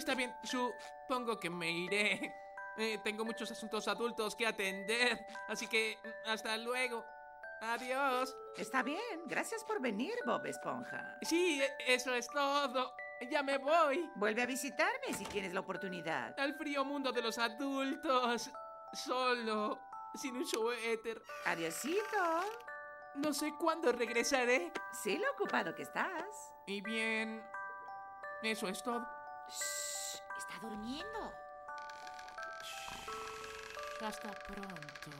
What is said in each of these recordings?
Está bien, supongo que me iré. Eh, tengo muchos asuntos adultos que atender, así que mm, hasta luego. Adiós. Está bien, gracias por venir, Bob Esponja. Sí, e- eso es todo. Ya me voy. Vuelve a visitarme si tienes la oportunidad. Al frío mundo de los adultos. Solo. Sin un suéter. Adiosito. No sé cuándo regresaré. Sí, lo ocupado que estás. Y bien. Eso es todo. Shh, está durmiendo. Hasta pronto.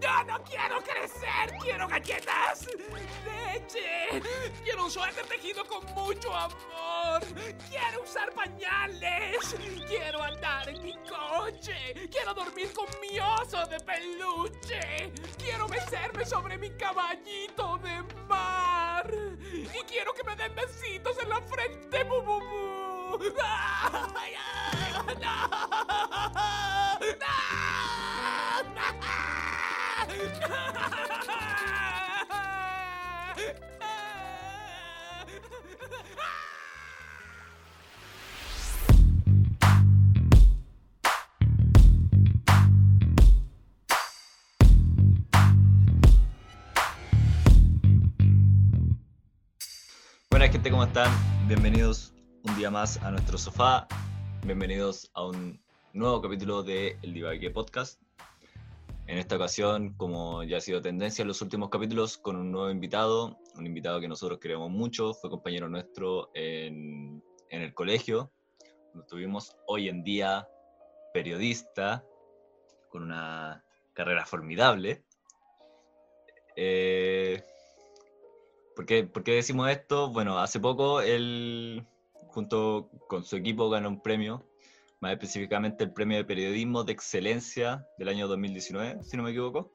¡No, no quiero crecer! ¡Quiero galletas! ¡Leche! ¡Quiero un suéter tejido con mucho amor! ¡Quiero usar pañales! ¡Quiero andar en mi coche! ¡Quiero dormir con mi oso de peluche! ¡Quiero mecerme sobre mi caballito de mar! ¡Y quiero que me den besitos en la frente! ¡Bu, bu, bu! ¡Ay, ay, Buenas gente, ¿cómo están? Bienvenidos un día más a nuestro sofá. Bienvenidos a un nuevo capítulo de El Divague Podcast. En esta ocasión, como ya ha sido tendencia en los últimos capítulos, con un nuevo invitado, un invitado que nosotros queremos mucho, fue compañero nuestro en, en el colegio. Lo tuvimos hoy en día periodista, con una carrera formidable. Eh, ¿Por qué, por qué decimos esto? Bueno, hace poco él, junto con su equipo, ganó un premio, más específicamente el premio de periodismo de excelencia del año 2019, si no me equivoco,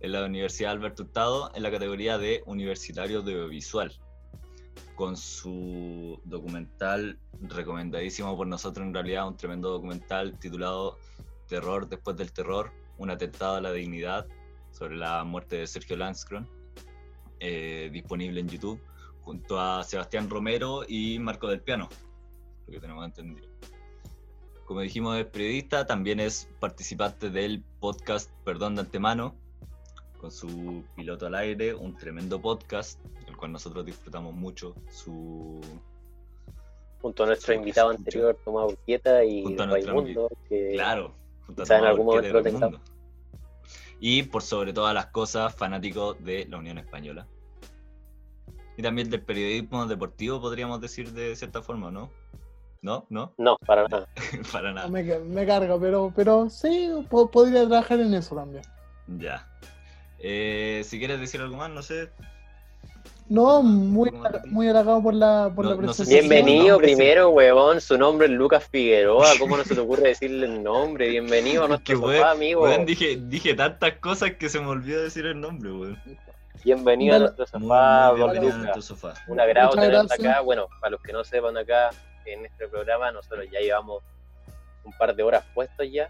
en la Universidad Alberto Hurtado, en la categoría de Universitario de Audiovisual, con su documental recomendadísimo por nosotros, en realidad, un tremendo documental titulado Terror después del terror, un atentado a la dignidad sobre la muerte de Sergio Lanscron eh, disponible en YouTube, junto a Sebastián Romero y Marco del Piano, lo que tenemos entendido. Como dijimos, es periodista, también es participante del podcast Perdón de Antemano, con su piloto al aire, un tremendo podcast, el cual nosotros disfrutamos mucho. Su junto a nuestro invitado anterior, Tomás Urquieta y Raimundo, que Claro, junto a en algún momento lo. Y por sobre todas las cosas, fanático de la Unión Española. Y también del periodismo deportivo, podríamos decir de cierta forma, ¿no? ¿No? ¿No? no, para nada. Para nada. me, me carga, pero, pero sí, po- podría trabajar en eso también. Ya. Eh, si quieres decir algo más, no sé. No, muy, ¿Cómo te- muy halagado por la, por No- la no sé si presentación. Bienvenido nombre, primero, huevón. Su nombre es Lucas Figueroa. ¿Cómo no se te ocurre decirle el nombre? Bienvenido a nuestro sofá, amigo. weón, dije, dije tantas cosas que se me olvidó decir el nombre, weón. Bienvenido a nuestro sofá, muy don bienvenido a Lucas. nuestro sofá. Un agrado tenerte acá. Bueno, para los que no sepan acá, en este programa nosotros ya llevamos un par de horas puestos ya.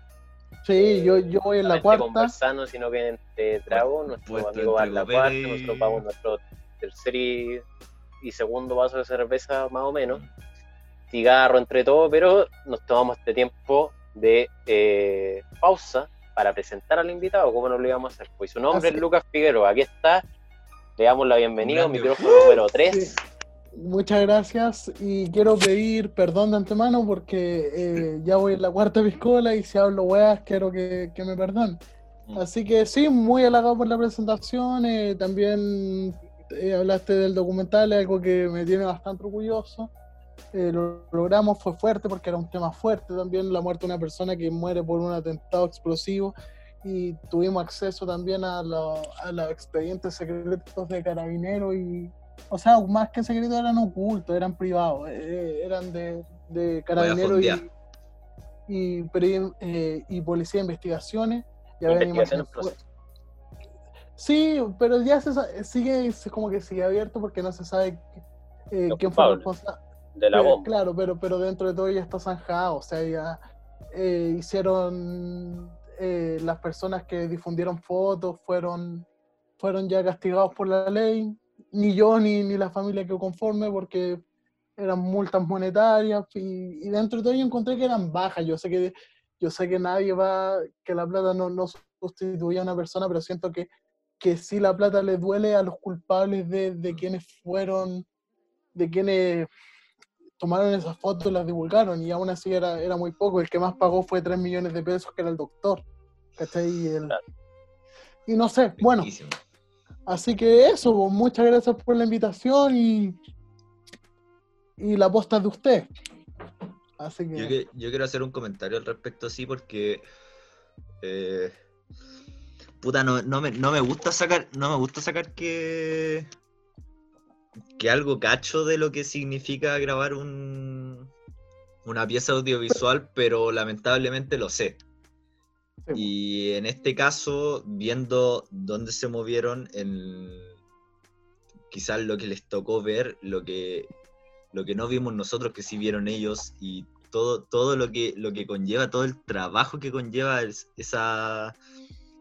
Sí, yo, yo voy en la cuarta. conversando, sino que entre trago, nuestro Puesto amigo va en la cuarta, nosotros vamos nuestro tercer y, y segundo vaso de cerveza más o menos. cigarro entre todo, pero nos tomamos este tiempo de eh, pausa para presentar al invitado, ¿cómo no lo íbamos a hacer? Pues su nombre Así es Lucas Figueroa, aquí está, le damos la bienvenida, Grande. micrófono número 3. Sí. Muchas gracias y quiero pedir perdón de antemano porque eh, ya voy en la cuarta piscola y si hablo weas quiero que, que me perdonen. Mm. Así que sí, muy halagado por la presentación. eh, también eh, hablaste del documental, algo que me tiene bastante orgulloso. Eh, lo logramos, fue fuerte porque era un tema fuerte también, la muerte de una persona que muere por un atentado explosivo y tuvimos acceso también a, lo- a los expedientes secretos de carabineros y, o sea, más que secretos eran ocultos, eran privados, eh, eran de, de carabineros y, y, y policía de investigaciones. Y había Sí, pero ya se sigue, es como que sigue abierto porque no se sabe eh, quién fue responsable. de la Pero, bomba. Claro, pero, pero dentro de todo ya está zanjado, o sea, ya eh, hicieron, eh, las personas que difundieron fotos fueron, fueron ya castigados por la ley ni yo ni, ni la familia que conforme porque eran multas monetarias y, y dentro de todo yo encontré que eran bajas. Yo sé que, yo sé que nadie va, que la plata no, no sustituye a una persona, pero siento que, que sí la plata le duele a los culpables de, de quienes fueron, de quienes tomaron esas fotos y las divulgaron y aún así era, era muy poco. El que más pagó fue 3 millones de pesos, que era el doctor. ¿cachai? Y, el- y no sé, bueno, así que eso, pues, muchas gracias por la invitación y, y la posta de usted. Así que, Yo, que- yo quiero hacer un comentario al respecto, sí, porque. eh, puta, no, no me, no me gusta sacar. No me gusta sacar que. Que algo cacho de lo que significa grabar un. Una pieza audiovisual, pero lamentablemente lo sé. Y en este caso, viendo dónde se movieron, en quizás lo que les tocó ver, lo que, lo que no vimos nosotros, que sí vieron ellos, y todo, todo lo, que, lo que conlleva, todo el trabajo que conlleva es- esa,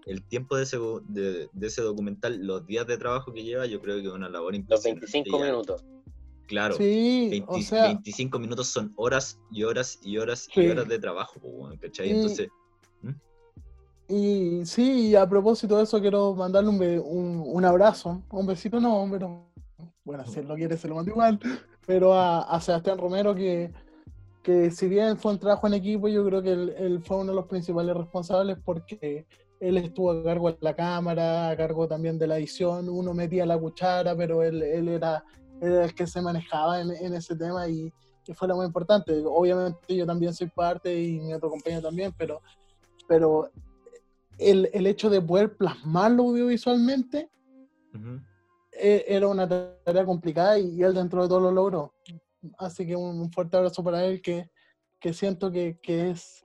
el tiempo de ese, de, de ese documental, los días de trabajo que lleva, yo creo que es una labor Los impresionante. 25 y- minutos. Claro. sí, 20 o sea, 25 minutos son horas y horas y horas Sí. y horas de trabajo, ¿cachai? Y- Entonces, y sí, y a propósito de eso quiero mandarle un, be- un, un abrazo, un besito no, pero bueno, si él lo quiere se lo mando igual, pero a, a Sebastián Romero que, que si bien fue un trabajo en equipo, yo creo que él, él fue uno de los principales responsables porque él estuvo a cargo de la cámara, a cargo también de la edición, uno metía la cuchara, pero él, él era, el que se manejaba en, en ese tema y, y fue lo muy importante. Obviamente yo también soy parte y mi otro compañero también, pero, pero el, el hecho de poder plasmarlo audiovisualmente eh, era una tarea complicada y, y él dentro de todo lo logró. Así que un, un fuerte abrazo para él que, que siento que, que es,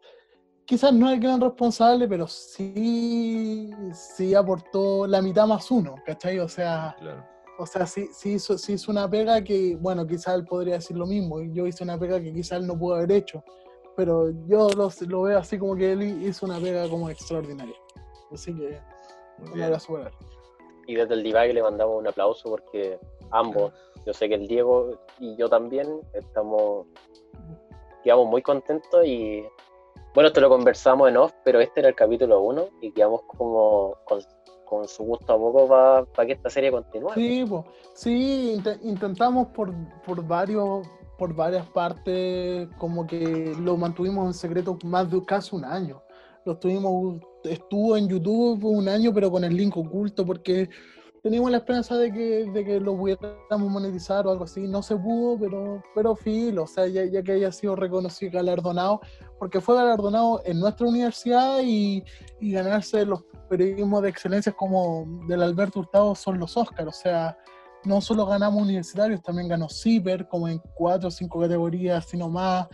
quizás no es el gran responsable, pero sí, sí aportó la mitad más uno, ¿cachai? O sea, claro. o sea sí, sí, hizo, sí hizo una pega que, bueno, quizás él podría decir lo mismo, y yo hice una pega que quizás él no pudo haber hecho, pero yo lo, lo veo así como que él hizo una pega como extraordinaria. Así que Muy un abrazo para él. Y desde el Divague le mandamos un aplauso porque ambos, yo sé que el Diego y yo también, estamos, quedamos muy contentos y bueno, esto lo conversamos en off, pero este era el capítulo 1 y quedamos como con, con su gusto a poco para que esta serie continúe. Sí, sí, inte- intentamos por, por varios por varias partes, como que lo mantuvimos en secreto más de casi un año. Lo estuvimos, estuvo en YouTube un año, pero con el link oculto, porque teníamos la esperanza de que, de que lo pudiéramos monetizar o algo así. No se pudo, pero, pero filo, o sea, ya, ya que haya sido reconocido galardonado, porque fue galardonado en nuestra universidad y, y ganarse los periodismos de excelencia como del Alberto Hurtado son los Oscars, o sea, no solo ganamos universitarios, también ganó CIPER, como en cuatro o cinco categorías, sino más,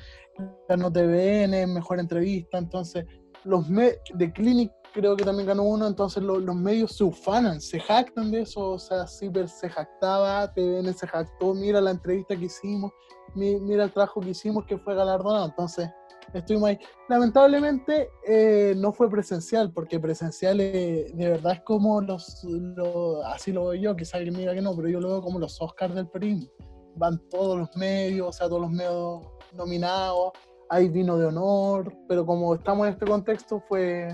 ganó TVN, mejor entrevista, entonces los de Clinic creo que también ganó uno, entonces lo- los medios se ufanan, se jactan de eso, o sea, CIPER se jactaba, TVN se jactó, mira la entrevista que hicimos, mi- mira el trabajo que hicimos que fue galardonado, entonces estuvimos ahí. Lamentablemente eh, no fue presencial, porque presencial eh, de verdad es como los, lo- así lo veo yo, quizá alguien me diga que no, pero yo lo veo como los Oscars del periodismo. Van todos los medios, o sea, todos los medios nominados, hay vino de honor, pero como estamos en este contexto fue,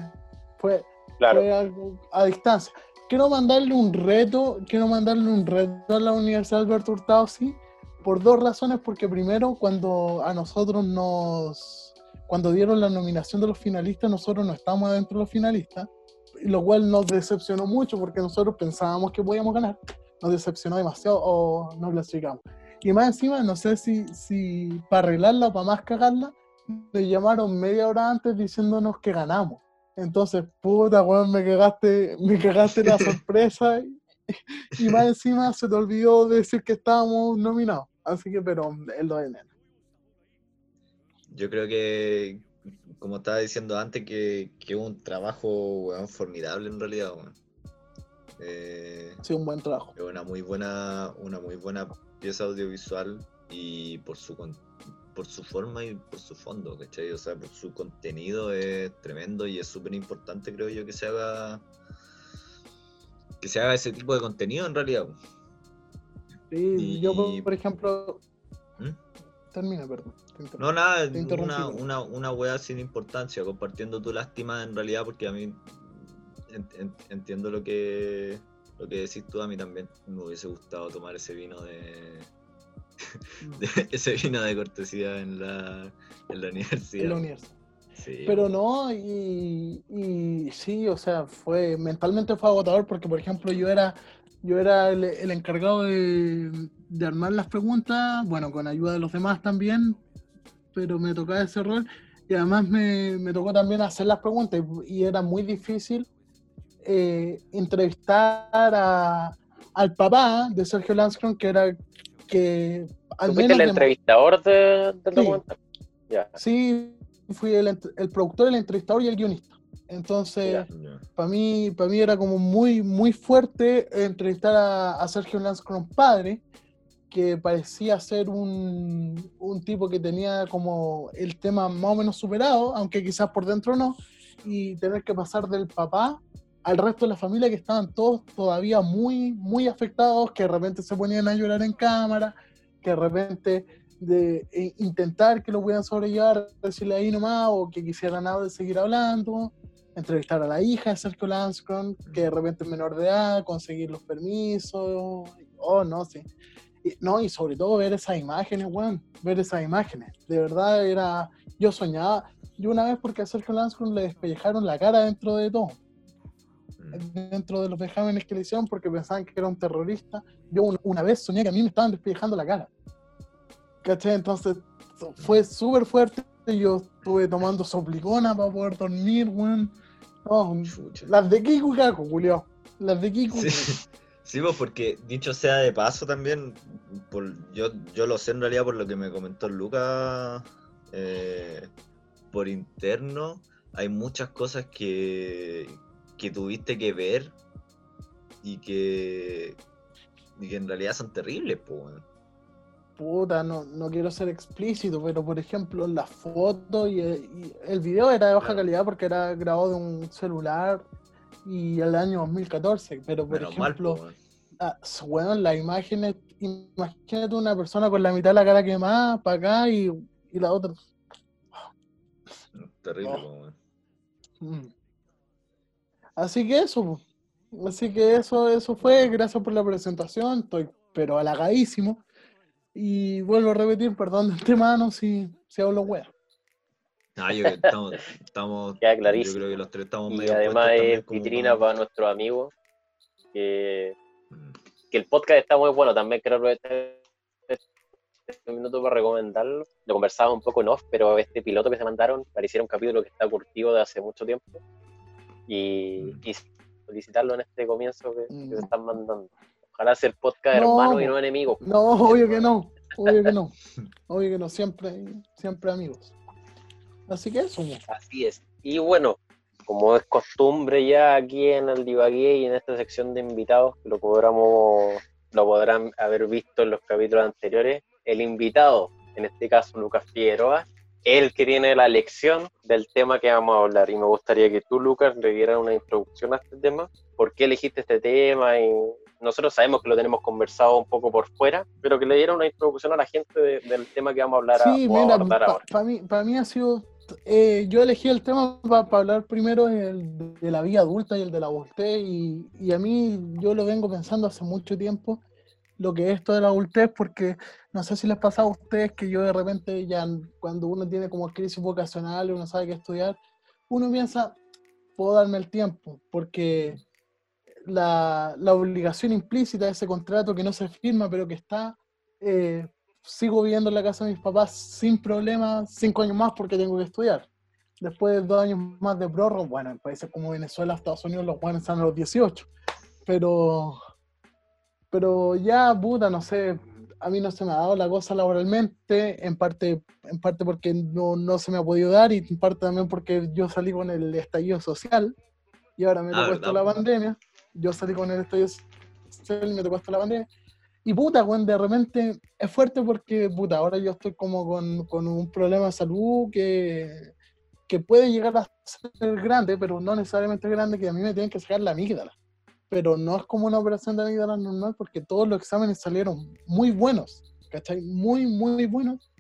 fue, Claro, fue algo a distancia. Quiero mandarle un reto, quiero mandarle un reto a la Universidad Alberto Hurtado, sí, por dos razones, porque primero cuando a nosotros nos, cuando dieron la nominación de los finalistas, nosotros no estábamos adentro de los finalistas, lo cual nos decepcionó mucho porque nosotros pensábamos que podíamos ganar, nos decepcionó demasiado o nos clasificamos. Y más encima, no sé si, si para arreglarla o para más cagarla, nos llamaron media hora antes diciéndonos que ganamos. Entonces, puta, weón, me cagaste, me cagaste la sorpresa y, y más encima se te olvidó decir que estábamos nominados. Así que, pero es lo de menos. Yo creo que, como estaba diciendo antes, que, que un trabajo weón, formidable en realidad. weón. Eh, sido un buen trabajo. una muy buena, una muy buena pieza audiovisual y por su por su forma y por su fondo, ¿cachai? O sea, por su contenido es tremendo y es súper importante, creo yo, que se haga que se haga ese tipo de contenido en realidad. Sí, Y- yo, por, ejemplo. ¿Mm? Termina, perdón. No, nada, una, una, una weá sin importancia, compartiendo tu lástima en realidad, porque a mí en- en- entiendo lo que lo que decís tú, a mí también me hubiese gustado tomar ese vino de- ese vino de cortesía en la, en la universidad. En la universidad. Sí, Pero no, y, y sí, o sea, fue mentalmente fue agotador porque, por ejemplo, yo era, yo era el, el encargado de, de armar las preguntas, bueno, con ayuda de los demás también, pero me tocaba ese rol y además me, me tocó también hacer las preguntas y, y era muy difícil eh, entrevistar a, al papá de Sergio Lanscron, que era que al ¿Tú menos el entrevistador de- del Sí. documental? Sí, fui el, el productor, el entrevistador y el guionista. Entonces, para mí, para mí era como muy, muy fuerte entrevistar a, a Sergio Lanscron padre, que parecía ser un, un tipo que tenía como el tema más o menos superado, aunque quizás por dentro no, y tener que pasar del papá al resto de la familia que estaban todos todavía muy, muy afectados, que de repente se ponían a llorar en cámara, que de repente de eh, intentar que lo pudieran sobrellevar, decirle ahí nomás, o que quisieran nada de seguir hablando, entrevistar a la hija de Sergio Lanscron, que de repente es menor de edad, conseguir los permisos, oh, no, sí. Y, no, y sobre todo ver esas imágenes, weón, ver esas imágenes. De verdad era, yo soñaba, yo una vez porque a Sergio Lanscron le despellejaron la cara dentro de todo. Dentro de los vejámenes que le hicieron porque pensaban que era un terrorista. Yo un- una vez soñé que a mí me estaban despellejando la cara. ¿Cachai? Entonces fue súper fuerte. Yo estuve tomando soplicona para poder dormir, weón. No, las de Kiku y Kaku, Julio. Las de Kiku. Sí, sí, pues porque dicho sea de paso también, por, yo, yo lo sé en realidad por lo que me comentó Lucas eh, por interno, hay muchas cosas que, que tuviste que ver y que, y que en realidad son terribles, pues. Puta, no, no quiero ser explícito, pero por ejemplo, las fotos y, y el video era de baja Claro. calidad porque era grabado de un celular y el año 2014. Pero por ejemplo, weón. Ah, bueno, las imágenes, imagínate una persona con la mitad de la cara quemada para acá y, y la otra. Terrible, Oh. Así que eso, así que eso, eso fue, gracias por la presentación, estoy pero halagadísimo. Y vuelvo a repetir, perdón de antemano si, si hablo wea. Ah, yo creo que estamos, estamos Queda yo clarísimo. creo que los tres estamos Y medio además es como vitrina para nuestros amigos. Que, Mm. que el podcast está muy bueno. También quiero aprovechar este minuto para recomendarlo. Lo conversaba un poco en off, pero este piloto que se mandaron pareciera un capítulo que está curtido de hace mucho tiempo. Y, Mm. y felicitarlo en este comienzo que, que Mm. se están mandando. Ojalá sea el podcast No, hermano y no enemigo. No, obvio que no, obvio que no, obvio que no, siempre, siempre amigos. Así que eso, po. Así es. Y bueno, como es costumbre ya aquí en el Divagué y en esta sección de invitados, lo podremos, lo podrán haber visto en los capítulos anteriores, el invitado, en este caso Lucas Figueroa, el que tiene la lección del tema que vamos a hablar. Y me gustaría que tú, Lucas, le dieras una introducción a este tema. ¿Por qué elegiste este tema? Y nosotros sabemos que lo tenemos conversado un poco por fuera, pero que le diera una introducción a la gente de- del tema que vamos a hablar a- Sí, a mira, abordar para ahora. mí, para mí ha sido. eh, yo elegí el tema para hablar primero el de la vida adulta y el de la adultez, y, y a mí yo lo vengo pensando hace mucho tiempo, lo que es esto de la adultez, porque no sé si les pasa a ustedes que yo de repente, ya cuando uno tiene como crisis vocacional, uno sabe qué estudiar, uno piensa, puedo darme el tiempo, porque la, la obligación implícita de ese contrato que no se firma, pero que está. eh, sigo viviendo en la casa de mis papás sin problemas, cinco años más porque tengo que estudiar. Después de dos años más de prórroga, bueno, en países como Venezuela, Estados Unidos, los buenos están a los 18. Pero, pero ya, puta, no sé, a mí no se me ha dado la cosa laboralmente, en parte, en parte porque no, no se me ha podido dar y en parte también porque yo salí con el estallido social y ahora me Ah, tocó esto la pandemia. Yo salí con el estallido social y me tocó esto la pandemia. Y puta, weón, de repente es fuerte porque, puta, ahora yo estoy como con, con un problema de salud que, que puede llegar a ser grande, pero no necesariamente grande, que a mí me tienen que sacar la amígdala. Pero no es como una operación de amígdalas normal porque todos los exámenes salieron muy buenos, ¿cachai? Muy, muy buenos.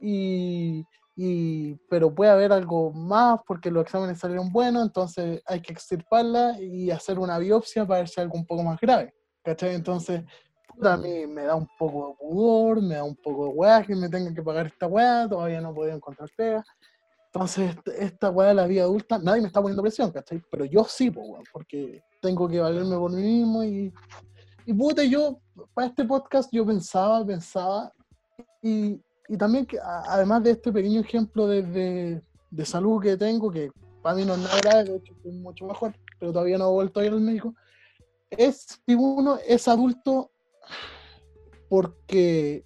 Y, y- pero puede haber algo más porque los exámenes salieron buenos, entonces hay que extirparla y hacer una biopsia para ver si hay algo un poco más grave, ¿cachai? Entonces, a mí me da un poco de pudor, me da un poco de weá que me tengan que pagar esta weá, todavía no podía encontrar pega. Entonces, est- esta weá de la vida adulta, nadie me está poniendo presión, ¿cachai? Pero yo sí, porque tengo que valerme por mí mismo y, y puta, yo, para este podcast yo pensaba, pensaba, y, y también que además de este pequeño ejemplo de, de salud que tengo, que para mí no es nada grave, de hecho estoy mucho mejor, pero todavía no he vuelto a ir al médico, es si uno es adulto porque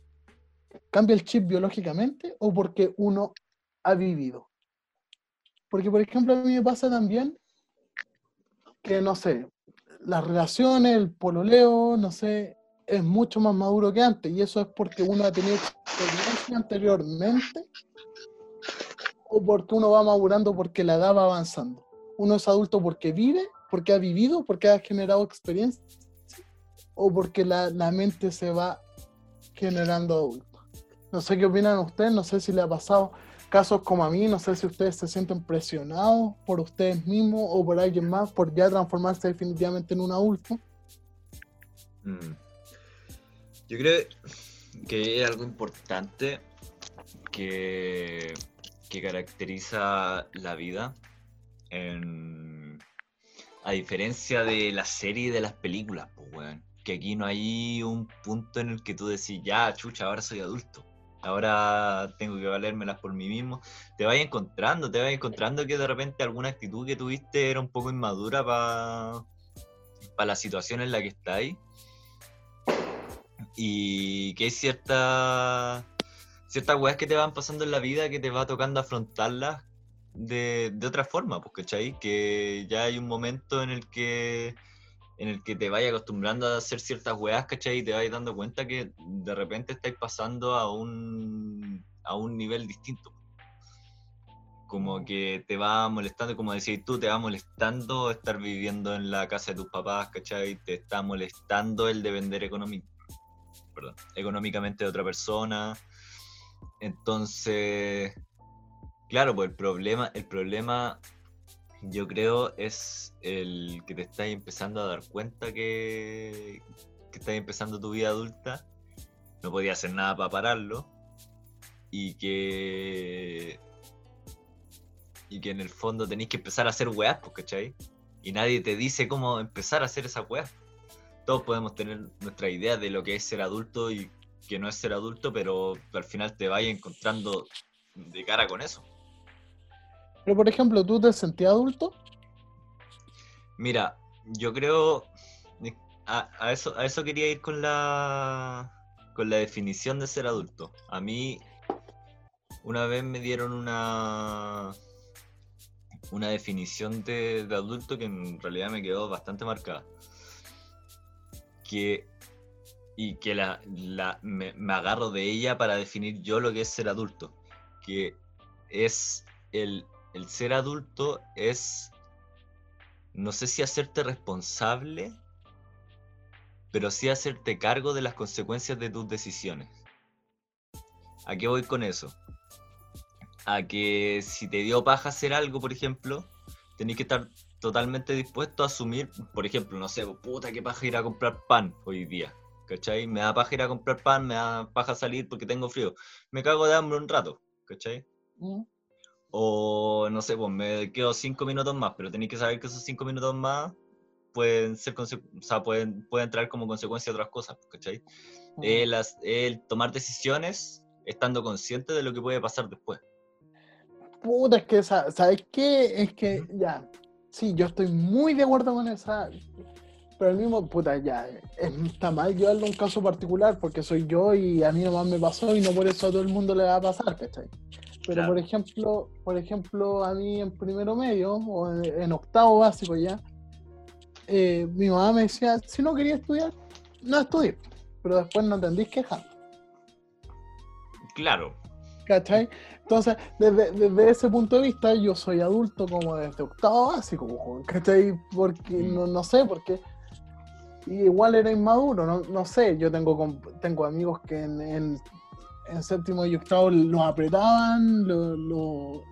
cambia el chip biológicamente o porque uno ha vivido. Porque, por ejemplo, a mí me pasa también que, no sé, las relaciones, el pololeo, no sé, es mucho más maduro que antes. Y eso es porque uno ha tenido experiencia anteriormente o porque uno va madurando porque la edad va avanzando. Uno es adulto porque vive, porque ha vivido, porque ha generado experiencia o porque la, la mente se va generando adulto. No sé qué opinan ustedes, no sé si le ha pasado casos como a mí, no sé si ustedes se sienten presionados por ustedes mismos o por alguien más por ya transformarse definitivamente en un adulto. Mm. Yo creo que es algo importante que, que caracteriza la vida, a diferencia de la serie y de las películas, pues, weón. Que aquí no hay un punto en el que tú decís, ya, chucha, ahora soy adulto. Ahora tengo que valérmelas por mí mismo. Te vas encontrando, te vas encontrando que de repente alguna actitud que tuviste era un poco inmadura para la situación en la que estáis y que hay ciertas ciertas weas que te van pasando en la vida que te va tocando afrontarlas de, de otra forma, pues, ¿cachai? Que ya hay un momento en el que en el que te vayas acostumbrando a hacer ciertas weas, ¿cachai? Y te vas dando cuenta que de repente estáis pasando a un, a un nivel distinto. Como que te va molestando, como decías tú, te va molestando estar viviendo en la casa de tus papás, ¿cachai? Te está molestando el depender perdón, económicamente de otra persona. Entonces, claro, pues el problema, el problema yo creo es el que te estás empezando a dar cuenta que, que estás empezando tu vida adulta, no podías hacer nada para pararlo y que y que en el fondo tenéis que empezar a hacer weas, pues, ¿cachai? Y nadie te dice cómo empezar a hacer esas weas todos podemos tener nuestra idea de lo que es ser adulto y que no es ser adulto, pero al final te vayas encontrando de cara con eso. Pero por ejemplo, ¿tú te sentías adulto? Mira, yo creo a, eso a eso quería ir con la con la definición de ser adulto. A mí una vez me dieron una una definición de, de adulto que en realidad me quedó bastante marcada. Que y que la, la- me, me agarro de ella para definir yo lo que es ser adulto. Que es el, el ser adulto es, no sé si hacerte responsable, pero sí hacerte cargo de las consecuencias de tus decisiones. ¿A qué voy con eso? A que si te dio paja hacer algo, por ejemplo, tenés que estar totalmente dispuesto a asumir, por ejemplo, no sé, puta que paja ir a comprar pan hoy día. ¿Cachai? Me da paja ir a comprar pan, me da paja salir porque tengo frío. Me cago de hambre un rato, ¿cachai? ¿Mm? O no sé, pues me quedo cinco minutos más, pero tenéis que saber que esos cinco minutos más pueden ser o sea, pueden, pueden traer como consecuencia otras cosas, ¿cachai? ¿Mm? El, as- el tomar decisiones estando consciente de lo que puede pasar después. Puta, es que, sa- ¿sabes qué? Es que, ya, sí, yo estoy muy de acuerdo con esa, pero el mismo, puta, ya, es- está mal llevarlo a un caso particular porque soy yo y a mí nomás me pasó y no por eso a todo el mundo le va a pasar, ¿cachai? Pero Claro. por ejemplo, por ejemplo, a mí en primero medio o en, en octavo básico ya, eh, mi mamá me decía, si no quería estudiar, no estudies, pero después no tendís quejar. Claro, ¿Cachai? Entonces, desde, desde ese punto de vista, yo soy adulto como desde octavo básico, ¿cachai? Porque, Mm. no, no sé, porque igual era inmaduro, no, no sé, yo tengo, tengo amigos que en, en, en séptimo y octavo los apretaban, lo, lo-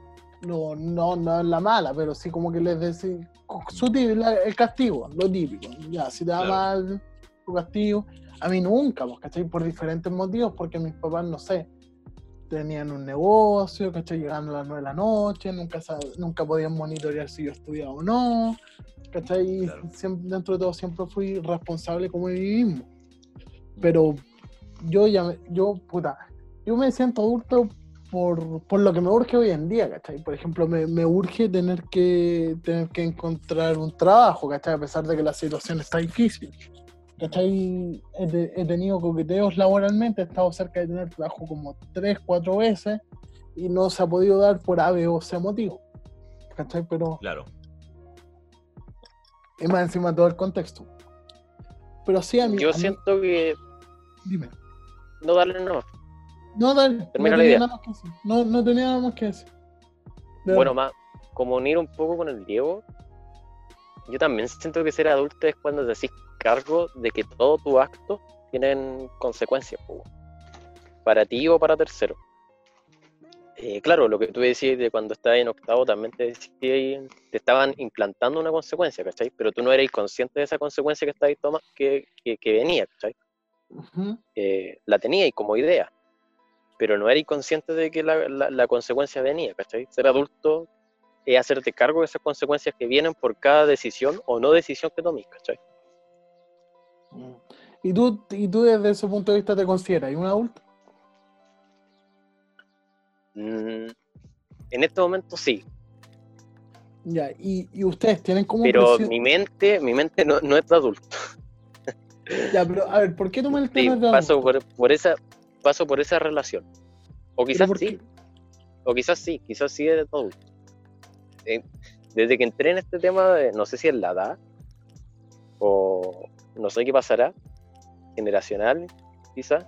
lo- no, no en la mala, pero sí como que les decían, su tí- la- el castigo, lo típico, ya, si te Claro. mal, tu castigo. A mí nunca, pues, ¿cachai? Por diferentes motivos, porque mis papás, no sé, tenían un negocio, ¿cachai? Llegando a las 9 de la noche, nunca, nunca podían monitorear si yo estudiaba o no, ¿cachai? Claro. siempre, dentro de todo siempre fui responsable como mí mismo. Pero yo ya, yo, puta, yo me siento adulto por, por lo que me urge hoy en día, ¿cachai? Por ejemplo, me, me urge tener que, tener que encontrar un trabajo, ¿cachai? A pesar de que la situación está difícil. ¿Cachai? He, he tenido coqueteos laboralmente, he estado cerca de tener trabajo como tres, cuatro veces y no se ha podido dar por A, B o C motivo. ¿Cachai? Pero Claro. es más encima todo el contexto. Pero sí, a mí. Yo a mí- siento que Dime. no darle no. No, dale. No la tenía idea. nada más que decir. No, no tenía nada más que decir. De Bueno, más como unir un poco con el Diego, yo también siento que ser adulto es cuando te haces cargo de que todos tus actos tienen consecuencias, para ti o para terceros. Eh, claro, lo que tú decías de cuando estabas en octavo también te decía, te estaban implantando una consecuencia, ¿cachai? Pero tú no eras consciente de esa consecuencia que estabas tomando, que, que, que venía, ¿cachai? Eh, la teníais como idea, pero no erais consciente de que la, la- la consecuencia venía, ¿cachai? Ser adulto es hacerte cargo de esas consecuencias que vienen por cada decisión o no decisión que tomes, ¿cachai? ¿Y tú, ¿Y tú desde ese punto de vista te consideras un adulto? Mm, en este momento sí, Ya, y, y ustedes tienen como pero presión- mi mente, mi mente no, no es de adulto. Ya, pero a ver, ¿por qué tomas el Sí, tema de paso adulto? por, por esa, paso por esa relación. O ¿Pero quizás sí, o quizás sí, quizás sí es de adulto. Eh, desde que entré en este tema, de, no sé si es la edad, o no sé qué pasará, generacional quizás,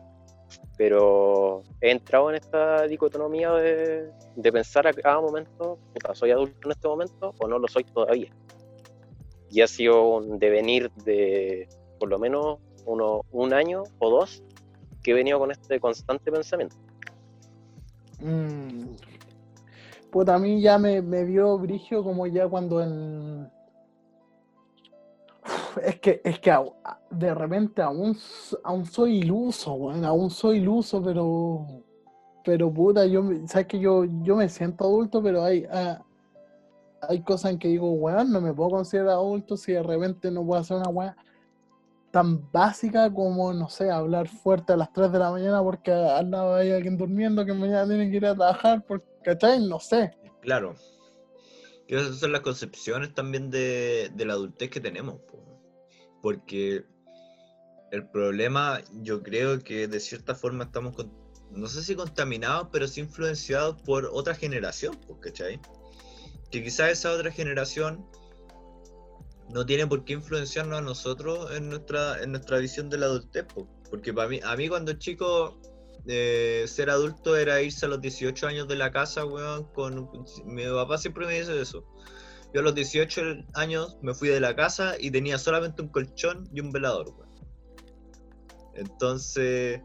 pero he entrado en esta dicotomía de, de pensar a cada momento, ¿soy adulto en este momento o no lo soy todavía? Y ha sido un devenir de por lo menos uno, un año o dos que he venido con este constante pensamiento. Mm. Puta, a mí ya me, me dio brigio como ya cuando en... Es que, es que de repente aún, aún soy iluso, weón, aún soy iluso, pero... Pero puta, yo, sabes que yo, yo me siento adulto, pero hay, hay cosas en que digo, weón, no me puedo considerar adulto si de repente no puedo hacer una weá tan básica como, no sé, hablar fuerte a las 3 de la mañana porque al lado hay alguien durmiendo que mañana tiene que ir a trabajar, porque, ¿cachai? No sé. Claro. Que esas son las concepciones también de, de la adultez que tenemos. po. Porque el problema, yo creo que de cierta forma estamos, no sé si contaminados, pero sí influenciados por otra generación, ¿cachai? Que quizás esa otra generación no tiene por qué influenciarnos a nosotros en nuestra, en nuestra visión de la adultez. po. Porque para mí, a mí cuando chico eh, ser adulto era irse a los 18 años de la casa, weón, con... Mi papá siempre me dice eso. Yo a los 18 años me fui de la casa y tenía solamente un colchón y un velador, weón. Entonces,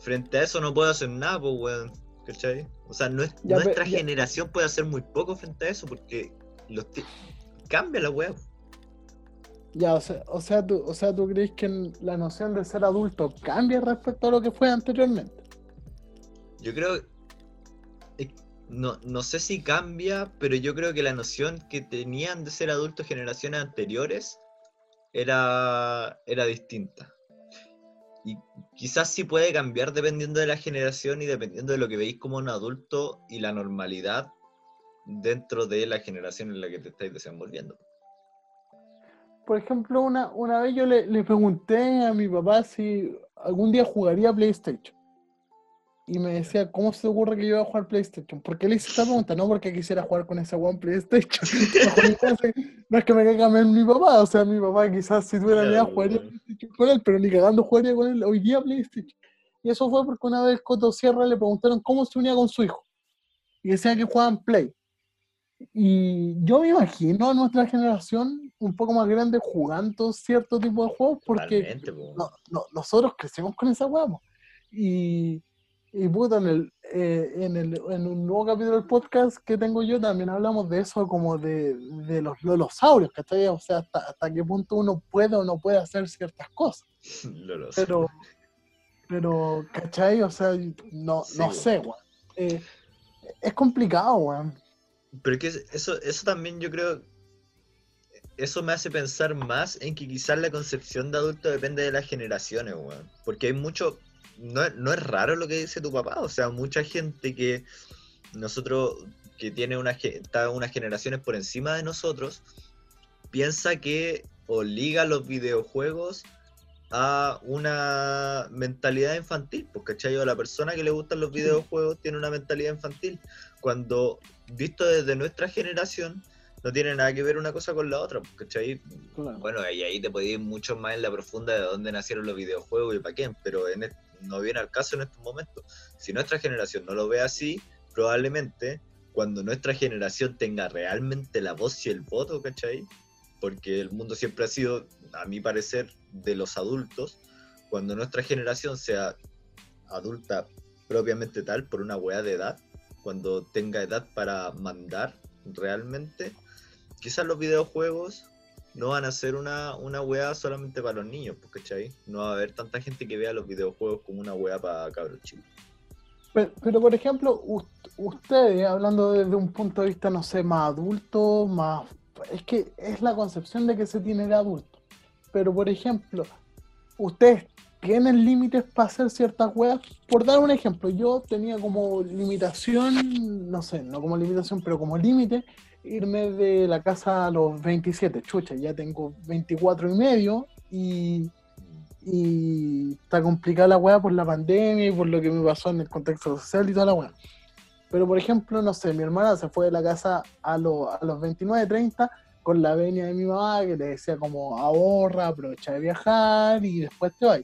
frente a eso no puedo hacer nada, pues, weón. ¿Cachai? O sea, Ya, nuestra ya- generación puede hacer muy poco frente a eso porque los cambia la weón. Ya, o sea, o sea, tú, o sea, ¿tú crees que la noción de ser adulto cambia respecto a lo que fue anteriormente? Yo creo. No, no sé si cambia, pero yo creo que la noción que tenían de ser adultos generaciones anteriores era, era distinta. Y quizás sí puede cambiar dependiendo de la generación y dependiendo de lo que veis como un adulto y la normalidad dentro de la generación en la que te estáis desenvolviendo. Por ejemplo, una, una vez yo le, le pregunté a mi papá si algún día jugaría PlayStation. Y me decía, ¿cómo se te ocurre que yo iba a jugar PlayStation? ¿Por qué le hice esta pregunta? No porque quisiera jugar con ese weón PlayStation. No, es que me caiga mi papá, o sea, mi papá quizás si tuviera Claro, jugaría. PlayStation con él, pero ni cagando jugaría con él hoy día PlayStation. Y eso fue porque una vez Coto Sierra le preguntaron cómo se unía con su hijo. Y decía que jugaban Play. Y yo me imagino a nuestra generación un poco más grande jugando cierto tipo de juegos porque po. no- no- nosotros crecimos con esa hueá. Y, y puta, en, el, eh, en, el, en un nuevo capítulo del podcast que tengo yo también hablamos de eso, como de, de los lolosaurios, ¿cachai? O sea, hasta, hasta qué punto uno puede o no puede hacer ciertas cosas. Pero, pero ¿cachai? O sea, no, Sí, no sé, weón. Eh, es complicado, weón. Pero que eso, eso también yo creo, eso me hace pensar más en que quizás la concepción de adulto depende de las generaciones, weón. Porque hay mucho, no, es- no es raro lo que dice tu papá, o sea, mucha gente que nosotros, que tiene una, está unas generaciones por encima de nosotros, piensa que o liga los videojuegos a una mentalidad infantil, pues, ¿cachai? O la persona que le gustan los videojuegos tiene una mentalidad infantil, cuando visto desde nuestra generación no tiene nada que ver una cosa con la otra, ¿cachai? Claro. Bueno, y ahí te podés ir mucho más en la profunda de dónde nacieron los videojuegos y para qué, pero en est- no viene al caso en estos momentos. Si nuestra generación no lo ve así, probablemente cuando nuestra generación tenga realmente la voz y el voto, ¿cachai? Porque el mundo siempre ha sido, a mi parecer, de los adultos, cuando nuestra generación sea adulta propiamente tal, por una weá de edad, cuando tenga edad para mandar realmente, quizás los videojuegos no van a ser una, una weá solamente para los niños, pues, ¿cachai? No va a haber tanta gente que vea los videojuegos como una weá para cabros chicos. Pero, pero, por ejemplo, us- ustedes, hablando desde un punto de vista, no sé, más adulto, más... Es que es la concepción de que se tiene de adulto. Pero, por ejemplo, ustedes tienen límites para hacer ciertas weas. Por dar un ejemplo, yo tenía como limitación, no sé, no como limitación, pero como límite, irme de la casa a los 27. Chucha, ya tengo 24 y medio y y está complicada la weá por la pandemia y por lo que me pasó en el contexto social y toda la weá. Pero por ejemplo, no sé, mi hermana se fue de la casa a, lo- a los 29, 30 con la venia de mi mamá que le decía como ahorra, aprovecha de viajar y después te vas.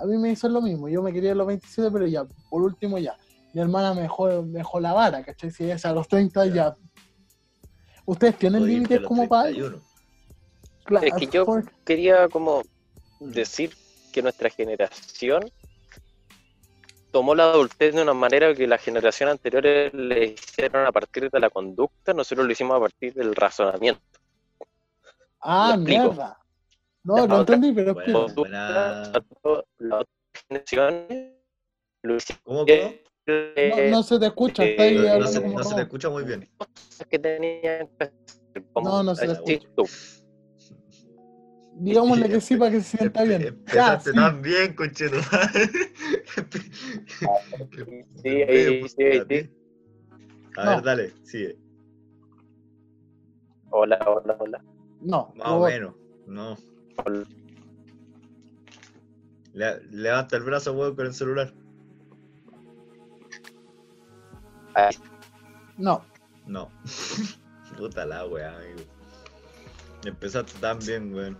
A mí me hizo lo mismo, yo me quería a los 27, pero ya, por último ya. Mi hermana me dejó, me dejó la vara, ¿cachai? Si es a los 30 ya. ¿Ustedes tienen límites como para... 31. Claro, Es que yo por- quería como decir que nuestra generación tomó la adultez de una manera que las generaciones anteriores le hicieron a partir de la conducta, nosotros lo hicimos a partir del razonamiento. Ah, mierda. No, La lo otra- entendí, pero Bueno, explica. buena- hicieron ¿Cómo, cómo? No, no se te escucha, está ahí eh, No, no se, como no se te escucha muy bien. que que No, no se decir tú. Digámosle que sí para que se sienta bien. Ya, sí. tan bien, conchetumadre. Sí, ahí, sí, ahí, sí. A No. ver, dale, sigue. Hola, hola, hola. No, Más o menos. No. Le- levanta el brazo, weón, con el celular. Ahí. no. No. Puta la weá, amigo. Empezaste tan bien, weón.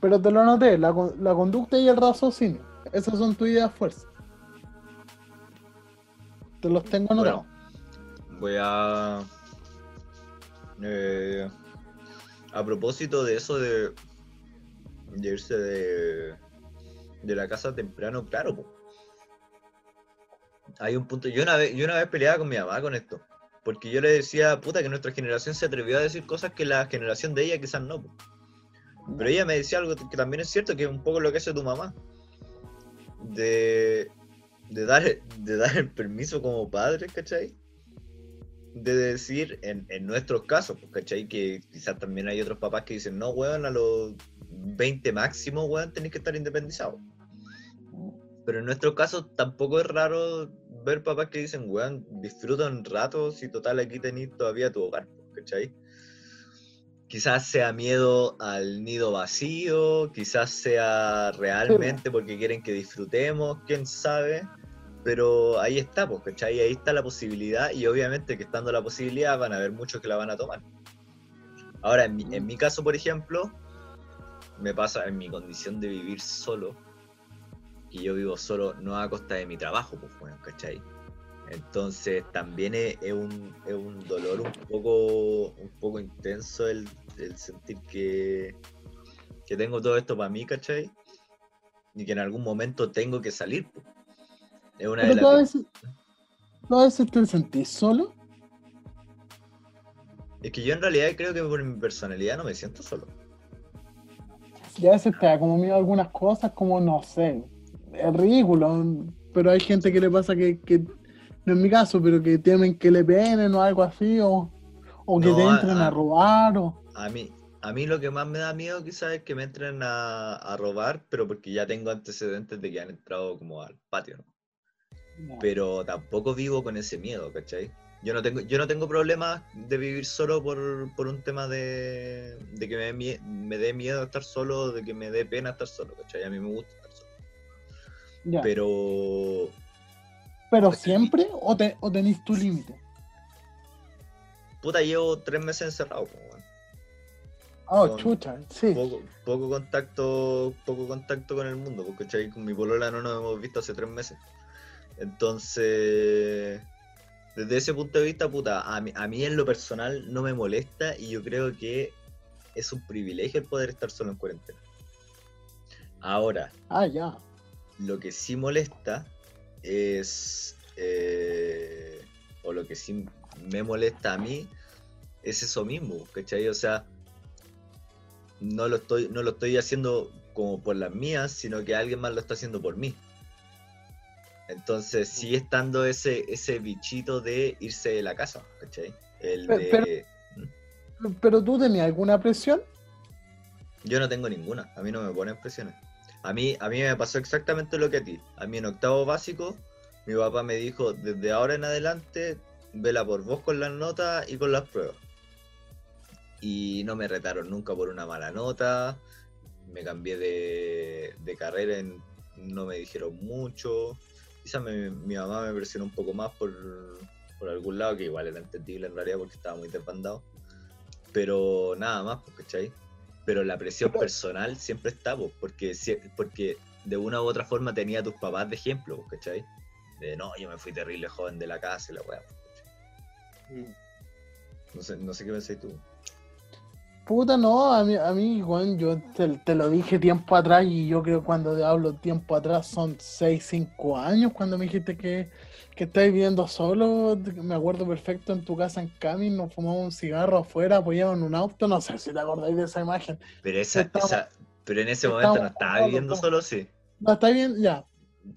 Pero te lo noté, la, con- la conducta y el raciocinio. Esas son tus ideas fuerzas. Te los tengo anotados. Voy a. eh, a propósito de eso de. irse de. de la casa temprano, claro, po. Hay un punto. Yo una vez, yo una vez peleaba con mi mamá con esto. Porque yo le decía, puta, que nuestra generación se atrevió a decir cosas que la generación de ella quizás no. po. Pero ella me decía algo que también es cierto, que es un poco lo que hace tu mamá. De, de, dar, de dar el permiso como padre, ¿cachai? De decir, en, en nuestros casos, pues, ¿cachai? Que quizás también hay otros papás que dicen, no, weón, a los 20 máximo, weón, tenéis que estar independizados. Pero en nuestro caso tampoco es raro ver papás que dicen, weón, disfruta un rato si total aquí tenéis todavía tu hogar, pues, ¿cachai? Quizás sea miedo al nido vacío, quizás sea realmente porque quieren que disfrutemos, quién sabe. Pero ahí está, pues, ¿cachai? Ahí está la posibilidad y obviamente que estando la posibilidad van a haber muchos que la van a tomar. Ahora, en mi, en mi caso, por ejemplo, me pasa en mi condición de vivir solo, porque yo vivo solo, no a costa de mi trabajo, pues, weón, ¿cachai? Entonces también es, un, es un dolor un poco, un poco intenso el, sentir que, que tengo todo esto para mí, ¿cachai? Y que en algún momento tengo que salir. po. Es una Pero a las... veces, tú a veces te sentís solo. Es que yo en realidad creo que por mi personalidad no me siento solo. Y a veces te da como miedo a algunas cosas, como no sé. Es ridículo. Pero hay gente que le pasa que, que no es mi caso, pero que temen que le penen o algo así, o, o que No, te a- entren a, a- robar, o. A mí, a mí lo que más me da miedo quizás es que me entren a, a robar, pero porque ya tengo antecedentes de que han entrado como al patio, ¿no? Pero tampoco vivo con ese miedo, ¿cachai? Yo no tengo, yo no tengo problemas de vivir solo por, por un tema de, de que me, dé me dé miedo estar solo, de que me dé pena estar solo, ¿cachai? A mí me gusta estar solo. Ya. Pero, Pero, siempre, o, te, o tenés tu límite. puta, llevo tres meses encerrado, po, weón. Oh, Con- chucha, sí. poco, poco contacto, poco contacto con el mundo, porque ¿cachai? con mi polola no nos hemos visto hace tres meses. Entonces, desde ese punto de vista, puta, a mí, a mí en lo personal no me molesta y yo creo que es un privilegio el poder estar solo en cuarentena. Ahora, Ah, ya. lo que sí molesta es, eh, o lo que sí me molesta a mí, es eso mismo, ¿cachai? O sea, no lo estoy, no lo estoy haciendo como por las mías, sino que alguien más lo está haciendo por mí. Entonces sigue estando ese, ese bichito de irse de la casa, ¿cachai? El Pero- de... ¿Pero tú tenías alguna presión? Yo no tengo ninguna, a mí no me ponen presiones. A mí, a mí me pasó exactamente lo que a ti. A mí en octavo básico, mi papá me dijo, desde ahora en adelante, vela por vos con las notas y con las pruebas. Y no me retaron nunca por una mala nota, me cambié de, de carrera, en- no me dijeron mucho. Quizás me- mi mamá me presionó un poco más por, por algún lado, que igual era entendible en realidad porque estaba muy desbandado. Pero nada más, pues, ¿cachai? Pero la presión personal siempre está, pues, porque, porque de una u otra forma tenía a tus papás de ejemplo, pues, ¿cachai? De no, yo me fui terrible joven de la casa y la weá. ¿cachai? No sé, no sé qué pensáis tú. Puta, no, a mí, a mí Juan, yo te, te lo dije tiempo atrás y yo creo que cuando hablo tiempo atrás son 6, 5 años cuando me dijiste que, que estáis viviendo solo. Me acuerdo perfecto en tu casa en Cami, nos fumamos un cigarro afuera, apoyados en un auto, no sé si te acordáis de esa imagen. Pero esa, Estamos- esa, pero en ese estamos- momento no estaba estamos- viviendo solo, sí. ¿No está bien? Ya,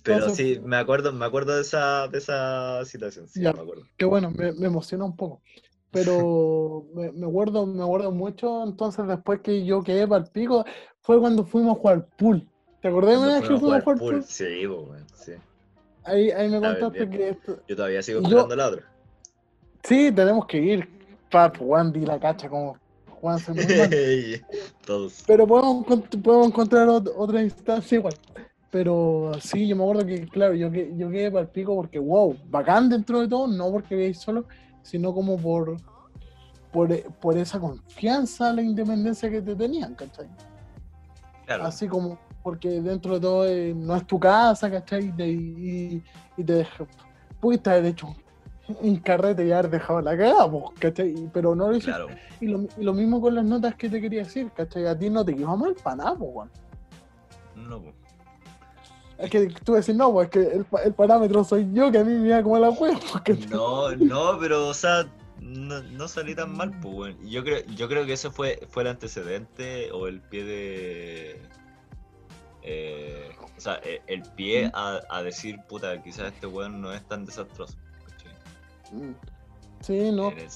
Pero Entonces- sí, me acuerdo, me acuerdo de esa, de esa situación, sí, Ya. me acuerdo. qué bueno, me, me emociona un poco. Pero me, me acuerdo, me acuerdo mucho, entonces después que yo quedé para el pico, fue cuando fuimos a jugar pool. ¿Te acordás de que fuimos a jugar pool, pool? Sí, pues, sí. Ahí, ahí me ver, contaste que esto- Yo todavía sigo esperando la otra. Sí, tenemos que ir. Pap, Juan, di la cacha como Juan se mal. Todos. Pero podemos, podemos encontrar ot- otra instancia igual. Pero sí, yo me acuerdo que, claro, yo, que- yo quedé para el pico porque, wow, bacán dentro de todo, no porque veáis solo, sino como por, por, por esa confianza, la independencia que te tenían, ¿cachai? Claro. Así como, porque dentro de todo eh, no es tu casa, ¿cachai? Y, te- y, y te deja, pudiste haber hecho un carrete y haber dejado la cagada, pues, ¿cachai? Pero no lo. Claro. Y lo, y lo mismo con las notas que te quería decir, ¿cachai? A ti no te quedó mal para nada, pues. No, pues. Es que tú decís, no, pues es que el, el parámetro soy yo, que a mí me da como la hueá, No, no, pero o sea, no, no salí tan mal, pues bueno. Yo creo, yo creo que eso fue, fue el antecedente o el pie de. eh, o sea, e- el pie a, a decir, puta, quizás este weón no es tan desastroso. ¿cachai? Sí, no, En el,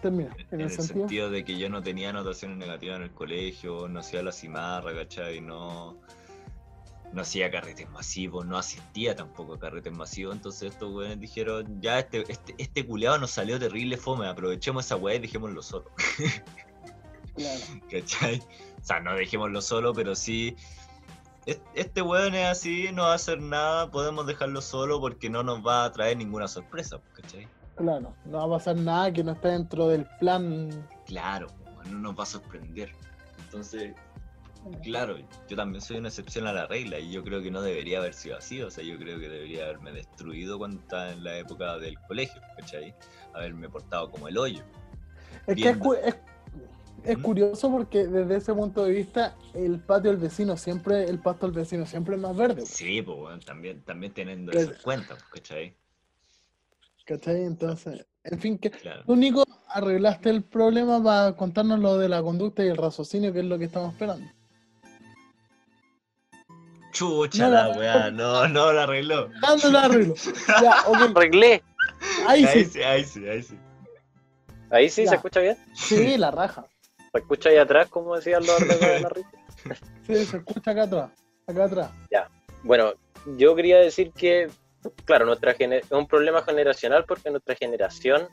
termina. En en el el sentido. sentido de que yo no tenía anotaciones negativas en el colegio, no hacía la cimarra, ¿cachai? No, no hacía carretes masivos, no asistía tampoco a carretes masivos, entonces estos weones dijeron, ya este, este, este culeado nos salió terrible fome, aprovechemos esa weá y dejémoslo solo, Claro. ¿cachai? O sea, no dejémoslo solo, pero sí... es- Este weón es así, no va a hacer nada, podemos dejarlo solo porque no nos va a traer ninguna sorpresa, ¿cachai? Claro, no va a pasar nada que no esté dentro del plan. Claro, no nos va a sorprender. Entonces, Claro, yo también soy una excepción a la regla y yo creo que no debería haber sido así, o sea, yo creo que debería haberme destruido cuando estaba en la época del colegio, ¿cachai? Haberme portado como el hoyo. Es que es, cu- es- es ¿Mm? curioso porque desde ese punto de vista, el patio del vecino siempre, el pasto del vecino siempre es más verde, Sí, pues bueno, también, también teniendo eso en cuenta, ¿cachai? ¿cachai? Entonces, en fin, que Claro. tú, Nico, arreglaste el problema para contarnos lo de la conducta y el raciocinio, que es lo que estamos esperando. Chucha No, la la- weá, no, no la arregló. Dándole arreglo. Ya, ok. Arreglé. Ahí Ahí sí. sí, ahí sí, ahí sí. Ahí sí Ya. se escucha bien. Sí, la raja. Se escucha ahí atrás, como decían los arreglos de la risa. Sí, se escucha acá atrás. Acá atrás. Bueno, yo quería decir que, claro, nuestra es un problema generacional porque nuestra generación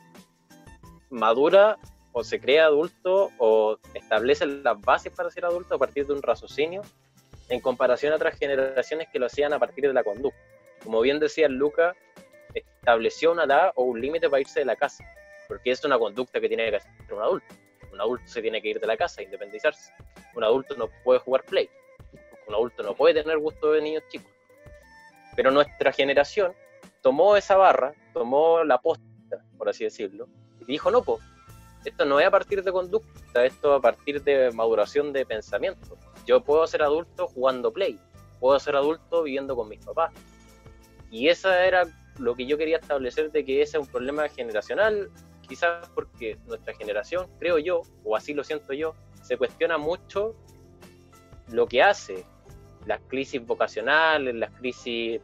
madura o se crea adulto o establece las bases para ser adulto a partir de un raciocinio en comparación a otras generaciones que lo hacían a partir de la conducta. Como bien decía Luca, estableció una edad o un límite para irse de la casa, porque es una conducta que tiene que hacer un adulto. Un adulto se tiene que ir de la casa, independizarse. Un adulto no puede jugar play. Un adulto no puede tener gusto de niños chicos. Pero nuestra generación tomó esa barra, tomó la posta, por así decirlo, y dijo, no, pues, esto no es a partir de conducta, esto es a partir de maduración de pensamiento. Yo puedo ser adulto jugando play, puedo ser adulto viviendo con mis papás. Y esa era lo que yo quería establecer de que ese es un problema generacional, quizás porque nuestra generación, creo yo, o así lo siento yo, se cuestiona mucho lo que hace, las crisis vocacionales, las crisis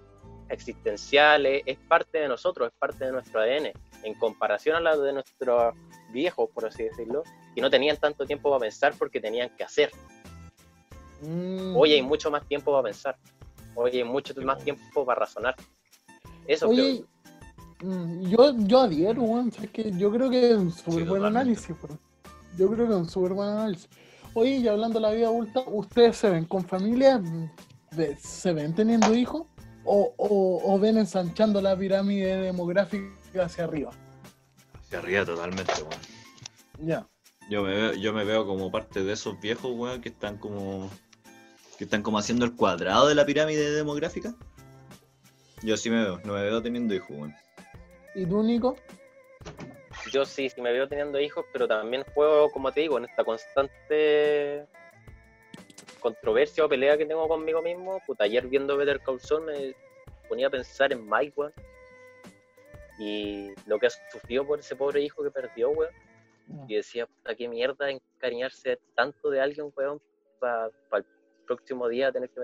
existenciales, es parte de nosotros, es parte de nuestro ADN, en comparación a la de nuestros viejos, por así decirlo, que no tenían tanto tiempo para pensar porque tenían que hacer. Mm. Hoy hay mucho más tiempo para pensar, hoy hay mucho más tiempo para razonar. Eso Oye, mm, yo, yo adhiero, weón. sabes que Yo creo que es un súper buen totalmente. análisis, weón. Yo creo que es un súper buen análisis. Oye, y hablando de la vida adulta, ¿ustedes se ven con familia? ¿Se ven teniendo hijos? ¿O, o, o ven ensanchando la pirámide demográfica hacia arriba? Hacia arriba totalmente, weón. Ya. Yo me veo, yo me veo como parte de esos viejos, weón, que están como. Que están como haciendo el cuadrado de la pirámide demográfica. Yo sí me veo, no me veo teniendo hijos, weón. ¿Y tú, Nico? yo sí, sí me veo teniendo hijos, pero también juego, como te digo, en esta constante controversia o pelea que tengo conmigo mismo. Puta, ayer viendo Better Call Saul me ponía a pensar en Mike, weón. Y lo que ha sufrido por ese pobre hijo que perdió, weón. Y decía, puta, qué mierda encariñarse tanto de alguien, weón, para el próximo día tener que...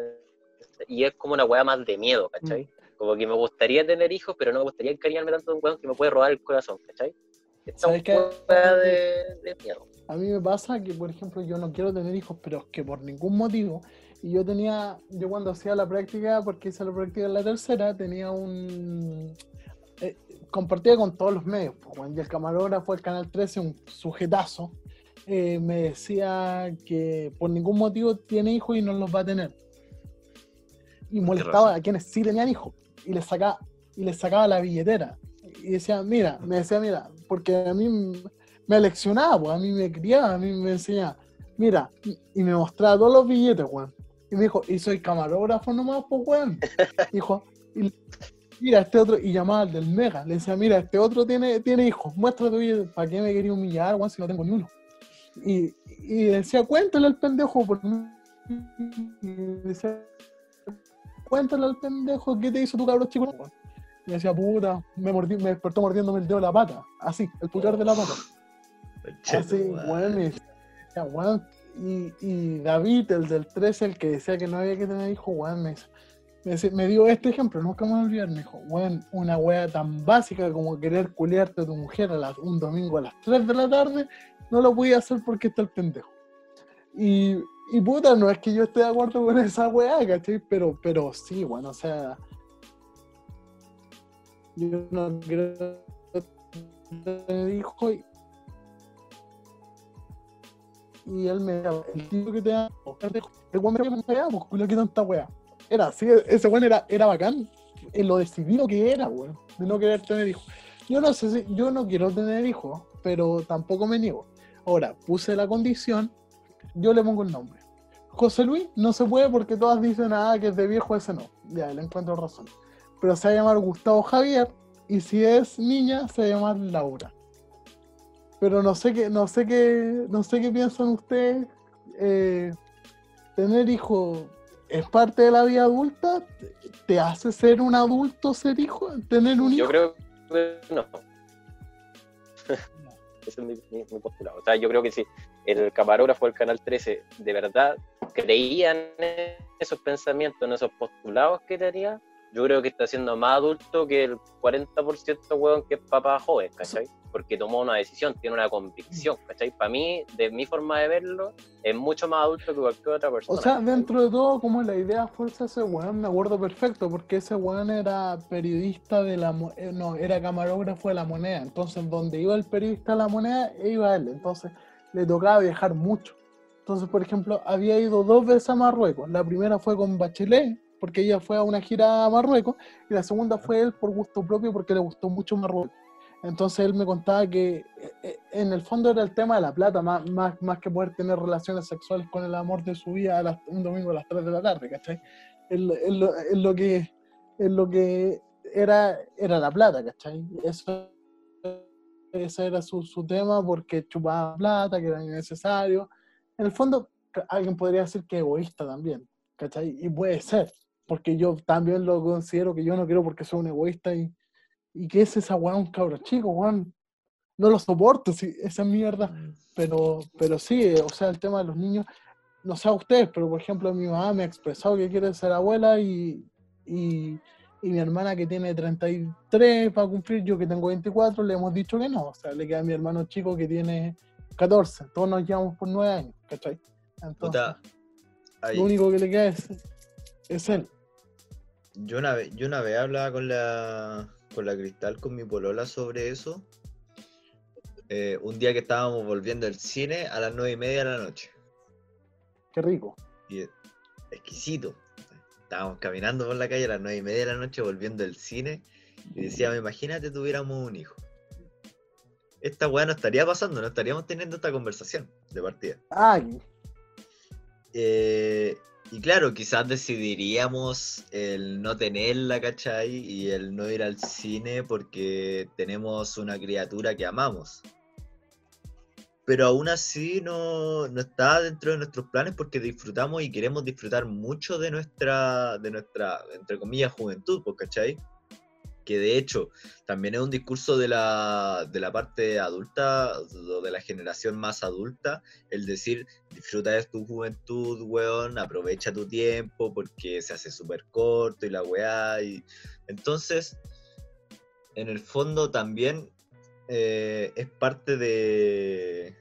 Y es como una weá más de miedo, ¿cachai? Como que me gustaría tener hijos, pero no me gustaría encariñarme tanto de un weón que me puede robar el corazón, ¿cachai? Esta ¿Sabes de, de miedo. A mí me pasa que, por ejemplo, yo no quiero tener hijos, pero es que por ningún motivo. Y yo tenía, yo cuando hacía la práctica, porque hice la práctica en la tercera, tenía un... eh, compartía con todos los medios. pues, y el camarógrafo del Canal 13, un sujetazo, eh, me decía que por ningún motivo tiene hijos y no los va a tener. Y molestaba a quienes sí tenían hijos. Y les sacaba, y les sacaba la billetera. Y decía, mira, me decía, mira, porque a mí me aleccionaba, pues, a mí me criaba, a mí me enseñaba, mira, y, y me mostraba todos los billetes, weón. Y me dijo, y soy camarógrafo nomás, pues, weón. Dijo, y, mira, este otro, y llamaba al del Mega, le decía, mira, este otro tiene, tiene hijos, muestra tu billete, ¿para qué me quería humillar, weón, si no tengo ni uno? Y, y decía, cuéntale al pendejo, por decía, cuéntale al pendejo qué te hizo tu cabrón chico. Y decía, puta, me, mordí, me despertó mordiéndome el dedo de la pata, así, el pulgar de la pata. Así, weón, y y, y David, el del 13, el que decía que no había que tener hijos, weón, me, me, decía- me dio este ejemplo, nunca me voy a olvidar, me dijo, weón, una wea tan básica como querer culiarte a tu mujer a las- un domingo a las 3 de la tarde, no lo podía hacer porque está el pendejo. Y, y puta, no es que yo esté de acuerdo con esa weá, ¿cachai? Pero, pero sí, bueno, o sea, yo no quiero tener hijos y, y él me el tipo que te da el weón me decía, "Ya, pues culo que tanta weá era así ese weón era, era bacán en lo decidido que era weón de no querer tener hijos yo no sé si yo no quiero tener hijos pero tampoco me niego ahora puse la condición yo le pongo el nombre José Luis, no se puede porque todas dicen, ah, que es de viejo, ese no. Ya, le encuentro razón. Pero se va a llamar Gustavo Javier, y si es niña, se va a llamar Laura. Pero no sé qué, no sé qué, no sé qué piensan ustedes. eh, tener hijos es parte de la vida adulta. ¿Te hace ser un adulto ser hijo? Tener un hijo. Yo creo que no. Es mi, mi- mi postulado. O sea, yo creo que si el camarógrafo del Canal 13 de verdad creía en esos pensamientos, en esos postulados que tenía, yo creo que está siendo más adulto que el 40% hueón que es papá joven, ¿cachai? Porque tomó una decisión, tiene una convicción, ¿cachai? Para mí, de mi forma de verlo, es mucho más adulto que cualquier otra persona. O sea, dentro de todo, como la idea fuerza ese weón, me acuerdo perfecto, porque ese weón era periodista de la eh, no, era camarógrafo de la moneda. Entonces, donde iba el periodista de la moneda, iba él. Entonces, le tocaba viajar mucho. Entonces, por ejemplo, había ido dos veces a Marruecos. La primera fue con Bachelet, porque ella fue a una gira a Marruecos, y la segunda fue él por gusto propio, porque le gustó mucho Marruecos. Entonces él me contaba que eh, eh, en el fondo era el tema de la plata, más, más, más que poder tener relaciones sexuales con el amor de su vida a las- un domingo a las 3 de la tarde, ¿cachai? Es es lo, es lo que, es lo que era, era la plata, ¿cachai? Eso, ese era su, su tema porque chupaba plata, que era innecesario. En el fondo, alguien podría decir que egoísta también, ¿cachai? Y puede ser, porque yo también lo considero que yo no quiero porque soy un egoísta y, y que es esa weá un cabro chico, weón. No lo soporto, sí, esa mierda. Mm. Pero, pero sí, eh, o sea, el tema de los niños, no sé a ustedes, pero por ejemplo, mi mamá me ha expresado que quiere ser abuela y, y, y mi hermana que tiene 33 para cumplir, yo que tengo 24, le hemos dicho que no. O sea, le queda a mi hermano chico que tiene 14. Todos nos llevamos por 9 años, ¿cachai? Entonces, Puta, lo único que le queda es, es él. yo, una vez, yo una vez hablaba con la, con la Cristal, con mi polola sobre eso. eh, un día que estábamos volviendo del cine a las nueve y media de la noche. Qué rico. Y exquisito. Estábamos caminando por la calle a las nueve y media de la noche volviendo del cine y decíamos, imagínate tuviéramos un hijo. Esta weá no estaría pasando, no estaríamos teniendo esta conversación de partida. Ay, Eh, y claro, quizás decidiríamos el no tenerla, ¿cachai? Y el no ir al cine porque tenemos una criatura que amamos. Pero aún así no, no está dentro de nuestros planes porque disfrutamos y queremos disfrutar mucho de nuestra, de nuestra, entre comillas, juventud, pues, ¿cachai? Que de hecho también es un discurso de la, de la parte adulta, de la generación más adulta, el decir, disfruta de tu juventud, weón, aprovecha tu tiempo porque se hace súper corto y la weá. Y... Entonces, en el fondo también eh, es parte de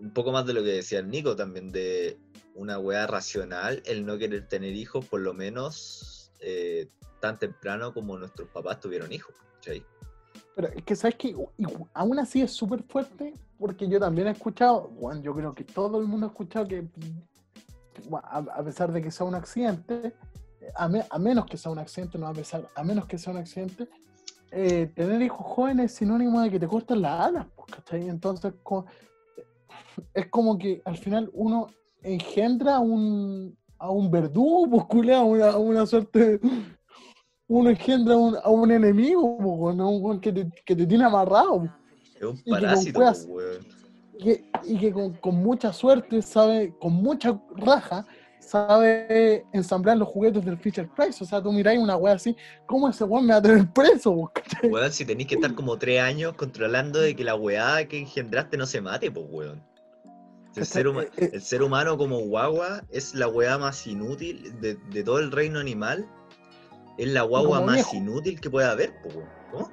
un poco más de lo que decía el Nico también, de una weá racional, el no querer tener hijos, por lo menos eh, tan temprano como nuestros papás tuvieron hijos. Pero es que sabes que aún así es súper fuerte porque yo también he escuchado, yo creo que todo el mundo ha escuchado que a, pesar de que sea un accidente, a, me- a menos que sea un accidente, no a pesar, a menos que sea un accidente, eh, tener hijos jóvenes es sinónimo de que te cortan las alas, pues, ¿cachai? Entonces es como que al final uno engendra un, a un verdugo, pues, culiao, una, una suerte uno engendra a un, a un enemigo, weón, a un que te, que te tiene amarrado. po. Es un parásito, po, weón. Y que, y que con, con mucha suerte sabe, con mucha raja, sabe ensamblar los juguetes del Fisher Price. O sea, tú miráis una wea así, ¿cómo ese weón me va a tener preso? cachai? Weón, si tenéis que estar como tres años controlando de que la weá que engendraste no se mate, pues weón. El ¿Cachai? ser, huma- Eh, eh. el ser humano como guagua es la weá más inútil de, de todo el reino animal. Es la guagua como más viejo. inútil que puede haber. ¿Cómo?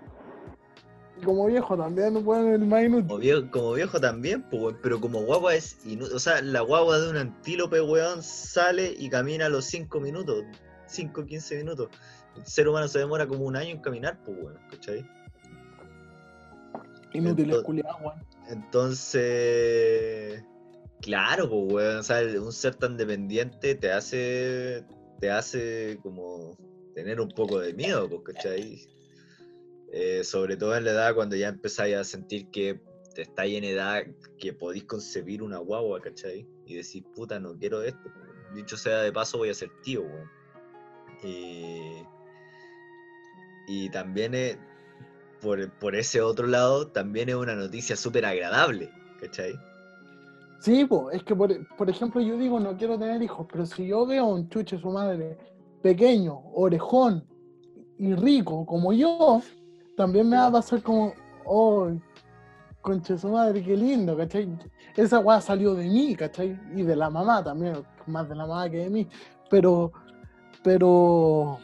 Y como viejo también no pueden el más inútil. Como viejo, como viejo también, pues pero como guagua es inútil. O sea, la guagua de un antílope, weón, sale y camina a los 5 minutos, 5 15 minutos. El ser humano se demora como un año en caminar, pues weón, ¿cachai? Inútil, Entonces- culiado, weón. Entonces, claro, pues, weón, o sea, un ser tan dependiente te hace, te hace como tener un poco de miedo, pues, ¿cachai? Eh, sobre todo en la edad cuando ya empezáis a sentir que te estáis en edad que podéis concebir una guagua, ¿cachai? Y decir, puta, no quiero esto. dicho sea de paso, voy a ser tío, weón. Y, y también es, por, por ese otro lado, también es una noticia súper agradable, ¿cachai? Sí, pues, es que por, por ejemplo yo digo no quiero tener hijos, pero si yo veo a un chuche su madre pequeño, orejón y rico como yo, también me va a pasar como, oh, conche su madre, qué lindo, ¿cachai? Esa weá salió de mí, ¿cachai? Y de la mamá también, más de la mamá que de mí, pero, pero,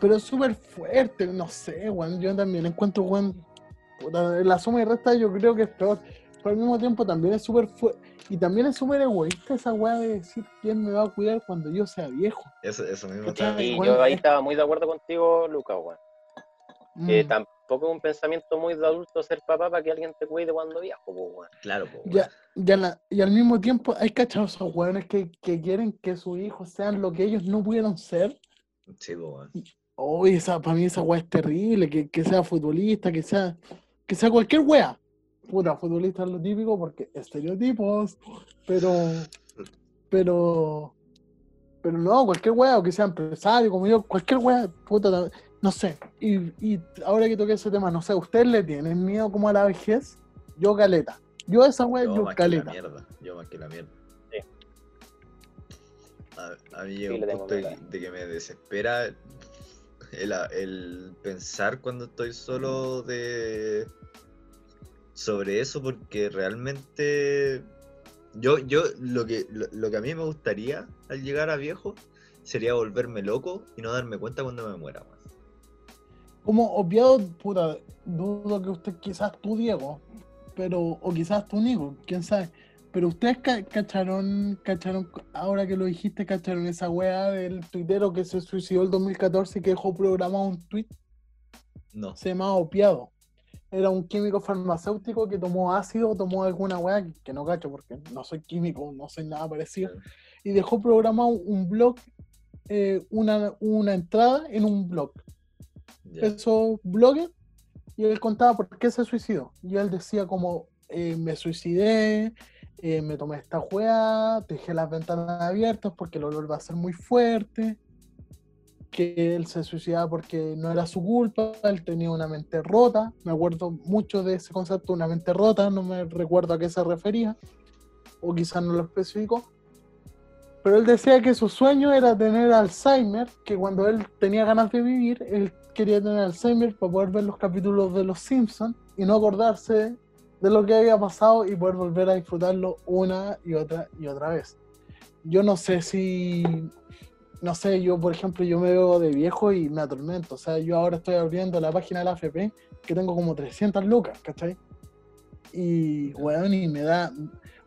pero es súper fuerte, no sé, weón, yo también encuentro, weón, la suma y resta yo creo que es peor, pero al mismo tiempo también es súper fuerte. Y también es súper egoísta esa weá de decir quién me va a cuidar cuando yo sea viejo. Eso, eso mismo. Bueno, yo ahí es- estaba muy de acuerdo contigo, Lucas, weón. Mm. tampoco es un pensamiento muy de adulto ser papá para que alguien te cuide cuando viejo, weón. Claro, po, weón. Ya, ya la- y al mismo tiempo hay cachados esos weones que, que quieren que sus hijos sean lo que ellos no pudieron ser. Sí, weón. Oh, esa, para mí esa weá es terrible, que, que sea futbolista, que sea, que sea cualquier weá. Puta, futbolista es lo típico porque estereotipos, pero, pero, pero no, cualquier weá, o que sea empresario, como yo, cualquier weá, puta, ta- no sé. Y, y ahora que toqué ese tema, no sé, ¿ustedes le tienen miedo como a la vejez? Yo caleta. Yo esa weá, Yo yo, más que la caleta. mierda. Yo más que la mierda. Sí. A, a mí llega Sí, un punto de, de que me desespera el, el pensar cuando estoy solo de sobre eso porque realmente yo, yo lo que lo, lo que a mí me gustaría al llegar a viejo sería volverme loco y no darme cuenta cuando me muera. weón. Como obviado, puta, dudo que usted, quizás tú, Diego, pero, o quizás tú, Nico, quién sabe. Pero ustedes ca- cacharon, cacharon, ahora que lo dijiste, cacharon esa weá del tuitero que se suicidó el 2014 y que dejó programado un tweet, No. se llamaba Opiado. Era un químico farmacéutico que tomó ácido, tomó alguna weá que, que no cacho porque no soy químico, no soy nada parecido, y dejó programado un blog, eh, una, una entrada en un blog Ya. esos y él contaba por qué se suicidó. Y él decía como, eh, me suicidé, eh, me tomé esta juega, dejé las ventanas abiertas porque el olor va a ser muy fuerte, que él se suicidaba porque no era su culpa, él tenía una mente rota, me acuerdo mucho de ese concepto, una mente rota, no me recuerdo a qué se refería, o quizás no lo especificó. Pero él decía que su sueño era tener Alzheimer, que cuando él tenía ganas de vivir, él quería tener Alzheimer para poder ver los capítulos de Los Simpsons y no acordarse de lo que había pasado y poder volver a disfrutarlo una y otra y otra vez. Yo no sé si, no sé, yo por ejemplo, yo me veo de viejo y me atormento. O sea, yo ahora estoy abriendo la página de la AFP que tengo como 300 lucas, ¿cachai? Y, weón, y me da,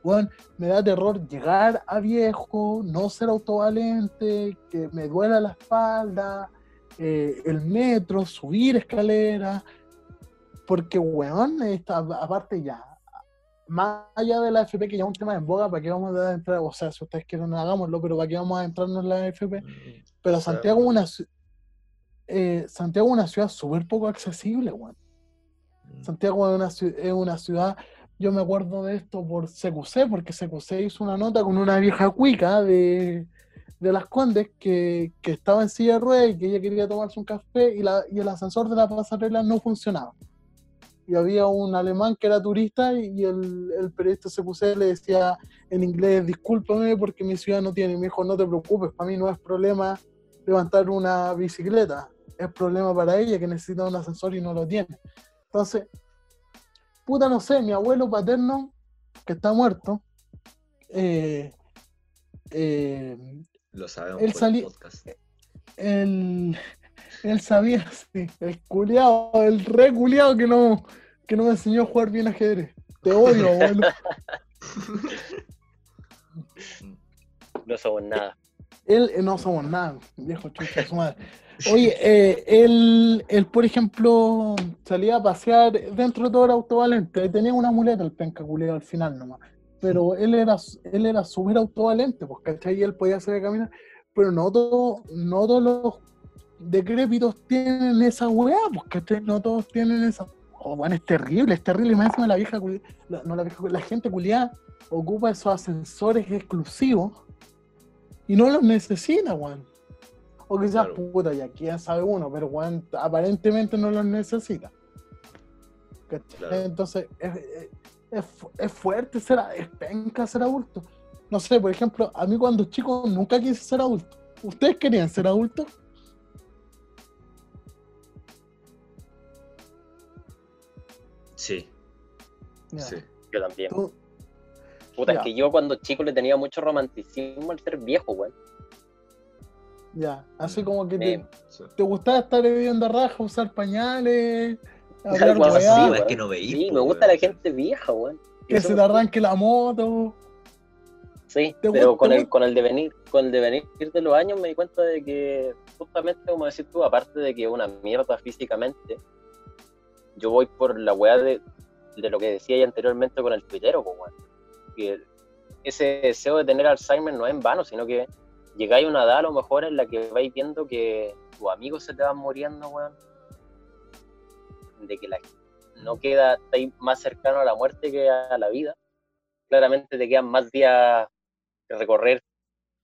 weón, me da terror llegar a viejo, no ser autovalente, que me duela la espalda, eh, el metro, subir escaleras, porque, weón, esta, aparte ya, más allá de la FP, que ya es un tema en boga, ¿para qué vamos a entrar? O sea, si ustedes quieren, hagámoslo, pero ¿para qué vamos a entrarnos en la FP? Pero O sea, Santiago es una, eh, Santiago es una ciudad súper poco accesible, weón. Mm. Santiago es una, es una ciudad, yo me acuerdo de esto por CQC, porque CQC hizo una nota con una vieja cuica de, de Las Condes que, que estaba en silla de ruedas y que ella quería tomarse un café y, la, y el ascensor de la pasarela no funcionaba. Y había un alemán que era turista y el, el periodista CQC le decía en inglés, discúlpame porque mi ciudad no tiene. Y me dijo, no te preocupes, para mí no es problema levantar una bicicleta, es problema para ella que necesita un ascensor y no lo tiene. Entonces, puta, no sé, mi abuelo paterno, que está muerto, eh, eh, Lo sabemos Él por salí- el podcast. él, él sabía, sí, el culiado, el re culiado que no, que no me enseñó a jugar bien ajedrez. Te odio, abuelo. No somos nada. Él, eh, no somos nada, viejo chucha, su madre. Oye, eh, él, él, por ejemplo, salía a pasear dentro de todo el autovalente. Tenía una muleta el penca culiao al final nomás. Pero él era, él era súper autovalente, pues, ¿cachai? Y él podía a caminar. Pero no, todo, no todos los decrépitos tienen esa weá, ¿cachai? No todos tienen esa. Oh, bueno, es terrible, es terrible. Y más encima la vieja, la, no la vieja, la gente culiada ocupa esos ascensores exclusivos Y no los necesita, weón. O quizás, Claro. puta, ya quién sabe uno, pero weón, aparentemente no los necesita. Entonces, es, es- es fu- es fuerte ser, es penca ser adulto. No sé, por ejemplo, a mí cuando chico nunca quise ser adulto. ¿Ustedes querían ser adultos? Sí, Ya. sí. Yo también. Tú- Puta, Ya. es que yo cuando chico le tenía mucho romanticismo al ser viejo, weón. ya, así Mm. como que te, sí. te gustaba estar bebiendo raja, usar pañales, hablar weá, weón. que no veí, Sí, po, me gusta la gente vieja, weón. que Eso- se te arranque la moto. Sí, ¿Te pero gusta- con el, con el devenir, con el devenir de los años me di cuenta de que, justamente como decís tú, aparte de que es una mierda físicamente, yo voy por la weá de, de lo que decía ya anteriormente con el tuitero, pues. Que ese deseo de tener Alzheimer no es en vano, sino que llegáis a una edad a lo mejor en la que vais viendo que tus amigos se te van muriendo, weón. De que la, no queda, más cercano a la muerte que a la vida. Claramente te quedan más días que recorrer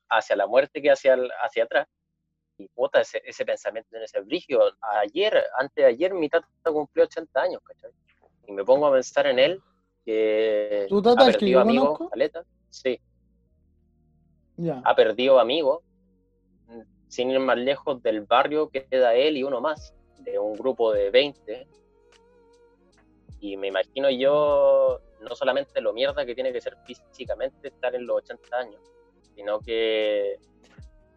hacia la muerte que hacia, hacia atrás. Y puta, ese, ese pensamiento en ese brillo. Ayer, antes de ayer, mi tata 80 años, ¿cachai? Y me pongo a pensar en él, que ¿Tu tata ha que perdido yo amigos, caleta, sí, ha perdido amigos, mm, sin ir más lejos del barrio queda él y uno más, de un grupo de 20. Y me imagino yo, no solamente lo mierda que tiene que ser físicamente estar en los 80 años, sino que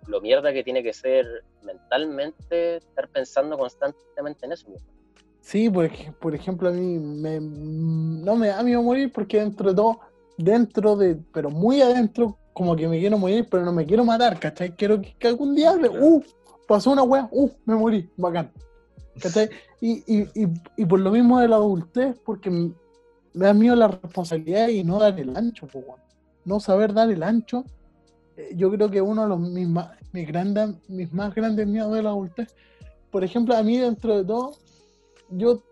lo mierda que tiene que ser mentalmente estar pensando constantemente en eso. mismo. Sí, por, por ejemplo, a mí me, no me da miedo morir porque dentro de todo, dentro de, pero muy adentro, como que me quiero morir, pero no me quiero matar, ¿cachai? Quiero que, que algún día, uh, pasó una wea, uh, me morí, bacán, ¿cachai? Y, y, y, y por lo mismo de la adultez, porque me da miedo la responsabilidad y no dar el ancho, no saber dar el ancho. eh, Yo creo que uno de los mis, ma- mis, grandes, mis más grandes miedos de la adultez, por ejemplo, a mí dentro de todo, yo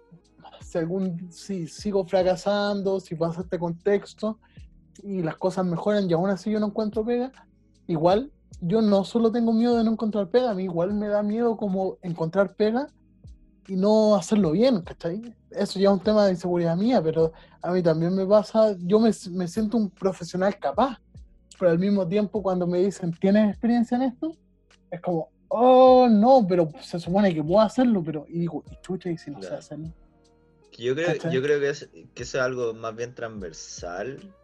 si algún si sigo fracasando, si pasa este contexto y las cosas mejoran y aún así yo no encuentro pega, igual yo no solo tengo miedo de no encontrar pega, a mí igual me da miedo como encontrar pega y no hacerlo bien, ¿cachai? Eso ya es un tema de inseguridad mía, pero a mí también me pasa, yo me, me siento un profesional capaz, pero al mismo tiempo cuando me dicen, ¿tienes experiencia en esto? Es como, oh, no, pero se supone que puedo hacerlo, pero, y digo, y chucha, y si no sé Claro. hacerlo. Que Yo creo, ¿Cachai? yo creo que, es, que eso es algo más bien transversal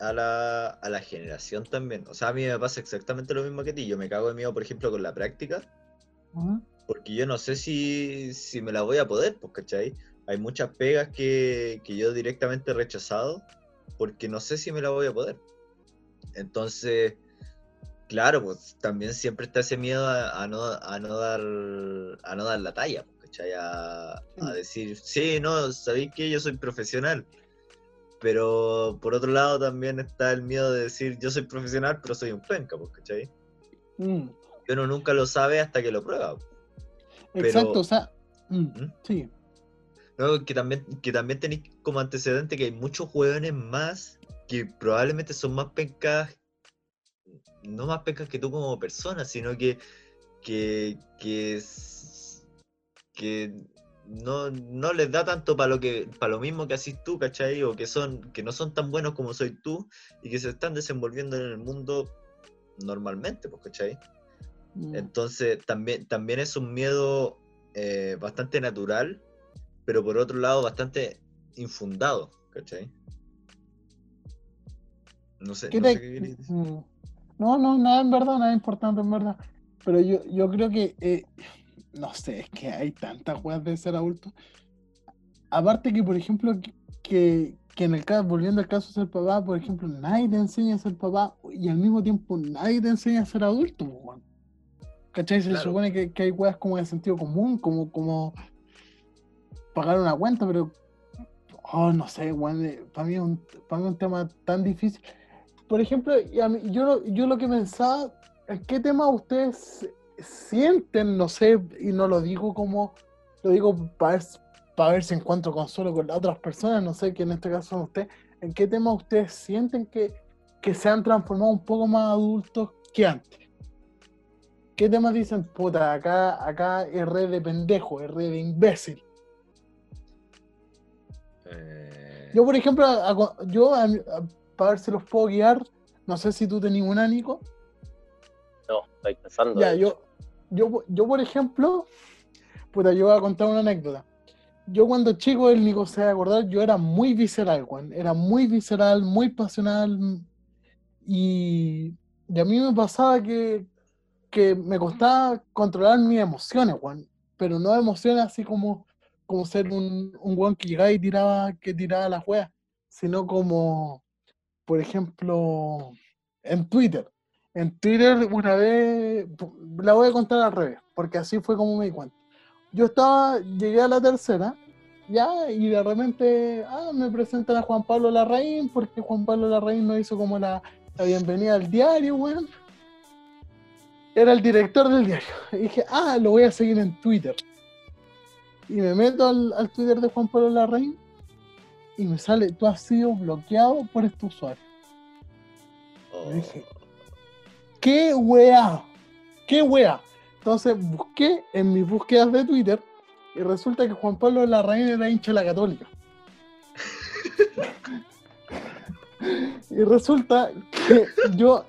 a la, a la generación también. O sea, a mí me pasa exactamente lo mismo que a ti. Yo me cago de miedo, por ejemplo, con la práctica, porque yo no sé si, si me la voy a poder, pues, ¿cachai? Hay muchas pegas que, que yo directamente he rechazado porque no sé si me la voy a poder. Entonces, claro, pues también siempre está ese miedo a, a no, a no dar a no dar la talla, pues, ¿cachai? A, a Sí. decir, sí, no, sabéis que yo soy profesional. Pero por otro lado también está el miedo de decir, yo soy profesional, pero soy un penca, pues, ¿cachai? Mm, Y uno nunca lo sabe hasta que lo prueba. Pero- Exacto, o sea, mm, ¿Mm? sí, No, que también, que también tenéis como antecedente que hay muchos hueones más que probablemente son más pencas, no más pencas que tú como persona, sino que, que, que, no, no les da tanto para lo que, para lo mismo que haces tú, ¿cachai? O que son, que no son tan buenos como soy tú, y que se están desenvolviendo en el mundo normalmente, pues, ¿cachai? mm, Entonces, también, también es un miedo eh, bastante natural, pero por otro lado bastante infundado, ¿cachai? No sé, ¿qué no te- sé qué queréis decir. No, no, nada en verdad, nada importante en verdad, pero yo, yo creo que, eh, no sé, es que hay tantas weas de ser adulto. Aparte que, por ejemplo, que, que, en el caso, volviendo al caso de ser papá, por ejemplo, nadie te enseña a ser papá y al mismo tiempo nadie te enseña a ser adulto, weón. ¿Cachai? Se Claro. supone que, que hay weas como de sentido común, como, como pagar una cuenta, pero oh, no sé, weón, eh, para mí, es un, para mí es un tema tan difícil. Por ejemplo, yo, lo- yo lo que pensaba, ¿en qué tema ustedes sienten, no sé, y no lo digo como, lo digo para ver, para ver si encuentro consuelo con las otras personas, no sé, que en este caso son ustedes, ¿en qué tema ustedes sienten que, que se han transformado un poco más adultos que antes? ¿qué temas dicen? Puta, acá, acá es red de pendejo, es red de imbécil. Eh, Yo, por ejemplo, a- yo, a- para ver si los puedo guiar, no sé si tú tenías un Nico. No, estoy pensando. Ya, yo, yo, yo, por ejemplo, puta, yo voy a contar una anécdota. Yo cuando chico, el Nico se va a acordar, yo era muy visceral, Juan. Era muy visceral, muy pasional. Y, y a mí me pasaba que, que me costaba controlar mis emociones, Juan. Pero no emociones así como, como ser un, un Juan que llegaba y tiraba, que tiraba las weas, sino como, por ejemplo, en Twitter. En Twitter una vez, la voy a contar al revés, porque así fue como me di cuenta. Yo estaba, llegué a la tercera, ya, y de repente, ah, me presentan a Juan Pablo Larraín, porque Juan Pablo Larraín nos hizo como la, la bienvenida al diario, weón. Era el director del diario. Y dije, ah, lo voy a seguir en Twitter. Y me meto al, al Twitter de Juan Pablo Larraín y me sale, tú has sido bloqueado por este usuario. oh, dije, ¡Qué weá! ¡Qué weá! Entonces busqué en mis búsquedas de Twitter y resulta que Juan Pablo Larraín era hincha de la Católica. y resulta que yo,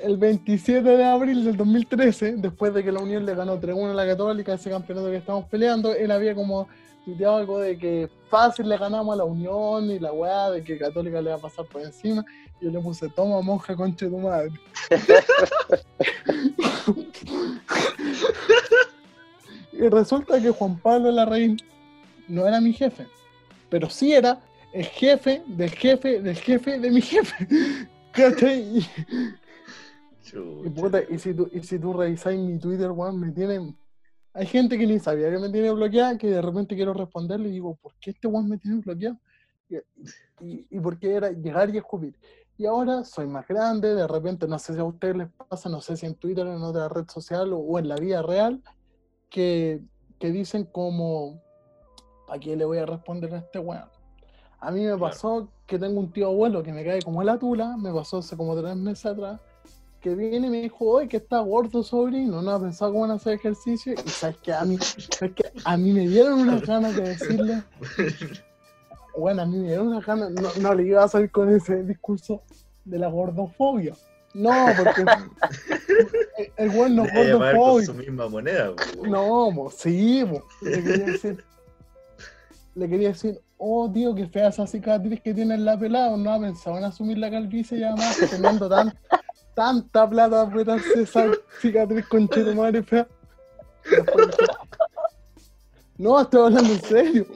el 27 de abril del 2013, después de que la Unión le ganó 3-1 a la Católica, ese campeonato que estamos peleando, él había como tuiteado algo de que fácil le ganamos a la Unión y la weá, de que Católica le va a pasar por encima. Y yo le puse, toma monja, concha de tu madre. y resulta que Juan Pablo Larraín no era mi jefe, pero sí era el jefe del jefe del jefe de mi jefe. ¿Cachai? Y, puta, y si tú, y si tú revisáis mi Twitter, weón, me tienen. Hay gente que ni sabía que me tiene bloqueada, que de repente quiero responderle y digo, ¿por qué este weón me tiene bloqueado? Y, y, y por qué era llegar y escupir. Y ahora soy más grande, de repente, no sé si a ustedes les pasa, no sé si en Twitter, en otra red social o, o en la vida real, que, que dicen como, ¿a quién le voy a responder a este weón? A mí me Claro. pasó que tengo un tío abuelo que me cae como la tula, me pasó hace como tres meses atrás, que viene y me dijo, oye, que está gordo sobrino, no ha pensado cómo van a hacer ejercicio, y sabes que a mí, sabes que a mí me dieron unas ganas de decirle, bueno, a mí me dieron unas ganas, no, no le iba a salir con ese discurso de la gordofobia. No, porque el, el weón no es gordofóbico. su misma moneda. No, mo, sí, mo. Le quería decir, le quería decir, oh tío, qué fea esa cicatriz que tiene en la pelada, no ha pensado en asumir la calvicie y además teniendo tan, tanta plata a apretarse esa cicatriz con madre fea. No, estoy hablando en serio.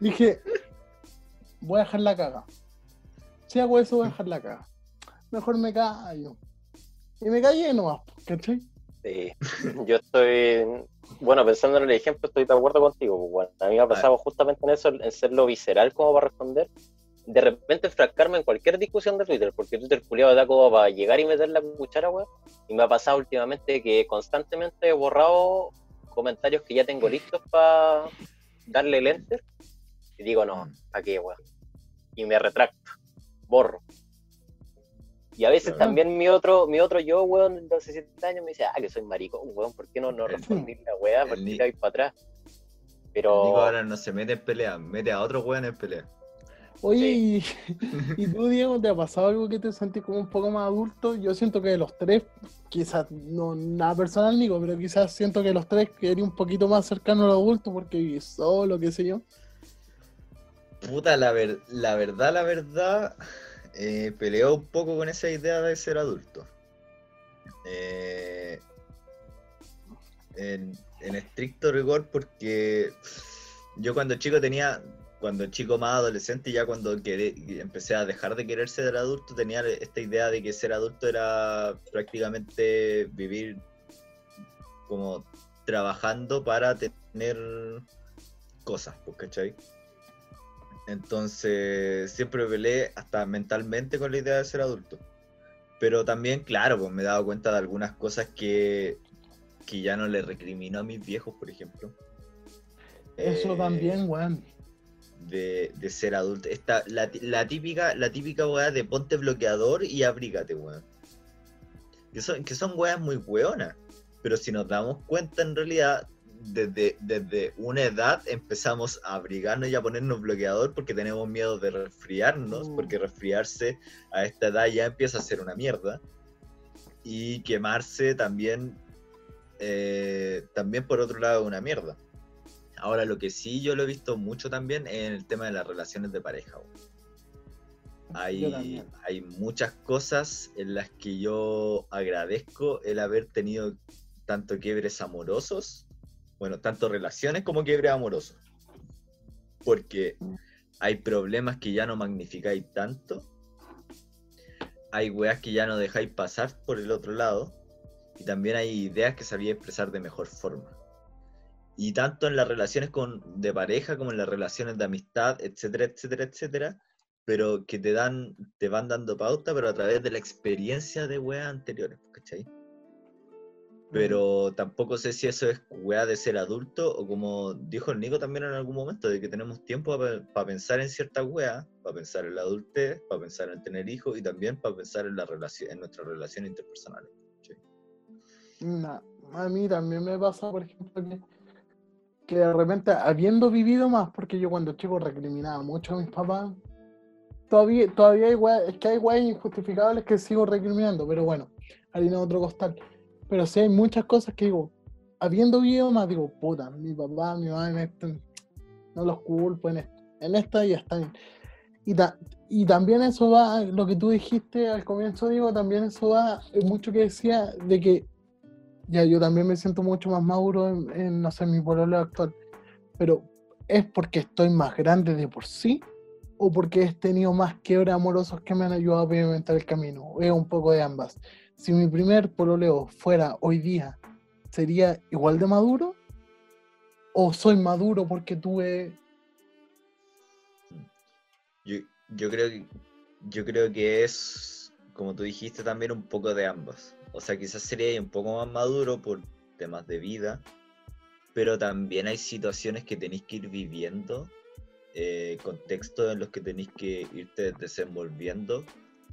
Dije, voy a dejar la caga. Si hago eso, voy a dejar la caga. Mejor me callo. Y me callé nomás, ¿cachai? Sí. Yo estoy, bueno, pensando en el ejemplo, estoy de acuerdo contigo. pues, bueno. A mí me ha pasado justamente en eso, en ser lo visceral como para responder. De repente enfrascarme en cualquier discusión de Twitter, porque Twitter culiado da como para llegar y meter la cuchara, weón. Y me ha pasado últimamente que constantemente he borrado comentarios que ya tengo listos para darle el enter. Y digo, no, ¿para qué, weón? Y me retracto, borro. Y a veces Claro. también mi otro, mi otro yo, weón, de 17 años, me dice, ah, que soy maricón, weón, ¿por qué no, no respondí la weá? ¿Por qué tiráis para atrás? Pero Nico ahora no se mete en pelea, mete a otro weón en pelea. Oye, y, y tú, Diego, ¿te ha pasado algo que te sentís como un poco más adulto? Yo siento que de los tres, quizás, no nada personal, Nico, pero quizás siento que los tres quería un poquito más cercano a los adultos porque solo, qué sé yo. Puta, la, ver- la verdad, la verdad, eh, peleó un poco con esa idea de ser adulto. Eh, en, en estricto rigor, porque yo cuando chico tenía, cuando chico más adolescente, ya cuando quedé- empecé a dejar de querer ser adulto, tenía esta idea de que ser adulto era prácticamente vivir como trabajando para tener cosas, pues, ¿cachai? Entonces siempre peleé hasta mentalmente con la idea de ser adulto. Pero también, claro, pues me he dado cuenta de algunas cosas que, que ya no le recrimino a mis viejos, por ejemplo. Eso Eh, también, weón. De, de ser adulto. Esta, la, la típica, la típica weá de ponte bloqueador y abrígate, weón. que son, que son weas muy weonas. Pero si nos damos cuenta, en realidad, desde, desde una edad empezamos a abrigarnos y a ponernos bloqueador porque tenemos miedo de resfriarnos, Mm. porque resfriarse a esta edad ya empieza a ser una mierda. Y quemarse también, eh, también por otro lado, una mierda. Ahora, lo que sí yo lo he visto mucho también es en el tema de las relaciones de pareja. hay muchas cosas en las que yo agradezco el haber tenido tanto quiebres amorosos, bueno, tanto relaciones como quiebres amorosos. Porque hay problemas que ya no magnificáis tanto, hay weas que ya no dejáis pasar por el otro lado, y también hay ideas que sabía expresar de mejor forma. Y tanto en las relaciones con, de pareja como en las relaciones de amistad, etcétera, etcétera, etcétera, pero que te dan, te van dando pauta, pero a través de la experiencia de weas anteriores, ¿cachai? Pero tampoco sé si eso es weá de ser adulto o como dijo el Nico también en algún momento, de que tenemos tiempo para pensar en ciertas weas, para pensar en la adultez, para pensar en tener hijos y también para pensar en, la relación, en nuestras relaciones interpersonales. ¿cachai? Na- a mí también me pasa, por ejemplo, que, que de repente, habiendo vivido más, porque yo cuando chico recriminaba mucho a mis papás, todavía, todavía hay weas, es que hay weas injustificables que sigo recriminando, pero bueno, harina otro costal. Pero sí hay muchas cosas que digo, habiendo vivido más, digo, puta, mi papá, mi mamá, en esto, no los culpo en esto, en esta ya está bien. Y, ta- y también eso va, lo que tú dijiste al comienzo, digo, también eso va, mucho que decía de que ya yo también me siento mucho más maduro en, en, no sé, mi pololo actual, pero ¿es porque estoy más grande de por sí? ¿O porque he tenido más quiebres amorosos que me han ayudado a pavimentar el camino? Es un poco de ambas. Si mi primer pololeo fuera hoy día, ¿sería igual de maduro? ¿O soy maduro porque tuve... Yo, yo creo yo creo que es, como tú dijiste, también un poco de ambas. O sea, quizás sería un poco más maduro por temas de vida, pero también hay situaciones que tenéis que ir viviendo, eh, contextos en los que tenéis que irte desenvolviendo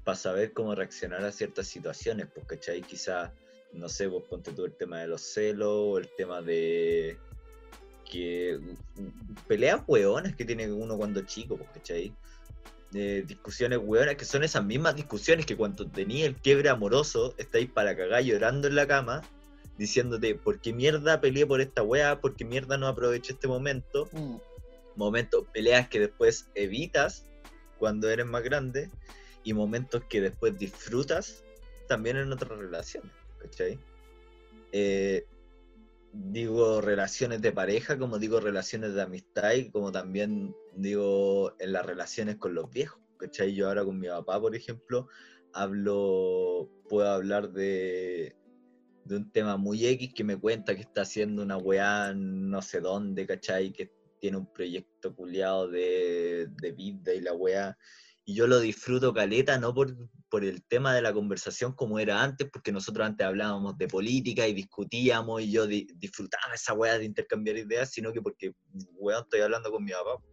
para saber cómo reaccionar a ciertas situaciones, pues, ¿cachai? Quizás, no sé, vos ponte tú el tema de los celos, o el tema de que peleas hueonas que tiene uno cuando chico, pues, ¿cachai? Eh, discusiones hueonas que son esas mismas discusiones que cuando tenía el quiebre amoroso, estáis para cagar llorando en la cama, diciéndote, ¿por qué mierda peleé por esta wea? ¿Por qué mierda no aproveché este momento? mm, momentos, peleas que después evitas cuando eres más grande y momentos que después disfrutas también en otras relaciones, ¿cachai? Eh, digo relaciones de pareja, como digo relaciones de amistad y como también digo en las relaciones con los viejos, ¿cachai? Yo ahora con mi papá, por ejemplo, hablo, puedo hablar de, de un tema muy X que me cuenta que está haciendo una weá no sé dónde, ¿cachai? Que tiene un proyecto culiado de, de vida y la weá. Y yo lo disfruto caleta, no por, por el tema de la conversación como era antes, porque nosotros antes hablábamos de política y discutíamos y yo di- disfrutaba esa weá de intercambiar ideas, sino que porque, weón, estoy hablando con mi papá.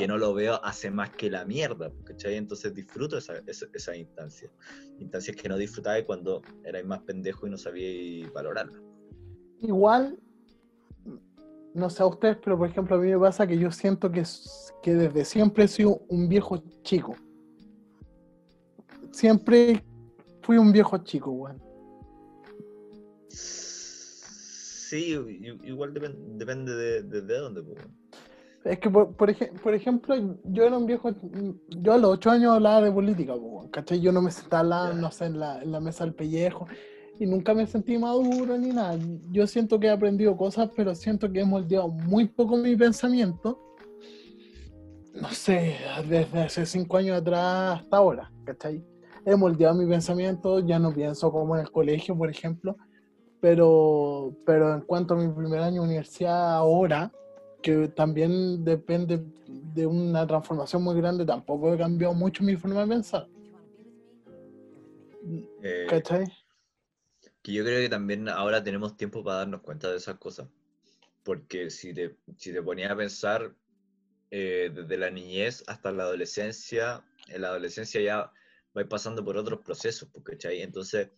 Que no lo veo hace más que la mierda, ¿cachai? Entonces disfruto esa, esa, esa instancia. Instancias que no disfrutaba cuando erais más pendejo y no sabíais valorarla. Igual, no sé a ustedes, pero por ejemplo a mí me pasa que yo siento que, que desde siempre he sido un viejo chico. Siempre fui un viejo chico, weón. Sí, igual depen- depende de, de, de dónde. pues. Es que, por, por, ej- por ejemplo, yo era un viejo, yo a los ocho años hablaba de política, ¿cachai? Yo no me sentaba, no sé, en la, en la mesa del pellejo y nunca me sentí maduro ni nada. Yo siento que he aprendido cosas, pero siento que he moldeado muy poco mi pensamiento. No sé, desde hace cinco años atrás hasta ahora, ¿cachai? He moldeado mi pensamiento, ya no pienso como en el colegio, por ejemplo, pero, pero en cuanto a mi primer año de universidad ahora, que también depende de una transformación muy grande, tampoco he cambiado mucho mi forma de pensar. Eh, ¿Cachai? que yo creo que también ahora tenemos tiempo para darnos cuenta de esas cosas. Porque si te, si te ponías a pensar eh, desde la niñez hasta la adolescencia, en la adolescencia ya vais pasando por otros procesos, pues, ¿cachai? Entonces,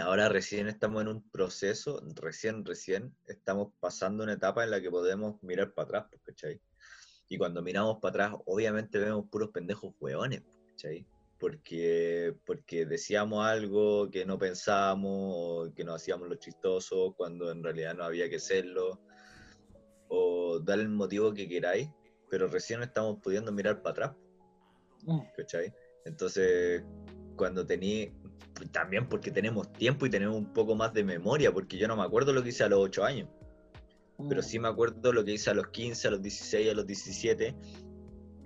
ahora recién estamos en un proceso, recién, recién estamos pasando una etapa en la que podemos mirar para atrás, pues, ¿cachai? Y cuando miramos para atrás, obviamente vemos puros pendejos hueones, pues, ¿cachai? Porque, porque decíamos algo que no pensábamos, que nos hacíamos los chistosos, cuando en realidad no había que hacerlo, o dar el motivo que queráis, pero recién estamos pudiendo mirar para atrás, Mm. ¿cachai? Entonces, cuando tení, también porque tenemos tiempo y tenemos un poco más de memoria, porque yo no me acuerdo lo que hice a los 8 años, pero sí me acuerdo lo que hice a los 15, a los 16, a los 17.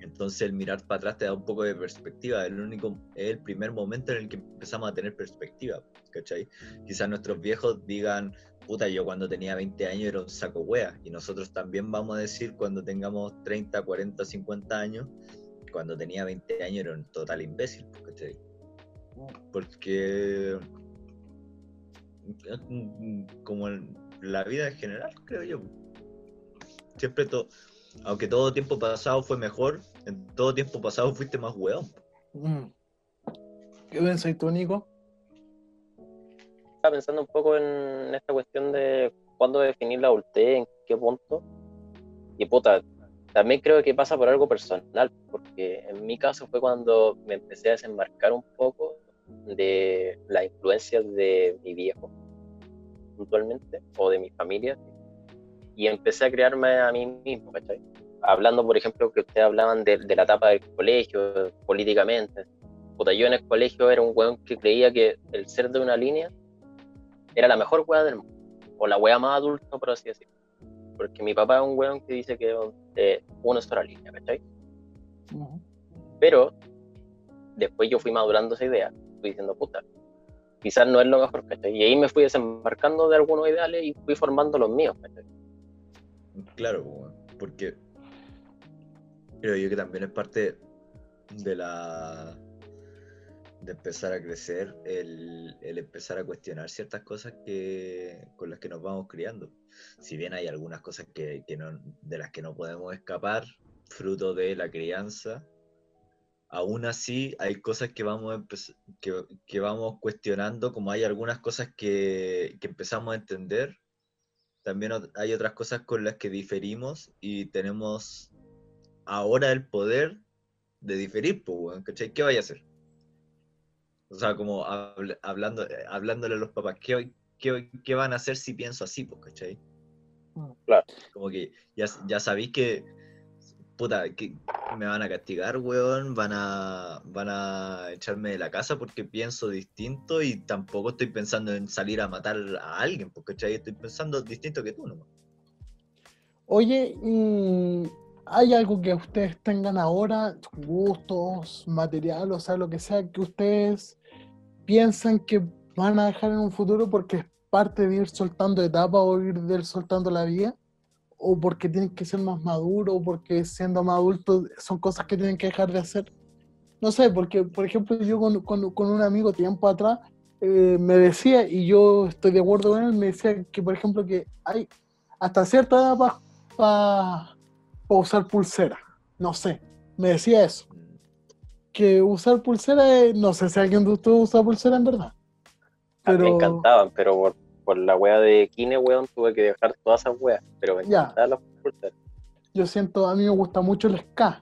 Entonces el mirar para atrás te da un poco de perspectiva, el único, es el primer momento en el que empezamos a tener perspectiva, ¿cachai? Quizás nuestros viejos digan, puta, yo cuando tenía 20 años era un saco wea, y nosotros también vamos a decir cuando tengamos 30, 40, 50 años, cuando tenía 20 años era un total imbécil, ¿cachai? Porque como en la vida en general, creo yo. Siempre todo, aunque todo tiempo pasado fue mejor, en todo tiempo pasado fuiste más weón. Mm. ¿Qué pensáis tú, Nico? Estaba pensando un poco en esta cuestión de cuándo definir la adultez, en qué punto. Y puta, también creo que pasa por algo personal, porque en mi caso fue cuando me empecé a desembarcar un poco de las influencias de mi viejo, puntualmente, o de mi familia, y empecé a crearme a mí mismo, ¿cachai? Hablando, por ejemplo, que ustedes hablaban de, de la etapa del colegio, políticamente. Puta, yo en el colegio era un weón que creía que el ser de una línea era la mejor weá del mundo, o la weá más adulta, por así decirlo. Porque mi papá es un weón que dice que eh, uno es sola línea, ¿cachai? Ujú. Pero después yo fui madurando esa idea, diciendo, puta, quizás no es lo mejor, ¿cachai? Y ahí me fui desembarcando de algunos ideales y fui formando los míos. Claro, porque creo yo que también es parte de la de empezar a crecer, el, el empezar a cuestionar ciertas cosas que, con las que nos vamos criando. Si bien hay algunas cosas que, que no, de las que no podemos escapar, fruto de la crianza, aún así hay cosas que vamos, que, que vamos cuestionando, como hay algunas cosas que, que empezamos a entender, también hay otras cosas con las que diferimos y tenemos ahora el poder de diferir, pues, ¿cachai? ¿Qué vaya a hacer? O sea, como habl- hablando, eh, hablándole a los papás, ¿qué, qué, qué van a hacer si pienso así, pues, cachai? Claro. Como que ya, ya sabéis que, puta, que me van a castigar, weón, van a, van a echarme de la casa porque pienso distinto y tampoco estoy pensando en salir a matar a alguien, pues, ¿cachai? Estoy pensando distinto que tú, nomás. Oye, ¿hay algo que ustedes tengan ahora, gustos, material, o sea, lo que sea, que ustedes piensan que van a dejar en un futuro porque es parte de ir soltando etapas o ir de ir soltando la vida? ¿O porque tienen que ser más maduros, o porque siendo más adultos son cosas que tienen que dejar de hacer? No sé, porque, por ejemplo, yo con, con- con un amigo tiempo atrás eh, me decía, y yo estoy de acuerdo con él, me decía que, por ejemplo, que hay hasta cierta edad para usar pulsera. No sé, me decía eso. Que usar pulsera, es- no sé si alguien de ustedes usa pulsera en verdad. A mí me Pero encantaban, pero por, por la wea de Kine, weón, tuve que dejar todas esas weas. Pero me Ya. encantaban las pulseras. yo siento, a mí me gusta mucho el ska,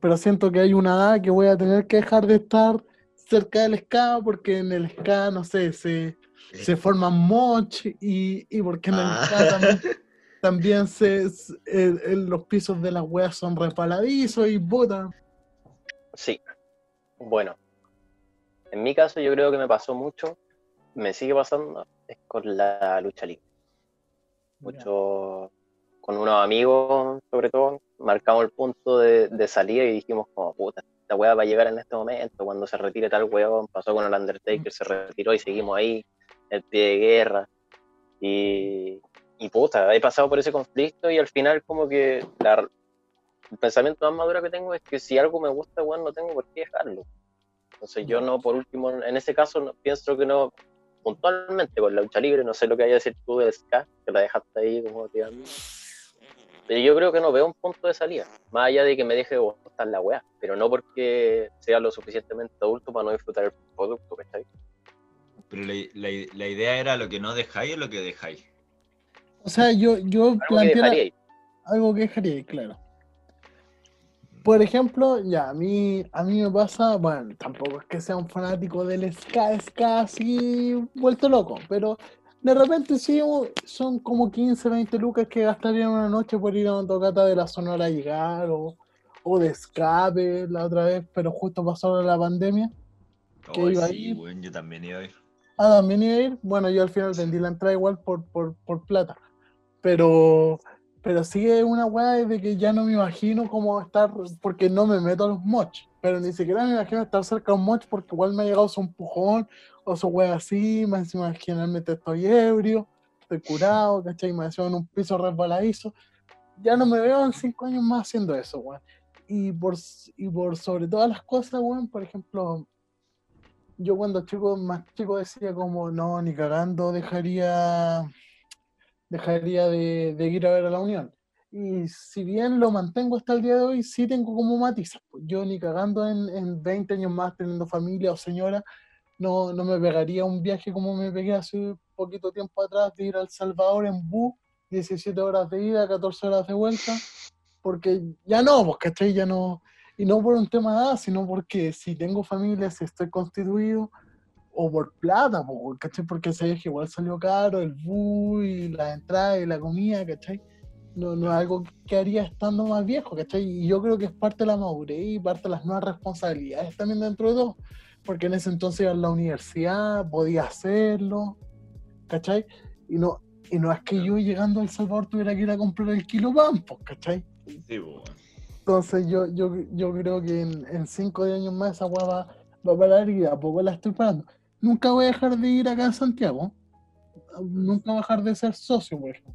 pero siento que hay una edad que voy a tener que dejar de estar cerca del ska porque en el ska, no sé, se, se forman moch y, y porque en el Ah. ska también, también se, se- el- el- los pisos de las weas son repaladizos y puta. Sí. Bueno, en mi caso yo creo que me pasó mucho, me sigue pasando, es con la lucha libre. Mucho con unos amigos, sobre todo, marcamos el punto de, de salida y dijimos como, puta, esta weá va a llegar en este momento, cuando se retire tal weón, pasó con el Undertaker, se retiró y seguimos ahí, el pie de guerra. Y, y puta, he pasado por ese conflicto y al final como que la- el pensamiento más maduro que tengo es que si algo me gusta, weón, no tengo por qué dejarlo. Entonces yo no, por último, en ese caso no, pienso que no, puntualmente con la lucha libre, no sé lo que vaya a decir tú del ska, que la dejaste ahí como tirando. Pero yo creo que no veo un punto de salida, más allá de que me deje gustar la weá, pero no porque sea lo suficientemente adulto para no disfrutar el producto, ¿cachai? Pero la, la- la idea era lo que no dejáis o lo que dejáis. O sea, yo, yo Algo que planteé dejaría ahí. algo que dejaría, claro. Por ejemplo, ya, a mí, a mí me pasa, bueno, tampoco es que sea un fanático del ska, ska así vuelto loco, pero de repente sí son como 15, 20 lucas que gastaría una noche por ir a una tocata de la Sonora Llegar o, o de escape la otra vez, pero justo pasó la pandemia. Que Oh, iba a sí, ir. weón, yo también iba a ir. Ah, también iba a ir. Bueno, yo al final vendí la entrada igual por, por, por plata. Pero, pero sí es una weá de que ya no me imagino cómo estar, porque no me meto a los moch. Pero ni siquiera me imagino estar cerca de un moch porque igual me ha llegado su empujón o su weá así, más encima generalmente estoy ebrio, estoy curado, ¿cachai? Me encima en un piso resbaladizo. Ya no me veo en cinco años más haciendo eso, weón. Y por, y por sobre todas las cosas, weón, por ejemplo, yo cuando chico, más chico decía como, no, ni cagando dejaría, dejaría de, de ir a ver a la Unión. Y si bien lo mantengo hasta el día de hoy, sí tengo como matices. pues, Yo ni cagando en, en 20 años más teniendo familia o señora, no, no me pegaría un viaje como me pegué hace poquito tiempo atrás de ir al Salvador en bus, 17 horas de ida, 14 horas de vuelta, porque ya no, pues, ¿cachai? Ya no, y no por un tema de sino porque si tengo familia, si estoy constituido, o por plata, po, ¿cachai? Porque ese viaje igual salió caro, el bus y la entrada y la comida, ¿cachai? No, no es algo que haría estando más viejo, ¿cachai? Y yo creo que es parte de la madurez y parte de las nuevas responsabilidades también dentro de todo, porque en ese entonces iba a la universidad, podía hacerlo, ¿cachai? Y no, y no es que yo llegando a El Salvador tuviera que ir a comprar el kilo pan, ¿cachai? Sí, weón. Entonces yo, yo, yo creo que en, en cinco años más esa weá va, va a parar y a poco la estoy parando. Nunca voy a dejar de ir acá a Santiago. Nunca voy a dejar de ser socio, por ejemplo.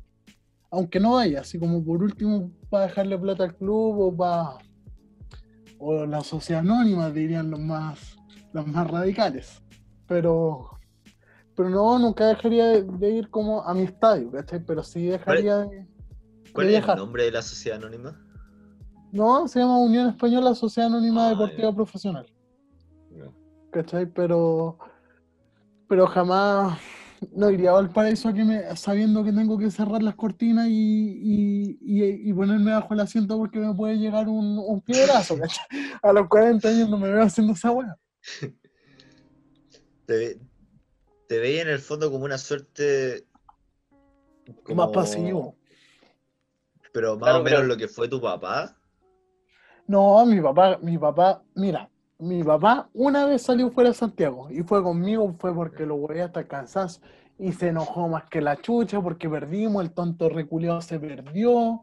Aunque no vaya, así como por último para dejarle plata al club o para o la sociedad anónima, dirían los más los más radicales. Pero pero no, nunca dejaría de, de ir como a mi estadio, ¿cachai? Pero sí dejaría de, ¿Cuál de es el nombre de la sociedad anónima? No, se llama Unión Española Sociedad Anónima Ah, Deportiva ya. Profesional. No. ¿Cachai? Pero, pero jamás no iría a Valparaíso a que me, sabiendo que tengo que cerrar las cortinas y, y, y- y ponerme bajo el asiento porque me puede llegar un, un piedrazo, ¿cachai? A los 40 años no me veo haciendo esa weá. Te, ve- te veía en el fondo como una suerte. Más pasivo. Pero más Claro, o menos pero- lo que fue tu papá. No, mi papá, mi papá, mira, mi papá una vez salió fuera de Santiago y fue conmigo, fue porque lo voy hasta el cansancio y se enojó más que la chucha porque perdimos, el tonto reculeado se perdió.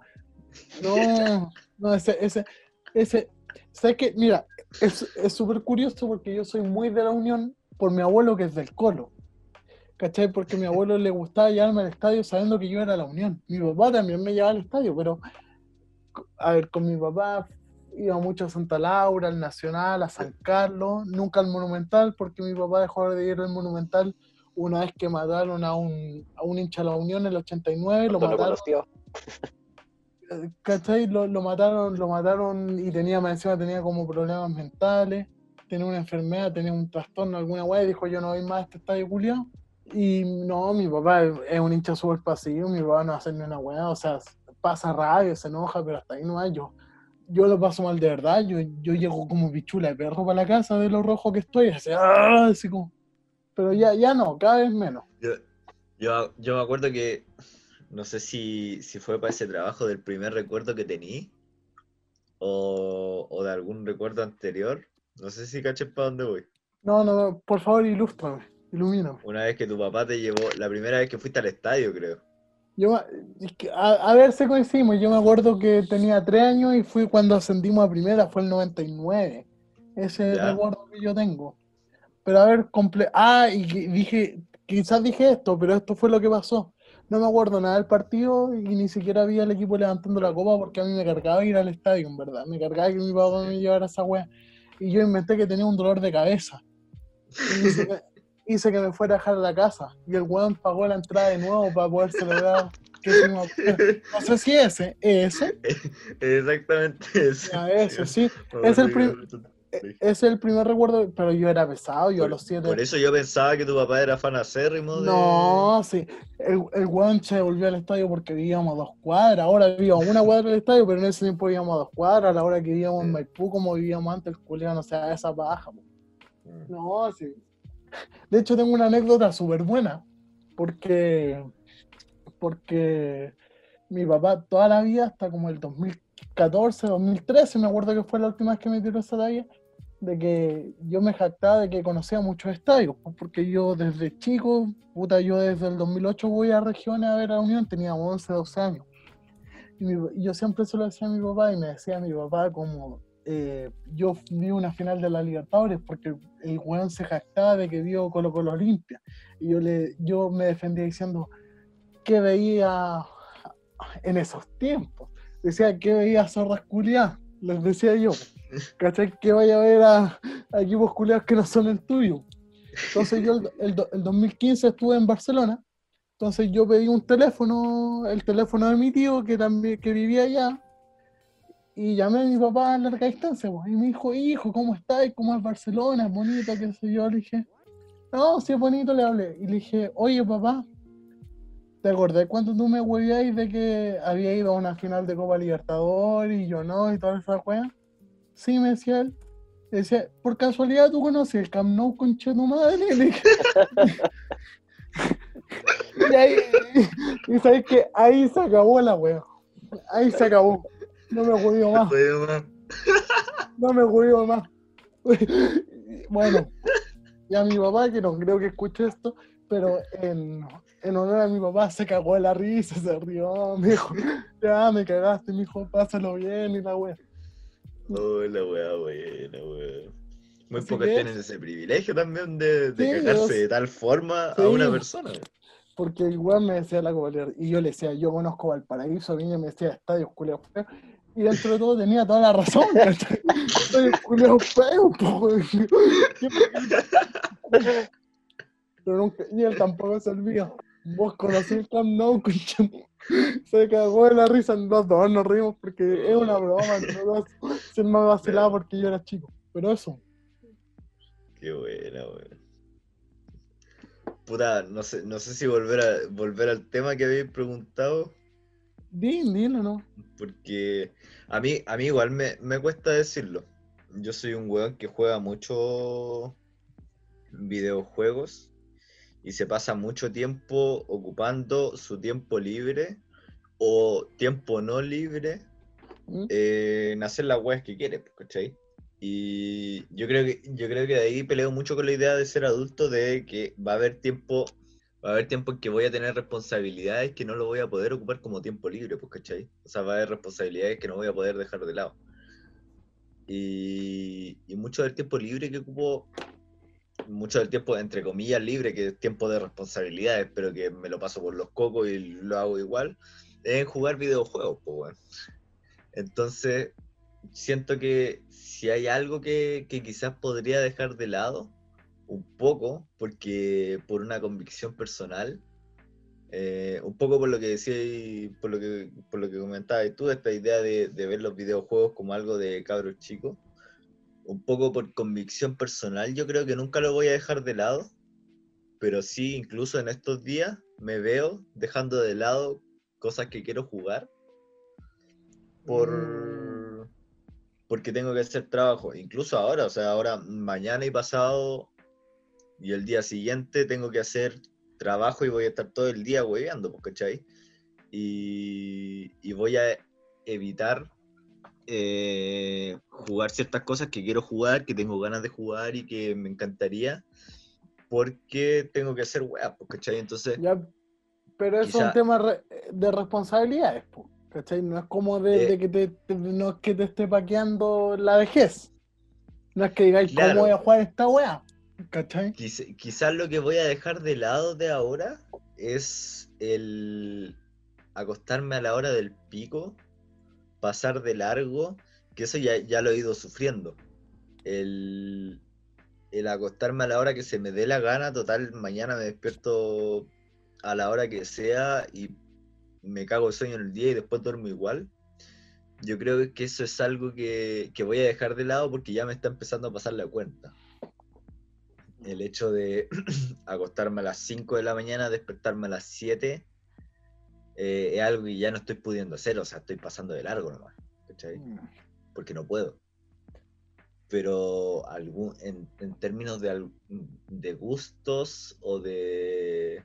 No, no, ese, ese, ese, ¿sabes qué? Mira, es súper curioso porque yo soy muy de la Unión por mi abuelo que es del Colo. ¿Cachai? Porque a mi abuelo le gustaba llevarme al estadio sabiendo que yo era la Unión. Mi papá también me llevaba al estadio, pero a ver, con mi papá iba mucho a Santa Laura, al Nacional, a San Carlos, nunca al Monumental, porque mi papá dejó de ir al Monumental una vez que mataron a un, a un hincha de la Unión en el 89, lo mataron. ¿cachai? Lo, lo mataron, lo mataron y tenía, más encima tenía como problemas mentales, tenía una enfermedad, tenía un trastorno, alguna weá, y dijo yo no voy más a este estadio culiao. Y no, mi papá es es un hincha súper pasivo, mi papá no hace ni una weá, o sea, pasa rabia, se enoja, pero hasta ahí no hay yo. Yo lo paso mal de verdad, yo, yo llego como pichula de perro para la casa de lo rojo que estoy, así, ¡ah! así como. Pero ya, ya no, cada vez menos. Yo, yo, yo me acuerdo que. No sé si, si fue para ese trabajo del primer recuerdo que tení. O, o de algún recuerdo anterior. No sé si caches para dónde voy. No, no, por favor, ilústrame, ilumíname. Una vez que tu papá te llevó. La primera vez que fuiste al estadio, creo. Yo, es a, a ver si coincidimos. Yo me acuerdo que tenía tres años y fui cuando ascendimos a primera, fue el 99. Ese Ya. recuerdo que yo tengo. Pero a ver, comple ah, y dije, quizás dije esto, pero esto fue lo que pasó. No me acuerdo nada del partido y ni siquiera vi al equipo levantando la copa porque a mí me cargaba ir al estadio, en verdad. Me cargaba que mi papá me llevara esa wea. Y yo inventé que tenía un dolor de cabeza. Y hice que me fuera a dejar a la casa. Y el weón pagó la entrada de nuevo para poder celebrar. No sé si ese, ese, Exactamente eso. ya ese, sí. Es el prim- Ese es el primer recuerdo, pero yo era pesado, yo a Por- los siete. Por eso yo pensaba que tu papá era fan acérrimo de... No, sí. El, el weón se volvió al estadio porque vivíamos a dos cuadras. Ahora vivíamos a una cuadra del estadio, pero en ese tiempo vivíamos a dos cuadras. A la hora que vivíamos en. Maipú, como vivíamos antes, el culiao no se da esa paja. po. Mm. No, sí. De hecho, tengo una anécdota súper buena. Porque, porque mi papá toda la vida, hasta como el 2014, 2013, me acuerdo que fue la última vez que me tiró esa talla, de que yo me jactaba de que conocía muchos estadios, pues, porque yo desde chico, puta, yo desde el 2008 voy a regiones a ver a Unión, tenía 11, 12 años. Y, mi- yo siempre se lo decía a mi papá y me decía mi papá como, eh, yo vi una final de la Libertadores porque el weón se jactaba de que vio Colo Colo Olimpia. Y yo, le, yo me defendía diciendo, ¿qué veía en esos tiempos? Decía, ¿qué veía zorras culiadas? Les decía yo. ¿Cachai? Que vaya a ver a, a equipos culiados que no son el tuyo. Entonces yo el, el el 2015 estuve en Barcelona. Entonces yo pedí un teléfono, el teléfono de mi tío que también que vivía allá. Y llamé a mi papá a larga distancia. pues, y me dijo, hijo, ¿cómo estás? ¿Cómo es Barcelona? ¿Es bonito? ¿Qué sé yo? Le dije, no, si es bonito, le hablé. Y le dije, oye, papá, ¿te acordás cuando tú me huevías de que había ido a una final de Copa Libertadores y yo no y toda esa wea? Sí, me decía él. Le decía, por casualidad tú conoces el Camp Nou con tu madre. Le y ahí, y sabes que ahí se acabó la wea. Ahí se acabó. No me jodió más. No me jodió más. bueno, y a mi papá, que no creo que escuche esto, pero en, en honor a mi papá se cagó de la risa, se rió, me dijo, ya me cagaste, mi hijo, pásalo bien y la wea. Oh, la weá buena, weón. Muy Así pocos que- tienen ese privilegio también de, de Sí, cagarse yo- de tal forma Sí. a una persona. Porque el weón me decía la Libertadores, y yo le decía, yo conozco Valparaíso, Viña me decía estadios culeos y dentro de todo tenía toda la razón, ¿cachai? Feos, po, weón. Pero nunca, y él tampoco se olvida. Vos conocí el Camp Nou. Se cagó de la risa, los dos nos rimos porque es una broma, entre dos. Se me vacilaba porque yo era chico. Pero eso, Qué buena, weón. Puta, no sé, no sé si volver a volver al tema que habéis preguntado, din, dilo, ¿no? porque a mí, a mí igual me, me cuesta decirlo. Yo soy un weón que juega mucho videojuegos y se pasa mucho tiempo ocupando su tiempo libre o tiempo no libre ¿Mm? eh, en hacer las weas que quiere, ¿cachai? Y yo creo que yo creo que de ahí peleo mucho con la idea de ser adulto, de que va a haber tiempo, va a haber tiempo en que voy a tener responsabilidades que no lo voy a poder ocupar como tiempo libre, pues, ¿cachai? O sea, va a haber responsabilidades que no voy a poder dejar de lado. Y, y mucho del tiempo libre que ocupo, mucho del tiempo, entre comillas, libre, que es tiempo de responsabilidades, pero que me lo paso por los cocos y lo hago igual, es en jugar videojuegos, pues, weón. Entonces, siento que si hay algo que, que quizás podría dejar de lado, un poco, porque por una convicción personal, eh, un poco por lo que decía y por lo que, por lo que comentabas tú, esta idea de, de ver los videojuegos como algo de cabros chicos, un poco por convicción personal, yo creo que nunca lo voy a dejar de lado, pero sí, incluso en estos días me veo dejando de lado cosas que quiero jugar por porque tengo que hacer trabajo, incluso ahora, o sea, ahora mañana y pasado y el día siguiente tengo que hacer trabajo y voy a estar todo el día hueveando, pues, ¿cachai? Y, y voy a evitar eh, jugar ciertas cosas que quiero jugar, que tengo ganas de jugar y que me encantaría, porque tengo que hacer weas, pues, ¿cachai? Entonces, Ya, pero es un Quizá- tema re- de responsabilidades, po, ¿cachai? No es como de, Eh. de que te, te- no es que te esté paqueando la vejez. No es que digáis Claro. cómo voy a jugar esta weá, quizás lo que voy a dejar de lado de ahora es el acostarme a la hora del pico, pasar de largo, que eso ya, ya lo he ido sufriendo. El, el acostarme a la hora que se me dé la gana, total, mañana me despierto a la hora que sea y me cago de sueño en el día y después duermo igual, yo creo que eso es algo que, que voy a dejar de lado porque ya me está empezando a pasar la cuenta. El hecho de acostarme a las 5 de la mañana, despertarme a las 7, eh, es algo que ya no estoy pudiendo hacer, o sea, estoy pasando de largo nomás, ¿cachai? Porque no puedo. Pero algún, en, en términos de, de gustos o de,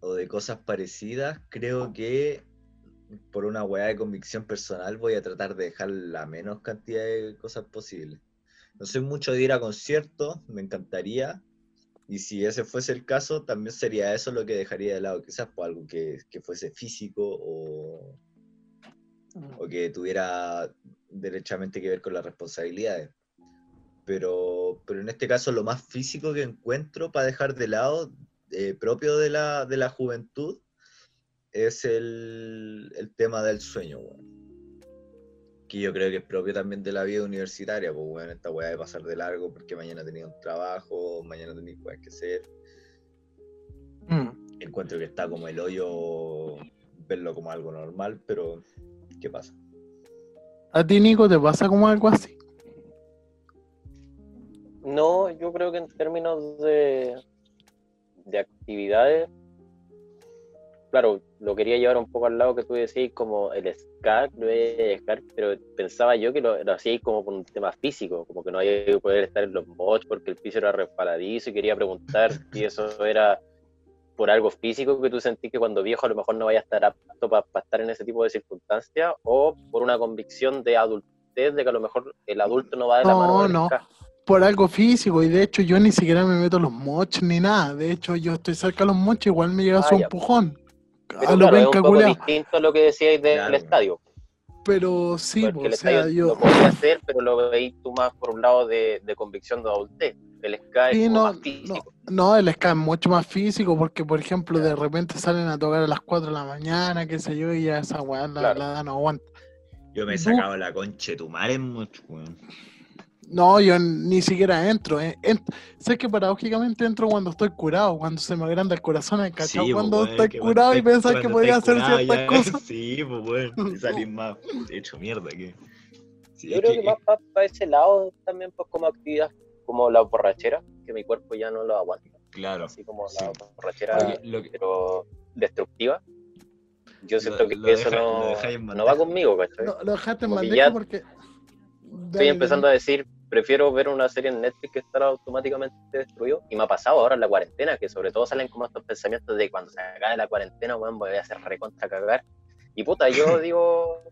o de cosas parecidas, creo que por una weá de convicción personal voy a tratar de dejar la menos cantidad de cosas posible. No soy mucho de ir a conciertos, me encantaría. Y si ese fuese el caso, también sería eso lo que dejaría de lado, quizás por algo que, que fuese físico o, o que tuviera derechamente que ver con las responsabilidades. Pero, pero en este caso lo más físico que encuentro para dejar de lado, eh, propio de la, de la juventud, es el, el tema del sueño. Que yo creo que es propio también de la vida universitaria, pues weón, esta weá de pasar de largo porque mañana tenía un trabajo, mañana tenía cosas que hacer. Mm. Encuentro que está como el hoyo verlo como algo normal, pero ¿qué pasa? ¿A ti, Nico, te pasa como algo así? No, yo creo que en términos de, de actividades, claro, lo quería llevar un poco al lado que tú decías, como el SCAR, lo de SCAR, pero pensaba yo que lo, lo hacíais como por un tema físico, como que no había que poder estar en los mods porque el piso era resbaladizo y quería preguntar si eso era por algo físico que tú sentís que cuando viejo a lo mejor no vaya a estar apto para estar en ese tipo de circunstancias o por una convicción de adultez de que a lo mejor el adulto no va de la No, mano no. ska. Por algo físico, y de hecho yo ni siquiera me meto los moches ni nada. De hecho, yo estoy cerca de los moches, igual me llega Ah, su ya. empujón. Pero A lo claro, es un poco distinto a lo que decíais del Claro. estadio. Pero sí, porque pues, el o sea, estadio yo. lo podía hacer, pero lo veis tú más por un lado de, de convicción de adultez. El Sky Sí, es no, más físico. no, no, el ska es mucho más físico porque, por ejemplo, de repente salen a tocar a las 4 de la mañana, qué sé yo, y ya esa weá la, Claro. la no aguanta. Yo me he sacado la concha de tu madre mucho, weón. No, yo ni siquiera entro. eh. Ent- sé que paradójicamente entro cuando estoy curado, cuando se me agranda el corazón, ¿eh? pues, cuando weón, estoy que curado y cuando estáis- que podía hacer curado ciertas ya- cosas. Sí, pues bueno, salís más hecho mierda que. Sí, Yo es creo que- que más para ese lado también, pues como actividad, como la borrachera, que mi cuerpo ya no lo aguanta. Claro. Así como Sí. la borrachera, Oye, lo que- pero destructiva. Yo siento Lo- que lo eso deja- no, no va conmigo, ¿cachai? Lo, lo dejaste en bandeja porque. Estoy empezando a decir, prefiero ver una serie en Netflix que estar automáticamente destruido. Y me ha pasado ahora en la cuarentena, que sobre todo salen como estos pensamientos de cuando se acabe la cuarentena, voy a hacer recontra cagar. Y puta, yo digo,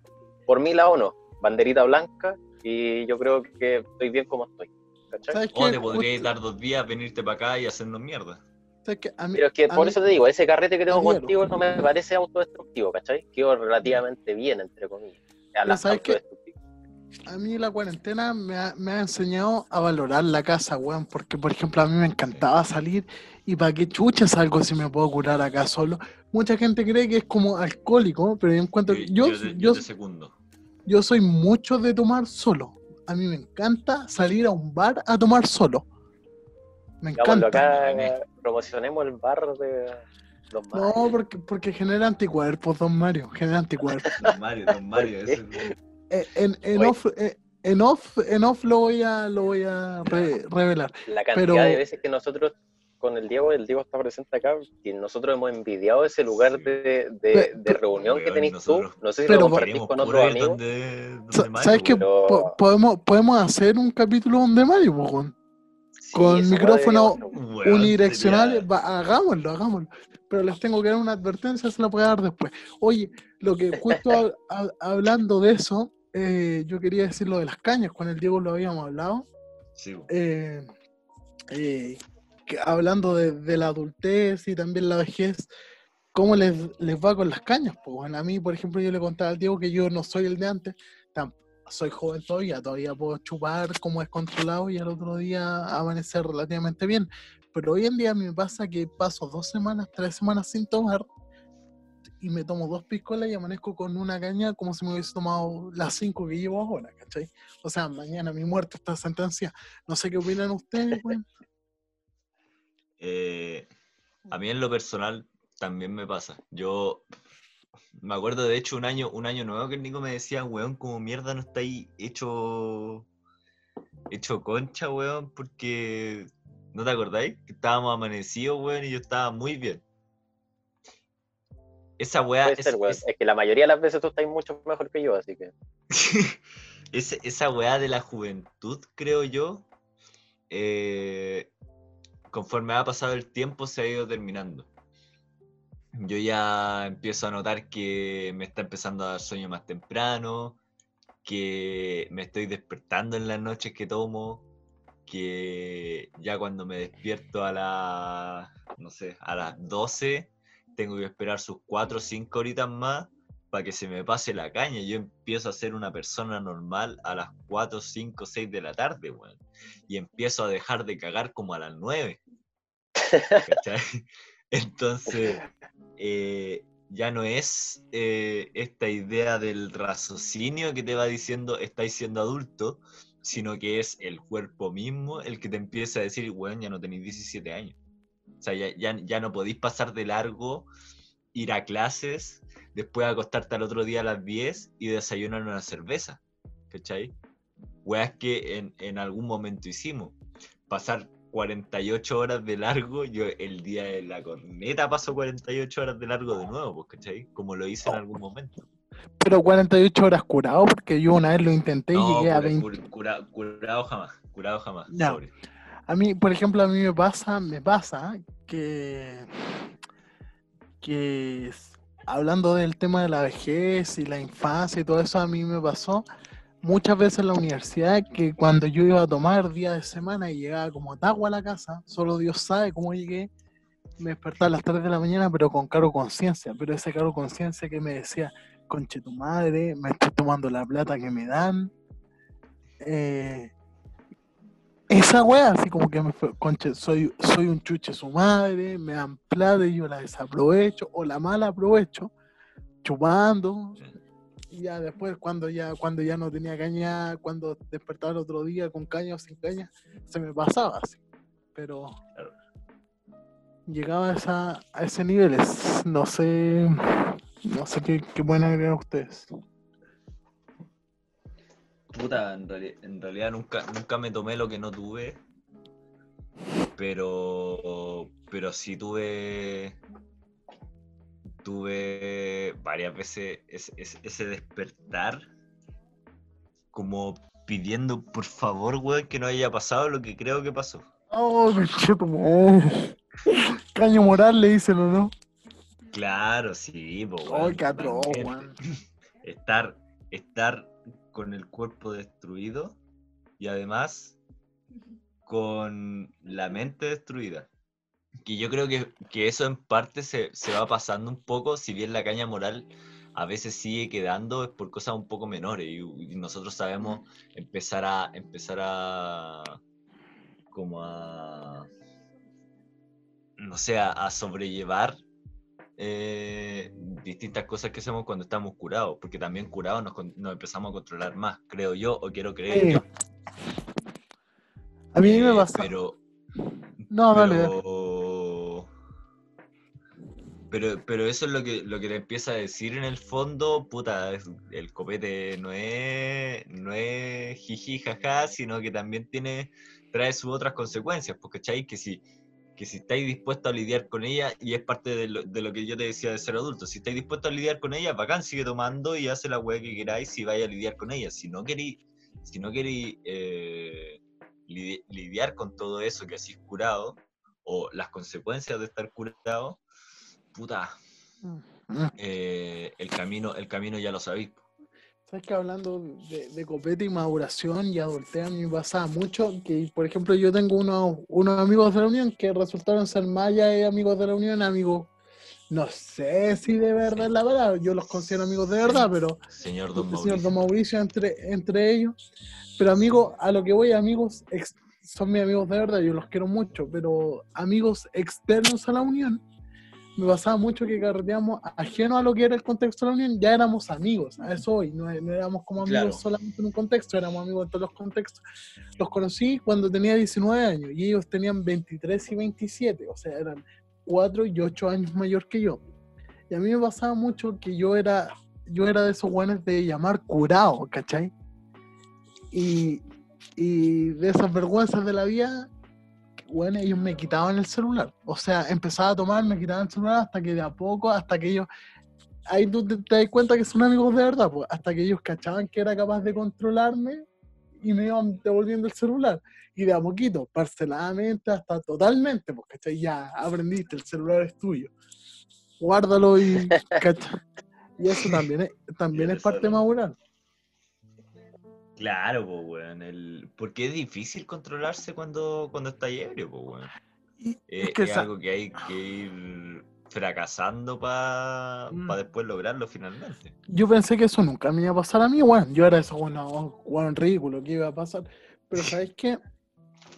por mi lado no, banderita blanca, y yo creo que estoy bien como estoy. ¿cachai? ¿Sabes O te podrías dar dos días, venirte para acá y hacernos mierda. Pero es que por mí- eso te digo, ese carrete que tengo contigo no me parece autodestructivo, ¿cachai? Quedo relativamente bien, entre comillas. A la ¿sabes qué? A mí la cuarentena me ha, me ha enseñado a valorar la casa, weón, porque por ejemplo a mí me encantaba salir y para qué chucha salgo si me puedo curar acá solo. Mucha gente cree que es como alcohólico, pero yo encuentro que yo, yo, te, yo, yo te segundo. yo soy mucho de tomar solo. A mí me encanta salir a un bar a tomar solo. Me Ya, cuando encanta. acá Gané. promocionemos el bar de los No, mares. porque, porque genera anticuerpos, don Mario, genera anticuerpos. Don Mario, Don Mario. Ese es- en, off, eh, en off, en off lo voy a, lo voy a re- revelar. La cantidad Pero- de veces que nosotros con el Diego, el Diego está presente acá, y nosotros hemos envidiado ese lugar Sí. de, de- reunón que nosotros- tú. No sé si Pero- lo compartís con otros amigos. donde, donde ¿Sabes. Pero- Po- podemos, podemos hacer un capítulo donde Mario, weón. Sí, con micrófono va, hagámoslo, hagámoslo. Pero les tengo que dar una advertencia, se la voy a dar después. Oye, lo que justo hab- hab- hablando de eso, eh, yo quería decir lo de las cañas, con el Diego lo habíamos hablado. Sí, eh, eh, que hablando de, de la adultez y también la vejez, ¿cómo les, les va con las cañas? Pues bueno, a mí, por ejemplo, yo le contaba al Diego que yo no soy el de antes, tam- soy joven todavía, todavía puedo chupar como descontrolado y al otro día amanecer relativamente bien. Pero hoy en día me pasa que paso dos semanas, tres semanas sin tomar y me tomo dos piscolas y amanezco con una caña como si me hubiese tomado las cinco que llevo ahora, ¿cachai? O sea, mañana mi muerte está sentenciada. No sé qué opinan ustedes, weón. Eh, a mí en lo personal también me pasa. Yo me acuerdo de hecho un año, un año nuevo que el Nico me decía, weón, como mierda no está ahí hecho, hecho concha, weón, porque, ¿no te acordáis? Que estábamos amanecidos, weón, y yo estaba muy bien. Esa weá, es- ser, es- Es que la mayoría de las veces tú estás mucho mejor que yo, así que. Ese- esa weá de la juventud, creo yo, eh, conforme ha pasado el tiempo se ha ido terminando. Yo ya empiezo a notar que me está empezando a dar sueño más temprano, que me estoy despertando en las noches que tomo, que ya cuando me despierto a las, no sé, a las 12, tengo que esperar sus 4 o 5 horitas más para que se me pase la caña. Yo empiezo a ser una persona normal a las 4, 5, 6 de la tarde, weón. Y empiezo a dejar de cagar como a las 9. ¿Cachai? Entonces, eh, ya no es eh, esta idea del raciocinio que te va diciendo estáis siendo adulto, sino que es el cuerpo mismo el que te empieza a decir, weón, ya no tenéis 17 años. O sea, ya, ya, ya no podéis pasar de largo, ir a clases, después acostarte al otro día a las 10 y desayunar una cerveza. ¿Cachai? Weas que en, en algún momento hicimos. Pasar 48 horas de largo, yo el día de la corneta paso 48 horas de largo de nuevo, pues, ¿cachai? Como lo hice en algún momento. Pero 48 horas curado, porque yo una vez lo intenté y No, llegué a cura- 20. cur- cura- curado jamás, curado jamás. Ya. sobre. A mí, por ejemplo, a mí me pasa, me pasa que, que hablando del tema de la vejez y la infancia y todo eso, a mí me pasó muchas veces en la universidad que cuando yo iba a tomar día de semana y llegaba como tagua a la casa, solo Dios sabe cómo llegué, me despertaba a las 3 de la mañana, pero con caro conciencia, pero ese caro conciencia que me decía, conche tu madre, me estoy tomando la plata que me dan. eh, esa wea, así como que me fue, conche, soy, soy un chuche su madre, me dan plata y yo la desaprovecho, o la mala aprovecho, chupando. Y ya después, cuando ya, cuando ya no tenía caña, cuando despertaba el otro día con caña o sin caña, se me pasaba así. Pero llegaba a, esa, a ese nivel, no sé, no sé qué, qué pueden agregar ustedes. Puta, en, reali- en realidad nunca, nunca me tomé lo que no tuve. Pero. Pero sí tuve. Tuve varias veces ese, ese- ese despertar. Como pidiendo por favor, weón, que no haya pasado lo que creo que pasó. Oh, concheto, madre. Caño moral le dicen o no. Claro, sí, po, Oh, weón, qué atroz, totalmente. weón. Estar, estar con el cuerpo destruido y además con la mente destruida. Que yo creo que, que eso en parte se, se va pasando un poco, si bien la caña moral a veces sigue quedando, es por cosas un poco menores. Y, nosotros sabemos empezar a empezar a como a no sé, a sobrellevar eh, distintas cosas que hacemos cuando estamos curados, porque también curados nos, empezamos a controlar más, creo yo, o quiero creer yo. A mí me Eh, pasa. Pero, No, pero, pero, pero eso es lo que, lo que te empieza a decir en el fondo, puta, el copete no es, no es jiji, jaja, sino que también tiene, trae sus otras consecuencias, porque ¿cachai? Que si, que si estáis dispuestos a lidiar con ella, y es parte de lo, de lo que yo te decía de ser adulto, si estáis dispuestos a lidiar con ella, bacán, sigue tomando y hace la weá que queráis si vais a lidiar con ella. Si no queréis, si no queréis eh, lidi- lidiar con todo eso que así curado, o las consecuencias de estar curado, puta, Mm. eh, el, camino, el camino ya lo sabéis. ¿Sabes que hablando de, de copete y maduración y adultez, a mí me pasaba mucho que, por ejemplo, yo tengo unos, unos amigos de la Unión que resultaron ser mayas y amigos de la Unión, amigos, no sé si de verdad es la verdad, yo los considero amigos de verdad, pero Señor Don el señor Mauricio. Don Mauricio entre, entre ellos. Pero amigos, a lo que voy, amigos, ex- son mis amigos de verdad, yo los quiero mucho, pero amigos externos a la Unión, me pasaba mucho que carreteamos ajeno a lo que era el contexto de la Unión, ya éramos amigos, a eso hoy, no, no éramos como amigos Claro. solamente en un contexto, éramos amigos en todos los contextos. Los conocí cuando tenía 19 años y ellos tenían 23 y 27, o sea, eran 4 y 8 años mayor que yo. Y a mí me pasaba mucho que yo era, yo era de esos buenos de llamar curado, ¿cachai? Y, y de esas vergüenzas de la vida, bueno, ellos me quitaban el celular. O sea, empezaba a tomar, me quitaban el celular hasta que de a poco, hasta que ellos, ahí tú te, te das cuenta que son amigos de verdad, pues, hasta que ellos cachaban que era capaz de controlarme y me iban devolviendo el celular. Y de a poquito, parceladamente, hasta totalmente, pues, ¿cachai? Ya aprendiste, el celular es tuyo. Guárdalo y, ¿cachai? Y eso también es, también es parte madurar. Claro, pues, weón. El... Porque es difícil controlarse cuando, cuando está ebrio, pues, weón. Y Eh, es que es esa- algo que hay que ir fracasando para Mm. después lograrlo finalmente. yo pensé que eso nunca me iba a pasar a mí, bueno, yo era eso, bueno, bueno, ridículo, que iba a pasar. Pero ¿sabes qué?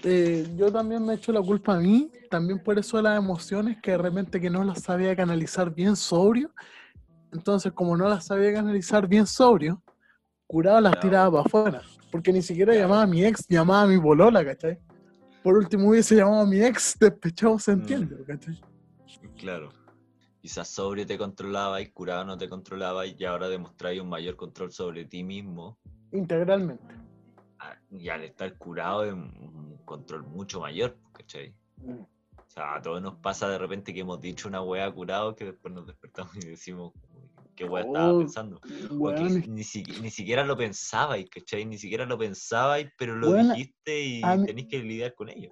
Eh, yo también me echo la culpa a mí, también por eso de las emociones, que de repente que no las sabía canalizar bien sobrio. Entonces, como no las sabía canalizar bien sobrio, curado las tiraba para afuera. Porque ni siquiera llamaba a mi ex, llamaba a mi bolola, ¿cachai? Por último hubiese llamado a mi ex, despechado se Mm. entiende, ¿cachai? Claro. Quizás sobrio te controlaba y curado no te controlaba y ahora demostráis un mayor control sobre ti mismo. Integralmente. Ah, Y al estar curado es un control mucho mayor, ¿cachai? O sea, a todos nos pasa de repente que hemos dicho una weá curado que después nos despertamos y decimos, "Uy, ¿qué weá estaba Oh, pensando? Ni, siqui- ni siquiera lo pensabais, ¿cachai? Ni siquiera lo pensabais, pero lo Bueno, dijiste y tenéis que lidiar con ello.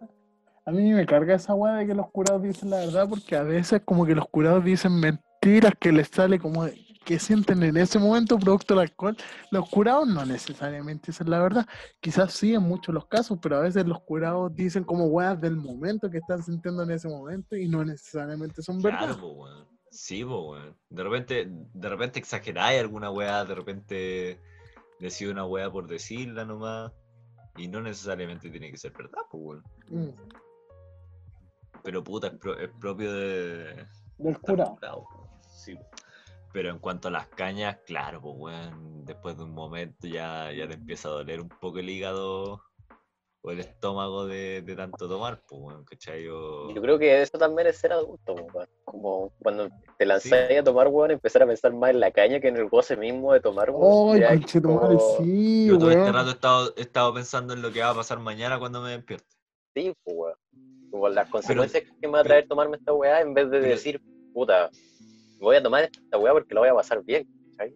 A mí me carga esa weá de que los curados dicen la verdad, porque a veces como que los curados dicen mentiras que les sale como que sienten en ese momento producto del alcohol. Los curados no necesariamente dicen la verdad. Quizás sí en muchos los casos, pero a veces los curados dicen como weas del momento que están sintiendo en ese momento y no necesariamente son Claro, verdad. Sí, weón. De repente, de repente exageráis alguna weá, de repente decís una weá por decirla nomás. Y no necesariamente tiene que ser verdad, pues, weón. Mm, Pero puta, es, pro- es propio de. del curado. po. Sí. Pero en cuanto a las cañas, claro, pues, weón. Después de un momento ya, ya te empieza a doler un poco el hígado o el estómago de, de tanto tomar, pues, weón, ¿cachai? O- Yo creo que eso también es ser adulto, weón. como cuando te lanzas Sí. a tomar, weón, empezar a pensar más en la caña que en el goce mismo de tomar, weón. ¡Ay, como- sí, Yo todo este rato he estado, he estado pensando en lo que va a pasar mañana cuando me despierte. Sí, pues, weón. Como las consecuencias que me va a traer tomarme esta weá en vez de pero- decir, puta, voy a tomar esta weá porque la voy a pasar bien. ¿cachai?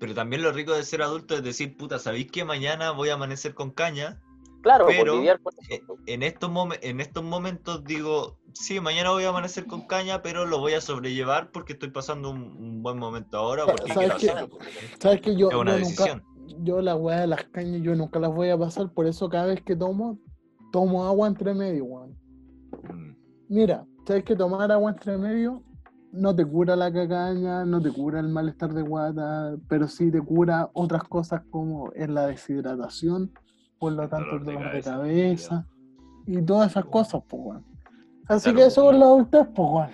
Pero también lo rico de ser adulto es decir, puta, ¿sabéis que mañana voy a amanecer con caña? Claro, por Pero- lidiar con eso. En estos, momen- en estos momentos digo, sí, mañana voy a amanecer con caña, pero lo voy a sobrellevar porque estoy pasando un, un buen momento ahora, porque ¿Sabes hacerlo. ¿Sabes que yo, Es una yo nunca, decisión. yo la weá de las cañas, yo nunca las voy a pasar, por eso cada vez que tomo, tomo agua entre medio, weón. Mm, Mira, sabes que tomar agua entre medio no te cura la cacaña, no te cura el malestar de guata, pero sí te cura otras cosas como es la deshidratación, por lo tanto dolor el de dolor de cabeza, cabeza y todas esas cosas, pues weón. Así Claro, que eso con la adultez, pues weón.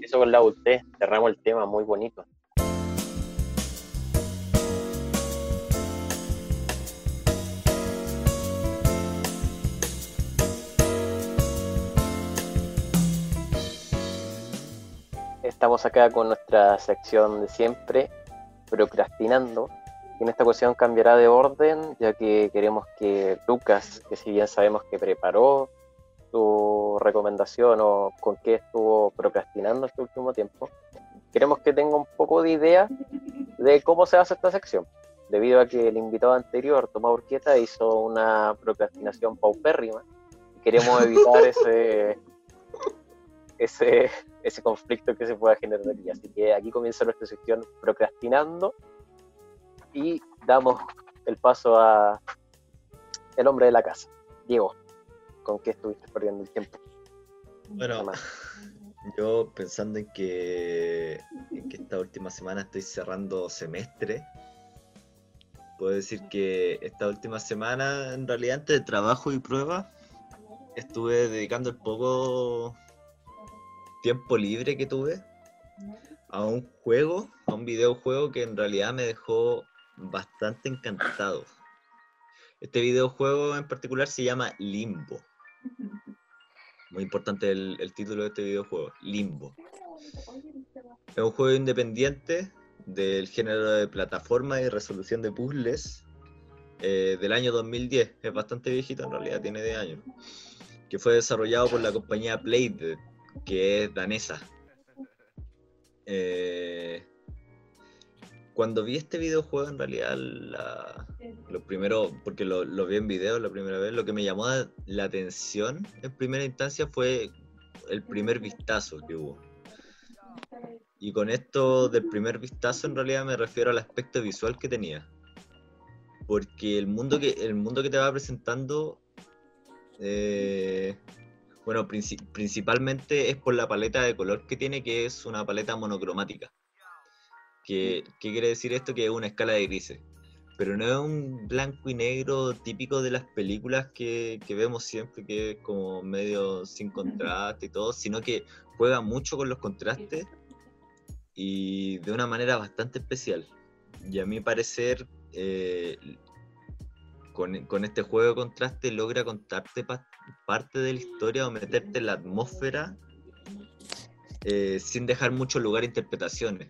Eso con la adultez, cerramos el tema muy bonito. Estamos acá con nuestra sección de siempre, procrastinando. En esta ocasión cambiará de orden, ya que queremos que Lucas, que si bien sabemos que preparó su recomendación o con qué estuvo procrastinando este último tiempo, queremos que tenga un poco de idea de cómo se hace esta sección, debido a que el invitado anterior, Tomás Urquieta, hizo una procrastinación paupérrima. Queremos evitar ese, ese, ese conflicto que se pueda generar aquí. Así que aquí comienza nuestra sección procrastinando y damos el paso a el hombre de la casa, Diego. ¿Con qué estuviste perdiendo el tiempo? Bueno, yo pensando en que, en que esta última semana estoy cerrando semestre, puedo decir que esta última semana, en realidad, entre trabajo y prueba, estuve dedicando el poco tiempo libre que tuve a un juego, a un videojuego que en realidad me dejó bastante encantado. Este videojuego en particular se llama Limbo. Muy importante el, título de este videojuego, Limbo. Es un juego independiente del género de plataforma y resolución de puzzles eh, del año 2010. Es bastante viejito en realidad, tiene de años. Que fue desarrollado por la compañía Playdead, que es danesa. Eh, cuando vi este videojuego, en realidad, lo primero, porque lo, vi en video la primera vez, lo que me llamó la atención en primera instancia fue el primer vistazo que hubo. Y con esto del primer vistazo, en realidad me refiero al aspecto visual que tenía. Porque el mundo que, el mundo que te va presentando, eh, bueno, princi- principalmente es por la paleta de color que tiene, que es una paleta monocromática. Que, ¿Qué quiere decir esto? Que es una escala de grises. Pero no es un blanco y negro típico de las películas que, que vemos siempre, que es como medio sin contraste y todo, sino que juega mucho con los contrastes y de una manera bastante especial. Y a mi parecer, eh, con, con este juego de contraste logra contarte pa- parte de la historia o meterte en la atmósfera eh, sin dejar mucho lugar a interpretaciones.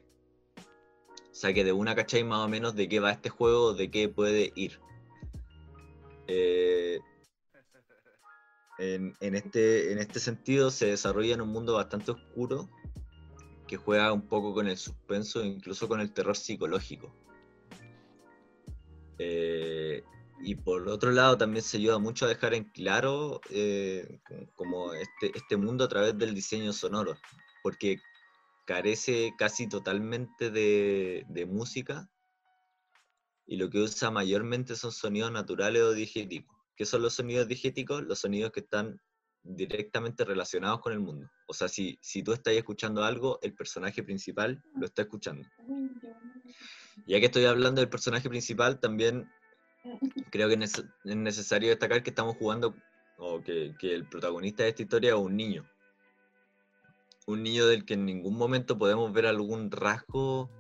O sea que de una cacháis más o menos de qué va este juego, de qué puede ir. Eh, en, este, en este sentido se desarrolla en un mundo bastante oscuro que juega un poco con el suspenso incluso con el terror psicológico. Eh, y por otro lado también se ayuda mucho a dejar en claro eh, como este, este mundo a través del diseño sonoro, porque carece casi totalmente de, música y lo que usa mayormente son sonidos naturales o digéticos. ¿Qué son los sonidos digéticos? Los sonidos que están directamente relacionados con el mundo. O sea, si, si tú estás escuchando algo, el personaje principal lo está escuchando. Ya que estoy hablando del personaje principal, también creo que es es necesario destacar que estamos jugando, o que, que el protagonista de esta historia es un niño. Un niño del que en ningún momento podemos ver algún rasgo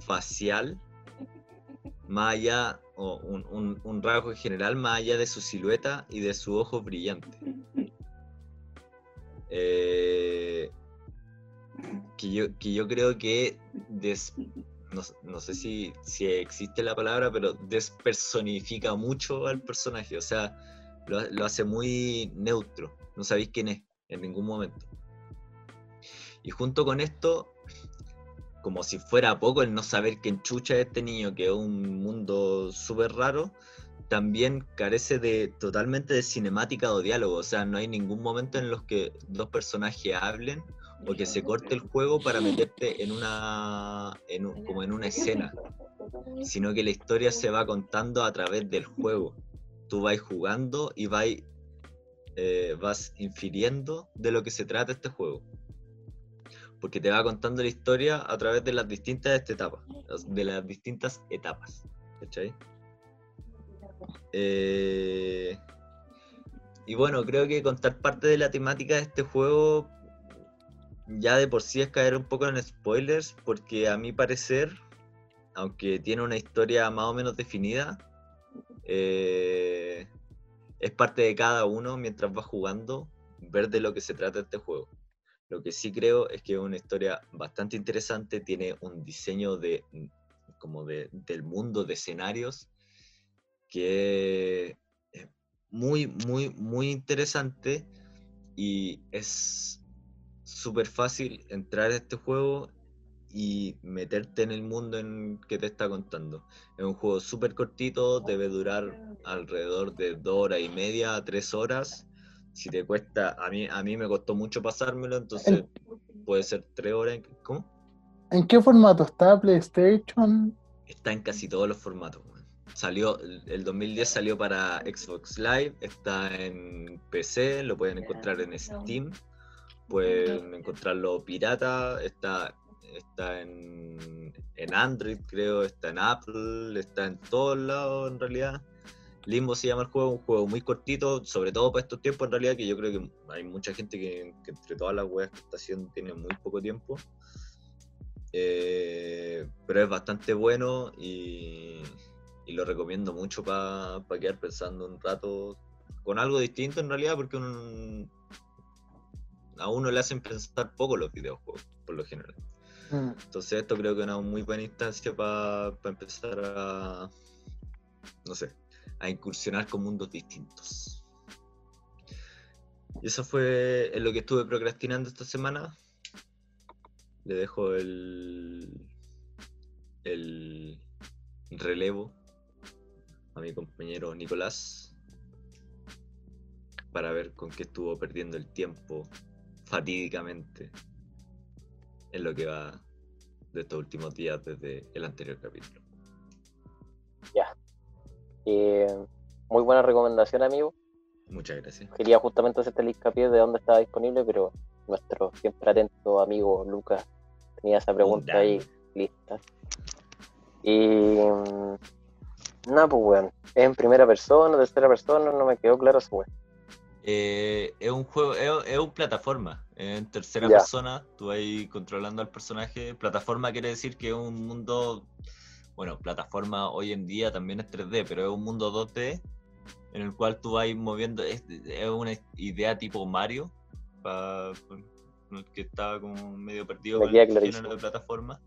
facial, más allá, o un, un- rasgo en general, más allá de su silueta y de sus ojos brillantes. Eh, que, yo, que yo creo que des- no, no sé si, si existe la palabra, pero despersonifica mucho al personaje. O sea, lo, lo hace muy neutro. No sabéis quién es en ningún momento. Y junto con esto, como si fuera poco el no saber quién chucha es este niño, que es un mundo súper raro, también carece de totalmente de cinemática o diálogo. O sea, no hay ningún momento en los que dos personajes hablen o que se corte el juego para meterte en una en un- como en una escena sino que la historia se va contando a través del juego tú vas jugando y vas eh, vas infiriendo de lo que se trata este juego porque te va contando la historia a través de las distintas etapas de las distintas etapas ¿cachai? Eh, y bueno, creo que contar parte de la temática de este juego ya de por sí es caer un poco en spoilers, porque a mi parecer, aunque tiene una historia más o menos definida, eh, es parte de cada uno mientras va jugando ver de lo que se trata este juego. Lo que sí creo es que es una historia bastante interesante, tiene un diseño de como de, del mundo de escenarios que es muy, muy, muy interesante y es súper fácil entrar a este juego y meterte en el mundo en que te está contando. Es un juego súper cortito, debe durar alrededor de dos horas y media a tres horas. Si te cuesta, a mí, a mí me costó mucho pasármelo, entonces puede ser tres horas. ¿Cómo? ¿En qué formato está? ¿PlayStation? Está en casi todos los formatos. Salió, el 2010 salió para Xbox Live, está en PC, lo pueden encontrar en Steam, pueden encontrarlo pirata, está, está en, en Android creo, está en Apple, está en todos lados en realidad. Limbo se llama el juego, un juego muy cortito, sobre todo para estos tiempos en realidad, que yo creo que hay mucha gente que, que entre todas las weas que está haciendo tiene muy poco tiempo. Eh, pero es bastante bueno y, y lo recomiendo mucho para quedar pensando un rato con algo distinto en realidad, porque un- a uno le hacen pensar poco los videojuegos, por lo general. Mm. Entonces esto creo que es una muy buena instancia para empezar a, no sé, a incursionar con mundos distintos. Y eso fue en lo que estuve procrastinando esta semana. Le dejo el, el relevo a mi compañero Nicolás para ver con qué estuvo perdiendo el tiempo fatídicamente en lo que va de estos últimos días desde el anterior capítulo. Eh, muy buena recomendación, amigo. Muchas gracias. Quería justamente hacerte el hincapié de dónde estaba disponible, pero nuestro siempre atento amigo Lucas tenía esa pregunta ahí lista. Y. mm, Nada, pues, weón. ¿Es en primera persona, tercera persona? No me quedó claro eso, weón. Eh, es un juego, es, es un plataforma. En tercera Ya. persona, tú ahí controlando al personaje. Plataforma quiere decir que es un mundo. Bueno, plataforma hoy en día también es 3D, pero es un mundo 2D en el cual tú vas moviendo. Es, es una idea tipo Mario, para que estaba como medio perdido con de plataforma.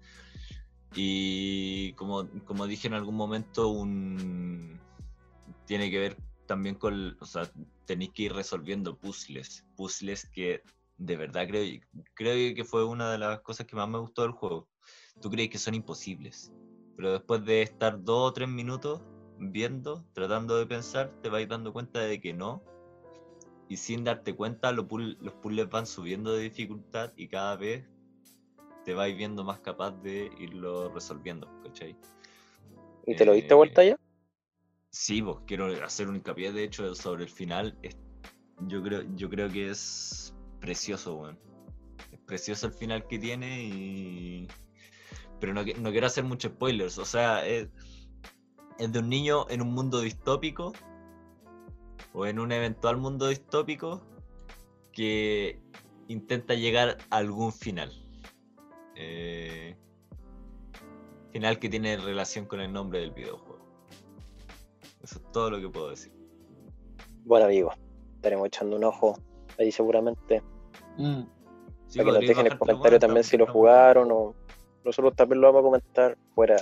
Y como, como dije en algún momento, un tiene que ver también con, o sea, tenéis que ir resolviendo puzzles, puzzles que de verdad creo, creo que fue una de las cosas que más me gustó del juego. Tú crees que son imposibles, pero después de estar dos o tres minutos viendo, tratando de pensar, te vais dando cuenta de que no. Y sin darte cuenta, los, puzzles- los puzzles van subiendo de dificultad y cada vez te vais viendo más capaz de irlo resolviendo, ¿cachai? ¿Y te lo diste Eh, vuelta ya? Sí, pues quiero hacer un hincapié, de hecho, sobre el final. Es- yo, creo, yo creo que es precioso, weón. Es precioso el final que tiene y... Pero no, qui- no quiero hacer muchos spoilers. O sea, es, es de un niño en un mundo distópico o en un eventual mundo distópico que intenta llegar a algún final. Eh, final que tiene relación con el nombre del videojuego. Eso es todo lo que puedo decir. Bueno, amigo, estaremos echando un ojo ahí seguramente. Mm. Sí, para que nos dejen el comentario también si lo jugaron o nosotros también lo vamos a comentar fuera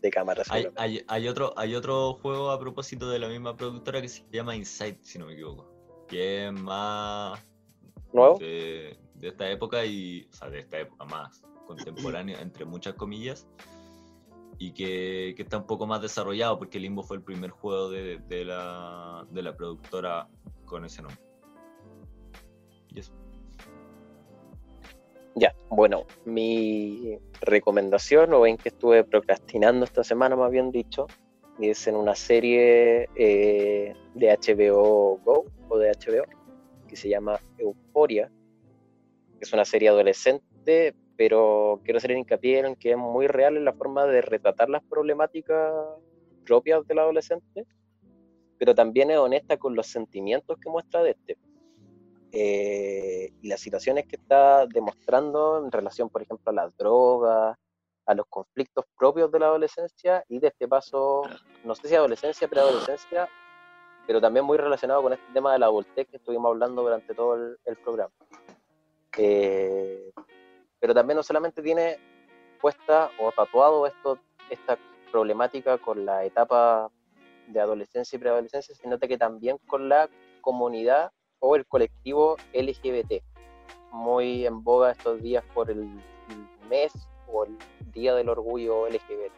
de cámara. Hay, hay, hay otro, hay otro juego a propósito de la misma productora que se llama Inside, si no me equivoco. Que es más ¿Nuevo? de, de esta época y. O sea, de esta época más contemporánea, entre muchas comillas. Y que, que está un poco más desarrollado porque Limbo fue el primer juego de, de la, de la productora con ese nombre. Y eso. Ya, bueno, mi recomendación, o ven que estuve procrastinando esta semana, más bien dicho, es en una serie eh, de HBO Go o de HBO que se llama Euforia, es una serie adolescente, pero quiero hacer hincapié en que es muy real en la forma de retratar las problemáticas propias del adolescente, pero también es honesta con los sentimientos que muestra de este eh, y las situaciones que está demostrando en relación, por ejemplo, a las drogas, a los conflictos propios de la adolescencia y de este paso, no sé si adolescencia, preadolescencia, pero también muy relacionado con este tema de la adultez que estuvimos hablando durante todo el, el programa. Eh, pero también no solamente tiene puesta o tatuado esto, esta problemática con la etapa de adolescencia y preadolescencia, sino que también con la comunidad o el colectivo LGBT, muy en boga estos días por el mes o el Día del Orgullo LGBT.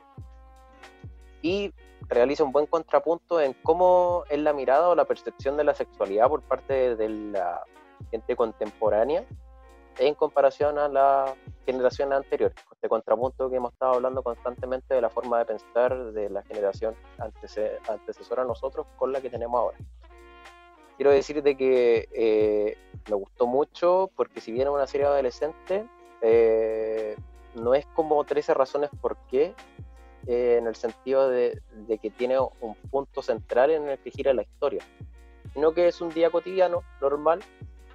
Y realiza un buen contrapunto en cómo es la mirada o la percepción de la sexualidad por parte de la gente contemporánea en comparación a la generación anterior. Este contrapunto que hemos estado hablando constantemente de la forma de pensar de la generación antece- antecesora a nosotros con la que tenemos ahora quiero decirte que eh, me gustó mucho porque si bien es una serie adolescente, eh, no es como 13 razones por qué, eh, en el sentido de, que tiene un punto central en el que gira la historia, sino que es un día cotidiano, normal,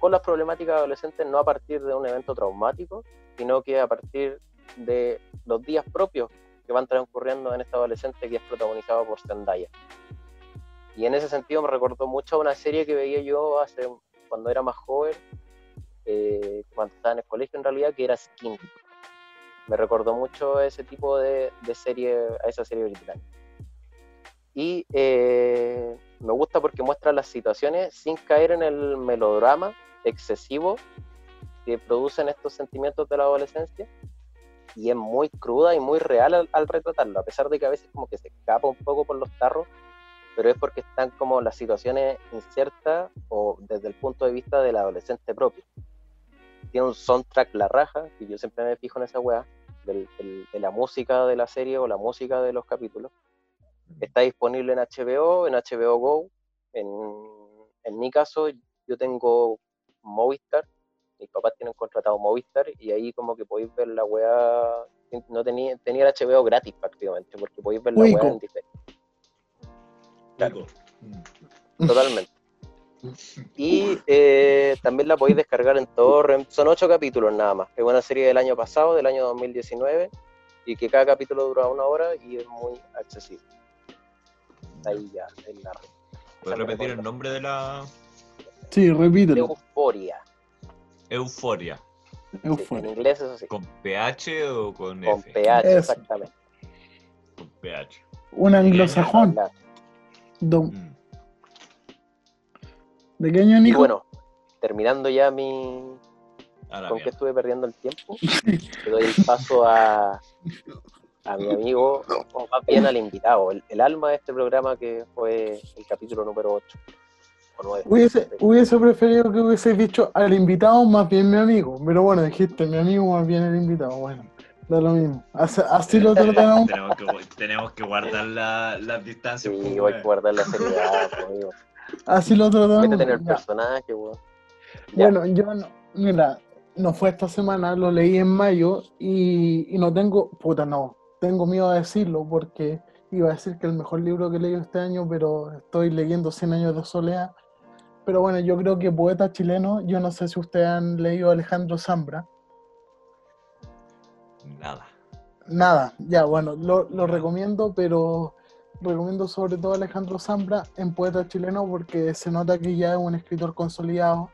con las problemáticas adolescentes no a partir de un evento traumático, sino que a partir de los días propios que van transcurriendo en esta adolescente que es protagonizado por Zendaya. Y en ese sentido me recordó mucho a una serie que veía yo hace cuando era más joven, eh, cuando estaba en el colegio en realidad, que era Skin. me recordó mucho a ese tipo de, de serie, a esa serie original. Y eh, me gusta porque muestra las situaciones sin caer en el melodrama excesivo que producen estos sentimientos de la adolescencia. Y es muy cruda y muy real al, al retratarlo, a pesar de que a veces como que se escapa un poco por los tarros, pero es porque están como las situaciones inciertas o desde el punto de vista del adolescente propio. Tiene un soundtrack la raja, y yo siempre me fijo en esa weá, del- del- de la música de la serie o la música de los capítulos. Está disponible en HBO, en HBO Go. En, en mi caso, yo tengo Movistar. Mis papás tienen contratado Movistar y ahí como que podéis ver la weá. No tenía, tenía el HBO gratis prácticamente, porque podéis ver la Cuico. weá en diferente. Claro. Mm. Totalmente. Y eh, también la podéis descargar en Torrent. Son ocho capítulos nada más. Es una serie del año pasado, del año 2019, y que cada capítulo dura una hora y es muy accesible. Ahí ya, en la red. ¿Puedes repetir el nombre de la Sí, repítelo. Euforia. Euforia? Sí, en Euforia. inglés, eso sí. ¿Con PH o con, Con F? PH, exactamente. Con PH. Un anglosajón. Mm. ¿De qué año, Y bueno, terminando ya mi. A la ¿Con qué estuve perdiendo el tiempo? Le doy el paso a, a mi amigo, o más bien al invitado, el, el alma de este programa que fue el capítulo número 8 o 9. Hubiese, hubiese preferido que hubiese dicho al invitado más bien mi amigo. Pero bueno, dijiste mi amigo más bien el invitado. Bueno, da lo mismo. Así, así lo tratamos. tenemos, que, tenemos que guardar la- las distancias. Sí, pues, voy a weón. guardar la seriedad, amigo. Así lo tratamos. Métete en el Ya. personaje, weón. Bueno, yo no, mira, no fue esta semana, lo leí en mayo y, y no tengo, puta no, tengo miedo a decirlo porque iba a decir que el mejor libro que he leído este año, pero estoy leyendo 100 años de soledad. Pero bueno, yo creo que poeta chileno, yo no sé si ustedes han leído a Alejandro Zambra. Nada. Nada, ya bueno, lo, recomiendo, pero recomiendo sobre todo a Alejandro Zambra en Poeta Chileno porque se nota que ya es un escritor consolidado.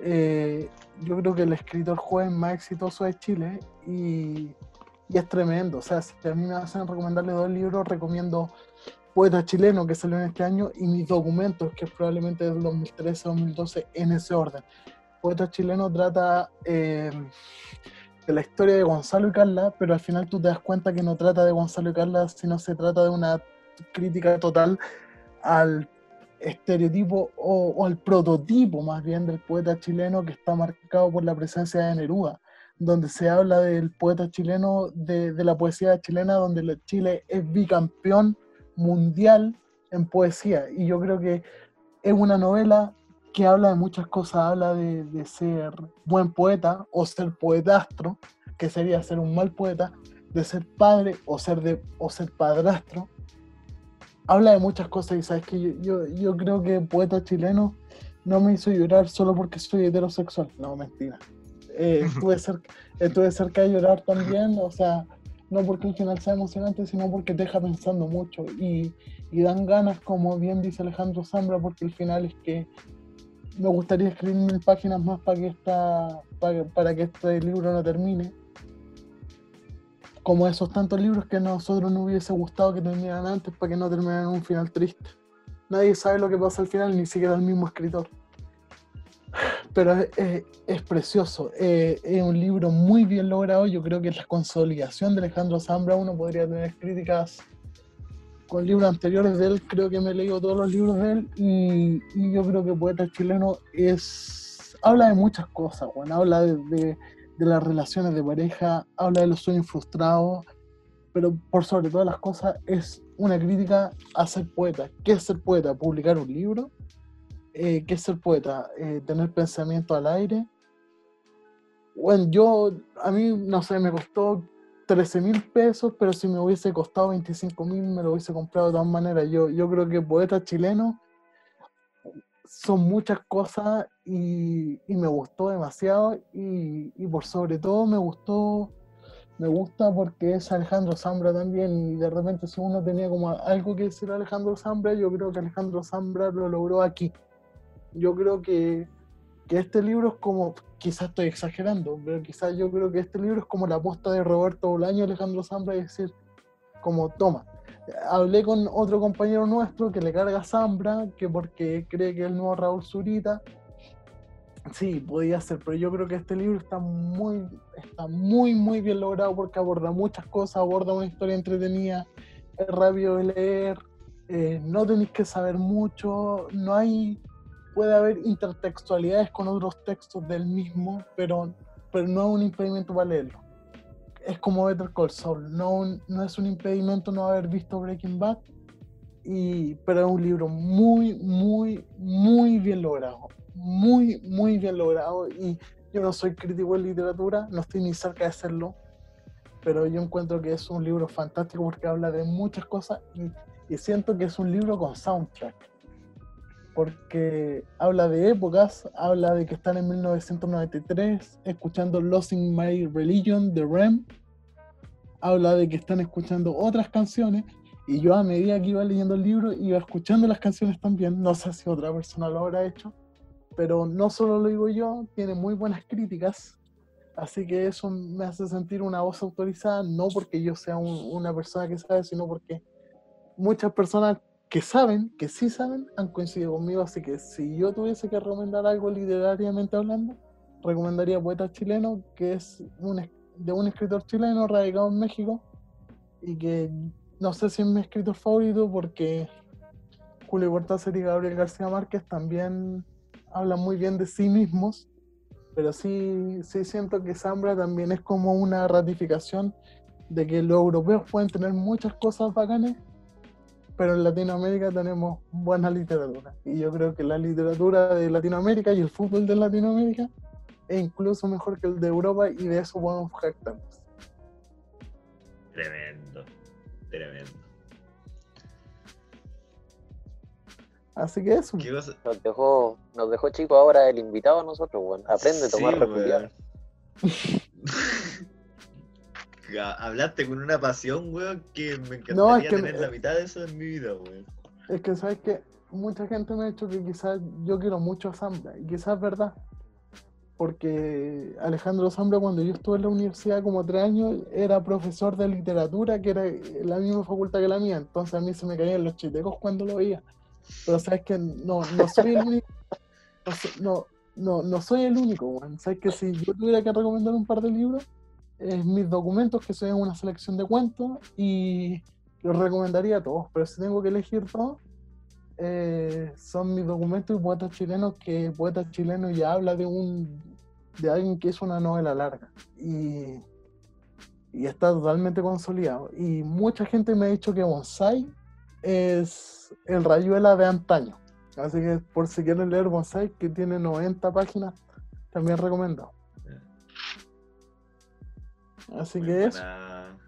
Eh, yo creo que el escritor joven más exitoso de Chile y, y es tremendo. O sea, si a mí me hacen recomendarle dos libros, recomiendo Poeta Chileno que salió en este año y Mis Documentos, que es probablemente del 2013-2012 en ese orden. Poeta Chileno trata... eh, de la historia de Gonzalo y Carla, pero al final tú te das cuenta que no trata de Gonzalo y Carla, sino se trata de una crítica total al estereotipo o, o al prototipo más bien del poeta chileno que está marcado por la presencia de Neruda, donde se habla del poeta chileno, de, de la poesía chilena, donde Chile es bicampeón mundial en poesía. Y yo creo que es una novela que habla de muchas cosas, habla de, de ser buen poeta o ser poetastro, que sería ser un mal poeta, de ser padre o ser, de, o ser padrastro. Habla de muchas cosas y sabes que yo, yo, yo creo que poeta chileno no me hizo llorar solo porque soy heterosexual. No, mentira. Eh, estuve, cerca, estuve cerca de llorar también, o sea, no porque el final sea emocionante, sino porque te deja pensando mucho y, y dan ganas, como bien dice Alejandro Zambra, porque el final es que me gustaría escribir mil páginas más para que esta, para, que este libro no termine. Como esos tantos libros que a nosotros nos hubiese gustado que terminaran antes para que no terminaran un final triste. Nadie sabe lo que pasa al final, ni siquiera el mismo escritor. Pero es, es- es precioso, eh, es un libro muy bien logrado. Yo creo que la consolidación de Alejandro Zambra. Uno podría tener críticas con libros anteriores de él, creo que me he leído todos los libros de él y, yo creo que Poeta Chileno es habla de muchas cosas, Juan, habla de, de- de las relaciones de pareja, habla de los sueños frustrados, pero por sobre todas las cosas es una crítica a ser poeta. ¿Qué es ser poeta? ¿Publicar un libro? Eh, ¿Qué es ser poeta? Eh, ¿Tener pensamiento al aire? Bueno, yo, a mí, no sé, me costó 13 mil pesos, pero si me hubiese costado 25 mil me lo hubiese comprado de todas maneras. Yo, yo creo que poeta chileno son muchas cosas y, y me gustó demasiado y, y por sobre todo me gustó, me gusta porque es Alejandro Zambra también y de repente si uno tenía como algo que decir a Alejandro Zambra, yo creo que Alejandro Zambra lo logró aquí. Yo creo que, que este libro es como quizás estoy exagerando, pero quizás yo creo que este libro es como la aposta de Roberto Bolaño, Alejandro Zambra, y decir, como, toma, hablé con otro compañero nuestro que le carga a Zambra, que porque cree que es el nuevo Raúl Zurita, sí, podía ser, pero yo creo que este libro está muy, está muy, muy bien logrado porque aborda muchas cosas, aborda una historia entretenida, es rápido de leer, eh, no tenéis que saber mucho, no hay, puede haber intertextualidades con otros textos del mismo, pero, pero no es un impedimento para leerlo. Es como Better Call Saul, no, no es un impedimento no haber visto Breaking Bad, y, pero es un libro muy, muy, muy bien logrado. Muy, muy bien logrado. Y yo no soy crítico en literatura, no estoy ni cerca de serlo, pero yo encuentro que es un libro fantástico porque habla de muchas cosas y, y siento que es un libro con soundtrack. Porque habla de épocas, habla de que están en 1993 escuchando Losing My Religion de Rem, habla de que están escuchando otras canciones y yo a medida que iba leyendo el libro iba escuchando las canciones también, no sé si otra persona lo habrá hecho, pero no solo lo digo yo, tiene muy buenas críticas, así que eso me hace sentir una voz autorizada, no porque yo sea un- una persona que sabe, sino porque muchas personas que saben, que sí saben, han coincidido conmigo, así que si yo tuviese que recomendar algo literariamente hablando, recomendaría Poeta Chileno, que es de un escritor chileno radicado en México y que no sé si es mi escritor favorito porque Julio Cortázar y Gabriel García Márquez también hablan muy bien de sí mismos, pero sí, sí siento que Zambra también es como una ratificación de que los europeos pueden tener muchas cosas bacanas, pero en Latinoamérica tenemos buena literatura. Y yo creo que la literatura de Latinoamérica y el fútbol de Latinoamérica es incluso mejor que el de Europa y de eso podemos jactarnos. Tremendo, tremendo. Así que eso. Nos dejó, nos dejó chico ahora el invitado a nosotros, weón. Aprende a tomar Sí, Hablaste con una pasión, weón, que me encantaría No, es que tener la mitad de eso en mi vida, weón. Es que sabes que mucha gente me ha dicho que quizás yo quiero mucho a Zambra, y quizás es verdad. Porque Alejandro Zambra, cuando yo estuve en la universidad como tres años, era profesor de literatura, que era la misma facultad que la mía. Entonces a mí se me caían los chitecos cuando lo veía. Pero sabes que no, no soy el único. No, no, no soy el único, weón. Sabes que si yo tuviera que recomendar un par de libros, es mis documentos, que son una selección de cuentos, y los recomendaría a todos. Pero si tengo que elegir dos, eh, son mis documentos y poetas chilenos, que poeta chileno ya habla de un de alguien que hizo una novela larga y, y está totalmente consolidado. Y mucha gente me ha dicho que Bonsai es el Rayuela de antaño. Así que por si quieren leer Bonsai, que tiene 90 páginas, también recomendado. Así Muy que eso. buena,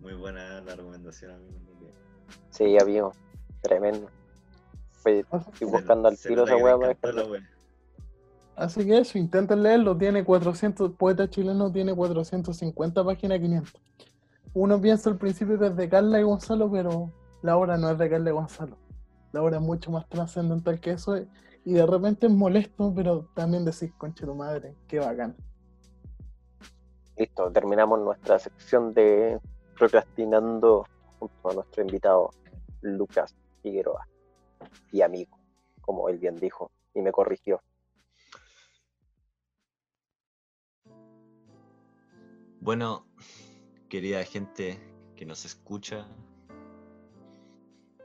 muy buena la recomendación, amigo. Sí, amigo. Tremendo. Así- estoy buscando al tiro esa weá. Así que eso, intenten leerlo. Tiene 400, poeta chileno tiene 450 páginas, 500. Uno piensa al principio que es de Carla y Gonzalo, pero la obra no es de Carla y Gonzalo. La obra es mucho más trascendental que eso. Y de repente es molesto, pero también decís, conche tu madre, qué bacán. Listo, terminamos nuestra sección de procrastinando junto a nuestro invitado Lucas Figueroa y amigo, como él bien dijo y me corrigió. Bueno, querida gente que nos escucha,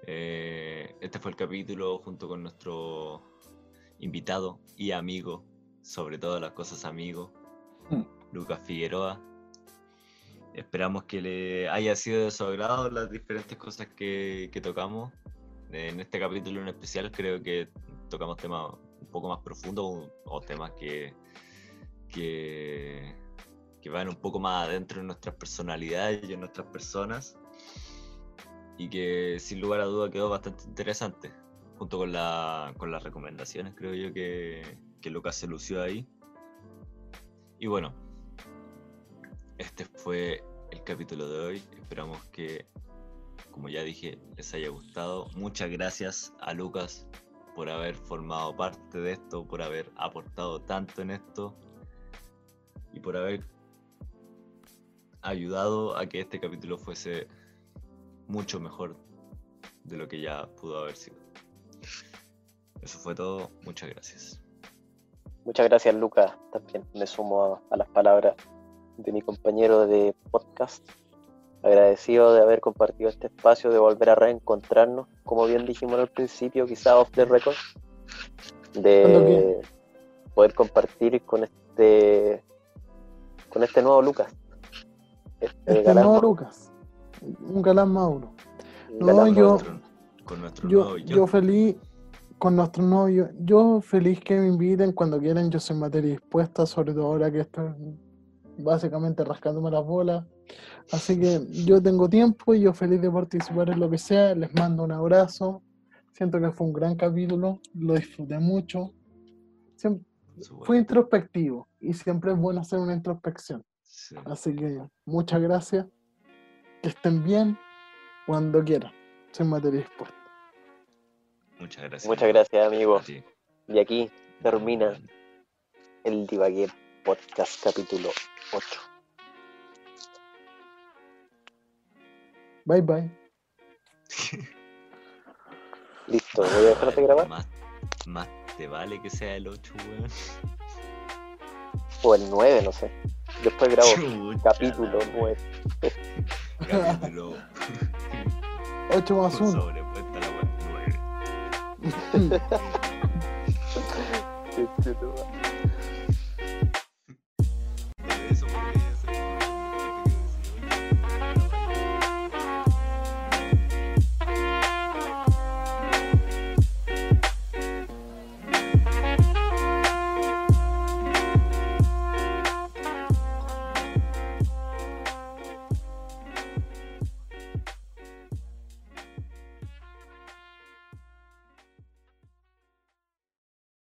eh, este fue el capítulo junto con nuestro invitado y amigo, sobre todas las cosas amigo, Mm. Lucas Figueroa. Esperamos que le haya sido de su agrado las diferentes cosas que, que tocamos. En este capítulo en especial creo que tocamos temas un poco más profundos o, temas que, que, que van un poco más adentro de nuestras personalidades y en nuestras personas. Y que sin lugar a duda quedó bastante interesante. Junto con, la, con las recomendaciones creo yo que, que Lucas se lució ahí. Y bueno, este fue el capítulo de hoy. Esperamos que, como ya dije, les haya gustado. Muchas gracias a Lucas por haber formado parte de esto, por haber aportado tanto en esto y por haber ayudado a que este capítulo fuese mucho mejor de lo que ya pudo haber sido. Eso fue todo. Muchas gracias. Muchas gracias, Lucas. También me sumo a, a las palabras de mi compañero de podcast. Agradecido de haber compartido este espacio, de volver a reencontrarnos, como bien dijimos al principio, quizá off the record, de poder compartir con este con este nuevo Lucas. Este Este nuevo Lucas. Un galán Mauro. No, galán yo- Mauro. Con, con nuestro Yo, nuevo yo. yo feliz con nuestro novio. Yo feliz que me inviten cuando quieran. Yo soy materia dispuesta, sobre todo ahora que estoy básicamente rascándome las bolas. Así que yo tengo tiempo y yo feliz de participar en lo que sea. Les mando un abrazo. Siento que fue un gran capítulo. Lo disfruté mucho. Siem- Súper. fue introspectivo y siempre es bueno hacer una introspección. Sí. Así que muchas gracias. Que estén bien cuando quieran. Soy materia dispuesta. Muchas gracias. Muchas gracias, amigo. Y aquí termina el Divagué Podcast capítulo 8. Bye bye. Listo, voy a dejar de grabar. Más, más te vale que sea el 8, weón. O el 9, no sé. Después grabo Chucha capítulo la 9. wea. Capítulo 8 más con 1. sobrepuesta la wea 9. Este, no.